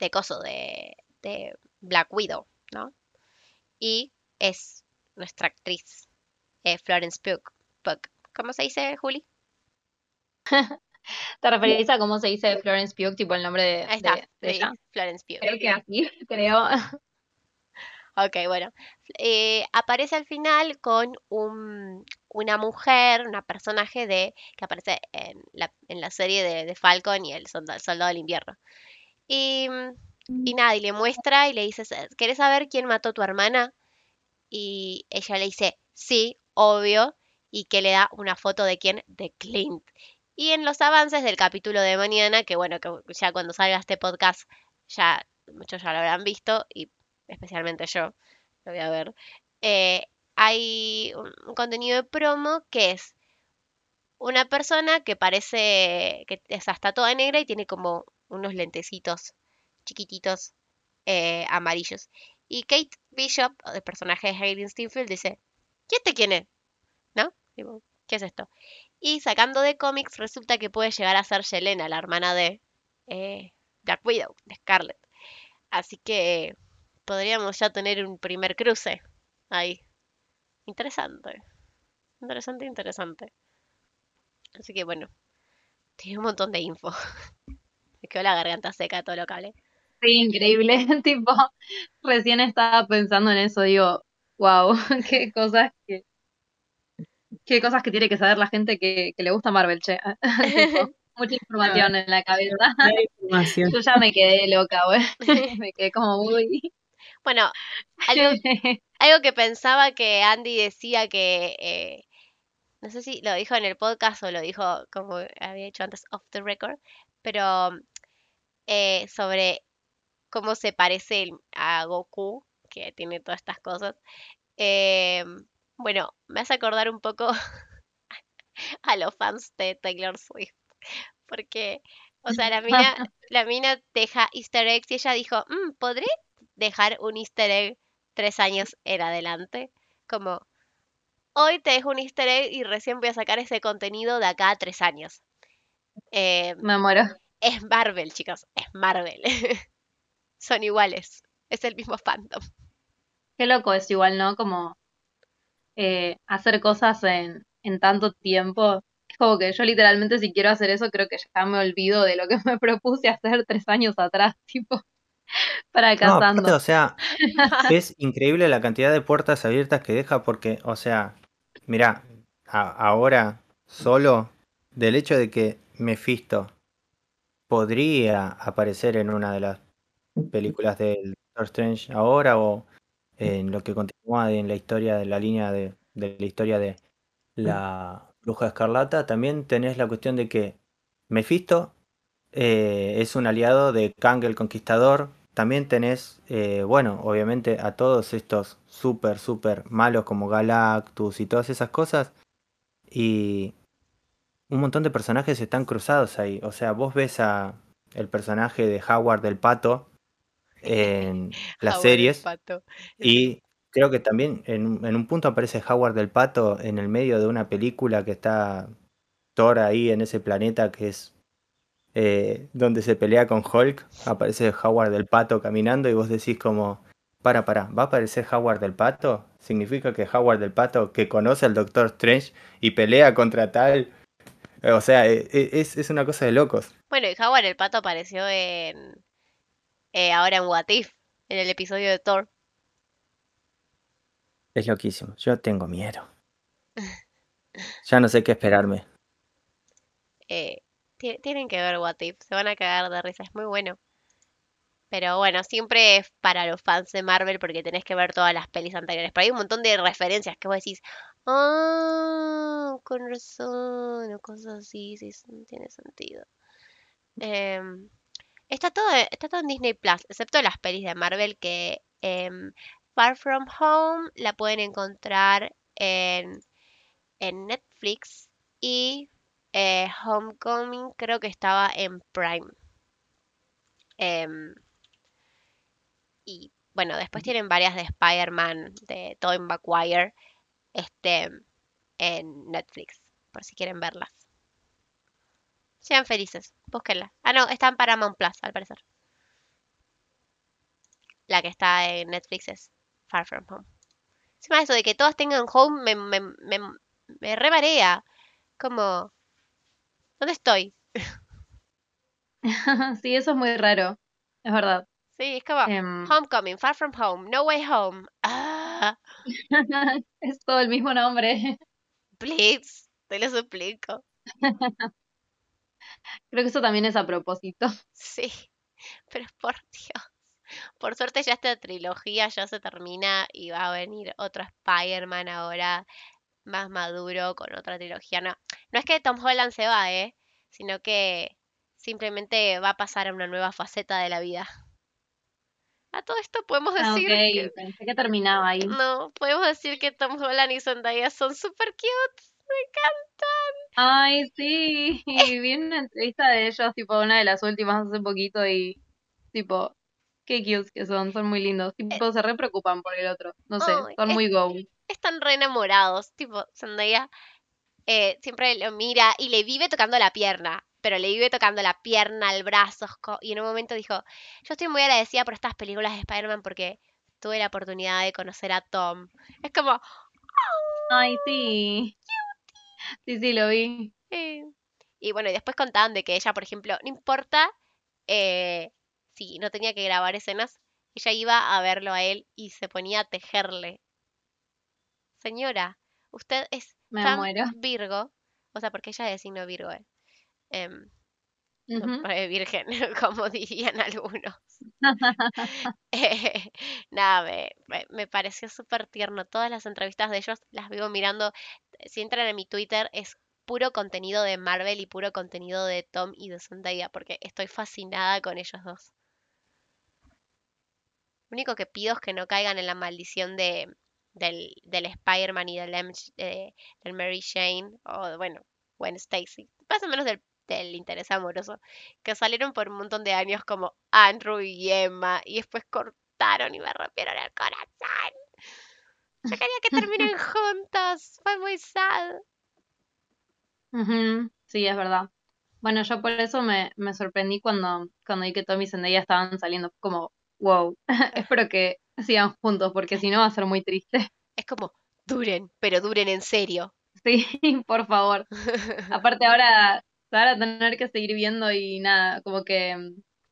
de coso de Black Widow, ¿no? Y es nuestra actriz eh, Florence Pugh. Pugh. ¿Cómo se dice, Juli? ¿Te referís a cómo se dice Florence Pugh, tipo el nombre de, Ahí está, de- de sí, ella? Florence Pugh. Creo que así, creo. Ok, bueno. Eh, aparece al final con un, una mujer, una personaje de que aparece en la, en la serie de, de Falcon y el soldado, el soldado del invierno. Y, y nada, y le muestra y le dice, ¿querés saber quién mató a tu hermana? Y ella le dice, sí, obvio, y que le da una foto de quién, de Clint. Y en los avances del capítulo de mañana, que bueno, que ya cuando salga este podcast, ya muchos ya lo habrán visto, y especialmente yo, lo voy a ver, eh, hay un, contenido de promo que es una persona que parece que o sea, está toda negra y tiene como unos lentecitos chiquititos eh, amarillos. Y Kate Bishop, el personaje de Hayden Steinfeld, dice, ¿y este quién es? ¿No? ¿qué es esto? Y sacando de cómics, resulta que puede llegar a ser Yelena, la hermana de eh, Dark Widow, de Scarlet. Así que podríamos ya tener un primer cruce ahí. Interesante. Interesante, interesante. Así que bueno, tiene un montón de info. Me quedó la garganta seca todo lo que hablé. Sí, increíble. tipo, recién estaba pensando en eso, digo, wow, qué cosas que, qué cosas que tiene que saber la gente que, que le gusta Marvel, che. tipo, mucha información en la cabeza. Información. Yo ya me quedé loca, güey. Me quedé como muy... Bueno, algo, algo que pensaba que Andy decía que, eh, no sé si lo dijo en el podcast o lo dicho como había dicho antes off the record, pero eh, sobre cómo se parece a Goku, que tiene todas estas cosas. Eh, bueno, me hace acordar un poco a los fans de Taylor Swift, porque, o sea, la mina, la mina deja easter eggs y ella dijo, "Mm, ¿podré dejar un easter egg tres años en adelante? Como, hoy te dejo un easter egg y recién voy a sacar ese contenido de acá a tres años. Eh, Me muero. es Marvel, chicos, es Marvel. Son iguales, es el mismo fandom. Qué loco es igual, ¿no? Como eh, hacer cosas en, en tanto tiempo. Es como que yo literalmente si quiero hacer eso, creo que ya me olvido de lo que me propuse hacer tres años atrás, tipo, No, aparte, fracasando. o sea, es increíble la cantidad de puertas abiertas que deja porque, o sea, mira, ahora solo del hecho de que Mephisto podría aparecer en una de las películas del Doctor Strange ahora o en lo que continúa en la historia de la línea de, de la historia de la Bruja Escarlata, también tenés la cuestión de que Mephisto eh, es un aliado de Kang el Conquistador. También tenés, eh, bueno, obviamente a todos estos súper, súper malos como Galactus y todas esas cosas. Y un montón de personajes están cruzados ahí. O sea, vos ves a el personaje de Howard del Pato en las Howard series y creo que también en, un- en un punto aparece Howard del Pato en el medio de una película que está Thor ahí en ese planeta que es eh, donde se pelea con Hulk. Aparece Howard del Pato caminando y vos decís como, para, para, ¿va a aparecer Howard del Pato? ¿Significa que Howard del Pato que conoce al Doctor Strange y pelea contra tal? O sea, eh, eh, es, es una cosa de locos. Bueno, y Howard el Pato apareció en eh, ahora en What If, en el episodio de Thor. Es loquísimo. Yo tengo miedo. Ya no sé qué esperarme. Eh, ti- tienen que ver What If, se van a cagar de risa, es muy bueno. Pero bueno, siempre es para los fans de Marvel porque tenés que ver todas las pelis anteriores. Pero hay un montón de referencias que vos decís, ah, con razón, o cosas así, sí, tiene sentido. Em, está todo, está todo en Disney Plus, excepto las pelis de Marvel que em, Far From Home la pueden encontrar en, en Netflix y eh, Homecoming creo que estaba en Prime. Em, y bueno, después tienen varias de Spider-Man, de Tobey Maguire, este, en Netflix, por si quieren verlas. Sean felices, búsquenla. Ah, no, está en Paramount Plus, al parecer. La que está en Netflix es Far From Home. Encima eso de que todas tengan home me, me, me, me re marea. Como, ¿dónde estoy? Sí, eso es muy raro. Es verdad. Sí, es como Em, Homecoming, Far From Home, No Way Home. Ah, es todo el mismo nombre. please, te lo suplico. Creo que eso también es a propósito. Sí, pero por Dios. Por suerte ya esta trilogía ya se termina y va a venir otro Spider-Man ahora más maduro con otra trilogía. No, no es que Tom Holland se va, ¿eh? Sino que simplemente va a pasar a una nueva faceta de la vida. A todo esto podemos Ah, decir que... pensé que terminaba ahí. No, podemos decir que Tom Holland y Zendaya son super cute. Me encantan. Ay, sí, vi una entrevista de ellos, tipo una de las últimas hace poquito y tipo, qué cute que son, son muy lindos. Tipo, se re preocupan por el otro, no sé, son es- muy go. Están re enamorados. Tipo, Zendaya eh, siempre lo mira y le vive tocando la pierna. Pero le vive tocando la pierna, el brazo. Y en un momento dijo, yo estoy muy agradecida por estas películas de Spider-Man porque tuve la oportunidad de conocer a Tom. Es como, Ay, sí. Sí, sí, lo vi. Eh, Y bueno, y después contaban de que ella, por ejemplo, no importa eh, si no tenía que grabar escenas, ella iba a verlo a él y se ponía a tejerle. Señora, usted es Me tan muero. Virgo, o sea, porque ella es de signo Virgo, eh, em, Ujú. eh, virgen, como dirían algunos. Eh, nada, me, me- me pareció súper tierno. Todas las entrevistas de ellos las vivo mirando. Si entran en mi Twitter, es puro contenido de Marvel y puro contenido de Tom y de Zendaya, porque estoy fascinada con ellos dos. Lo único que pido es que no caigan en la maldición de, del, del Spider-Man y del, MJ eh, del Mary Jane, o bueno, Gwen Stacy. Más o menos del, del interés amoroso que salieron por un montón de años como Andrew y Emma y después cortaron y me rompieron el corazón. Yo quería que terminen juntos, fue muy sad. Sí, es verdad. Bueno, yo por eso me, me sorprendí cuando, cuando vi que Tommy y Zendaya estaban saliendo. Como, wow, espero que sigan juntos porque si no va a ser muy triste. Es como, duren, pero duren en serio. Sí, por favor. Aparte ahora se van a tener que seguir viendo y nada, como que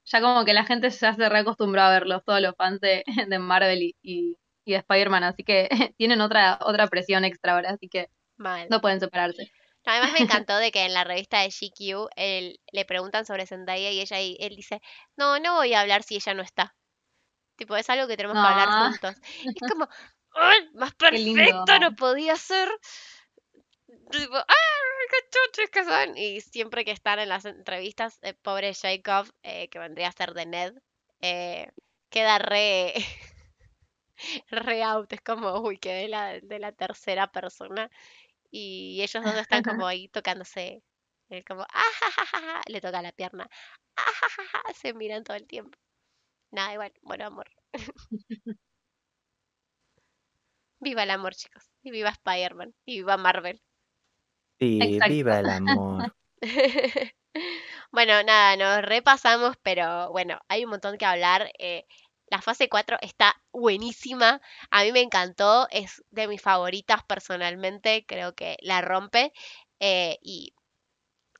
ya como que la gente ya se reacostumbró a verlos, todos los fans de, de Marvel y, y, y de Spider-Man, así que tienen otra, otra presión extra ahora, así que Mal. no pueden separarse. No, además me encantó de que en la revista de GQ él, le preguntan sobre Zendaya y ella y él dice, no, no voy a hablar si ella no está. Tipo, es algo que tenemos que hablar Ah, juntos. Y es como, ¡ay! Más perfecto no podía ser. Tipo, ¡ay, que son! Y siempre que están en las entrevistas, el pobre Jacob, eh, que vendría a ser de Ned, eh, queda re, re out. Es como, uy, quedé de la, de la tercera persona. Y ellos dos están como ahí tocándose. Él como, ¡ah, Le toca la pierna. ¡Ah, Se miran todo el tiempo. Nada, igual, bueno, amor. Viva el amor, chicos. Y viva Spider-Man. Y viva Marvel. Sí, Exacto. viva el amor. Bueno, nada, nos repasamos, pero bueno, hay un montón que hablar. eh, la fase 4 está buenísima. A mí me encantó. Es de mis favoritas personalmente. Creo que la rompe. eh, y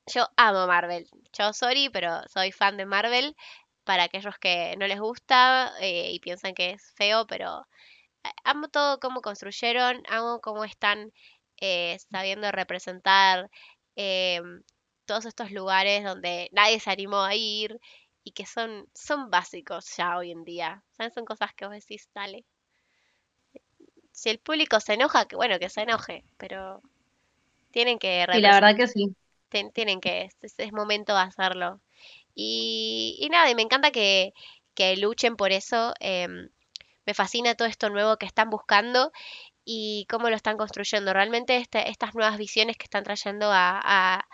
yo amo Marvel. Yo, sorry, pero soy fan de Marvel. Para aquellos que no les gusta eh, y piensan que es feo, pero amo todo cómo construyeron, amo cómo están eh, sabiendo representar em, todos estos lugares donde nadie se animó a ir y que son, son básicos ya hoy en día. ¿Saben? Son cosas que vos decís, dale. Si el público se enoja, que bueno, que se enoje, pero tienen que Sí, la verdad que sí. tienen que, es, momento de hacerlo. Y, y nada, y me encanta que, que luchen por eso. em, me fascina todo esto nuevo que están buscando y cómo lo están construyendo. Realmente este- estas nuevas visiones que están trayendo a, a,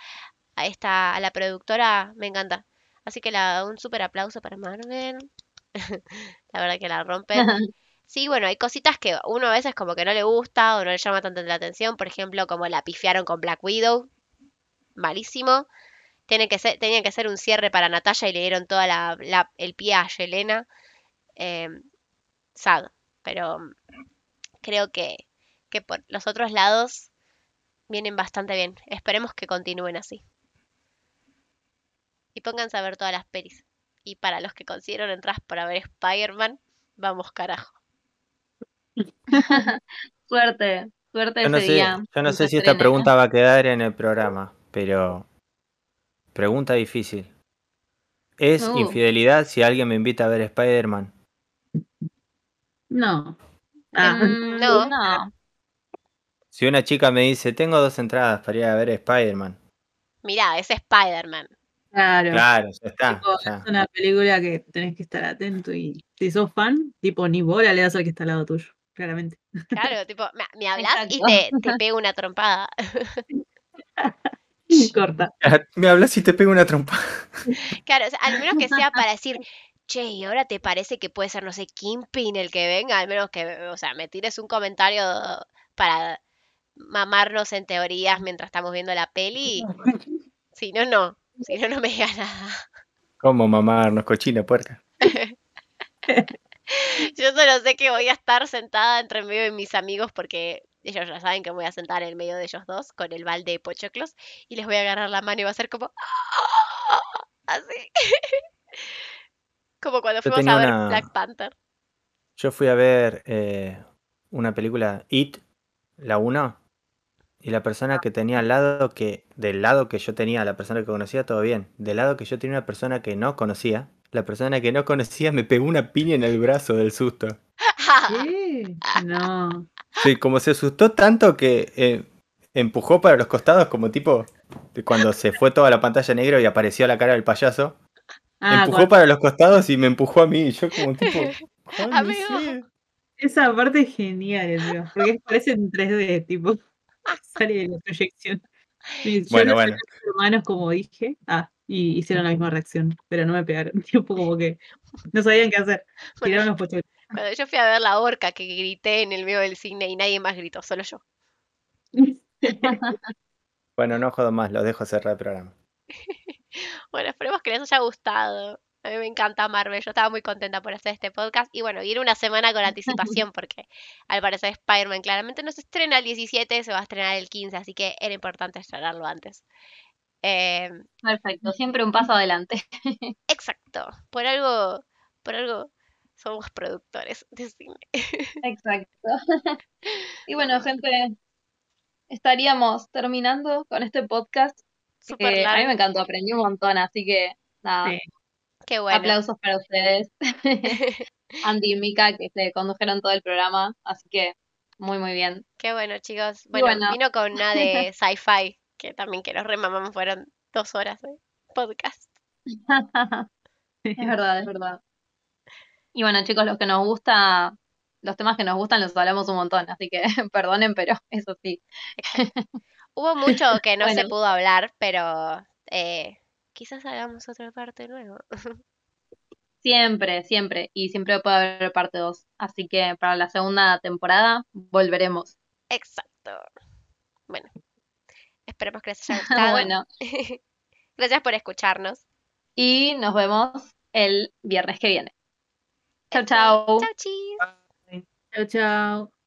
a esta, a la productora me encanta. Así que la, un súper aplauso para Marvel. La verdad que la rompen. Sí, bueno, hay cositas que uno a veces como que no le gusta o no le llama tanto la atención. Por ejemplo, como la pifiaron con Black Widow. Malísimo. Tiene que ser, tenía que ser un cierre para Natalia y le dieron toda la, la- el pie a Yelena. Em, sad. Pero creo que, que por los otros lados vienen bastante bien. Esperemos que continúen así. Y pónganse a ver todas las pelis. Y para los que consiguieron entradas para ver Spider-Man, vamos carajo. Suerte, suerte Yo no ese sé, día. yo no sé si esta pregunta va a quedar en el programa, pero pregunta difícil. ¿Es Uh. infidelidad si alguien me invita a ver Spider-Man? No. Ah, Mm, No. no. Si una chica me dice, tengo dos entradas para ir a ver Spider-Man. Mirá, es Spider-Man. claro. Claro, ya está. Tipo, ya. es una película que tenés que estar atento y si sos fan, tipo, ni bola le das al que está al lado tuyo, claramente. Claro, tipo, me, me hablas y te, te pego una trompada. Corta. Me hablas y te pego una trompa. Claro, o sea, al menos que sea para decir, che, ¿y ahora te parece que puede ser, no sé, Kimpin el que venga? Al menos que, o sea, me tires un comentario para mamarnos en teorías mientras estamos viendo la peli. Si no, no. Si no, no me digas nada. ¿Cómo mamarnos, cochina, puerca? Yo solo sé que voy a estar sentada entre medio de mis amigos porque ellos ya saben que me voy a sentar en medio de ellos dos con el balde de pochoclos y les voy a agarrar la mano y va a ser como así. Como cuando Yo fuimos a ver una- Black Panther. Yo fui a ver eh, una película It, la 1, y la persona que tenía al lado, que del lado que yo tenía, la persona que conocía, todo bien. Del lado que yo tenía una persona que no conocía, la persona que no conocía me pegó una piña en el brazo del susto. ¿Qué? No. Sí, como se asustó tanto que eh, empujó para los costados como tipo cuando se fue toda la pantalla negra y apareció la cara del payaso. Ah, empujó para los costados y me empujó a mí. Y yo como tipo... "Ay, no Amigo. sé". esa parte es genial, amigo, porque parece en 3D, tipo, sale de la proyección. Y yo Bueno, no bueno. tenía hermanos, como dije, ah, y hicieron la misma reacción, pero no me pegaron, tipo, como que no sabían qué hacer, tiraron los pochoclos. Cuando yo fui a ver la orca que grité en el medio del cine y nadie más gritó, solo yo. Bueno, no jodo más, lo dejo cerrar el programa. Bueno, esperemos que les haya gustado. A mí me encanta Marvel, yo estaba muy contenta por hacer este podcast. Y bueno, ir una semana con anticipación porque al parecer Spider-Man claramente no se estrena el 17, se va a estrenar el 15, así que era importante estrenarlo antes. Eh, Perfecto, siempre un paso adelante. exacto, por algo, por algo somos productores de cine. Exacto. Y bueno, gente, estaríamos terminando con este podcast. Súper que a mí me encantó, aprendí un montón, así que nada, Sí. Qué bueno. aplausos para ustedes. Andy y Mika que se condujeron todo el programa, así que muy muy bien. Qué bueno, chicos. Bueno, bueno. vino con una de sci-fi, que también que nos remamamos fueron dos horas de podcast. Es verdad, es verdad. Y bueno, chicos, los que nos gusta, los temas que nos gustan los hablamos un montón, así que perdonen, pero eso sí. Hubo mucho que no se pudo hablar, pero eh, quizás hagamos otra parte nueva. Siempre, siempre. Y siempre puede haber parte 2. Así que para la segunda temporada volveremos. Exacto. Bueno, esperemos que les haya gustado. Bueno, Gracias por escucharnos. y nos vemos el viernes que viene. Chau, Eso. chau. Chau, chis. Chao, chao.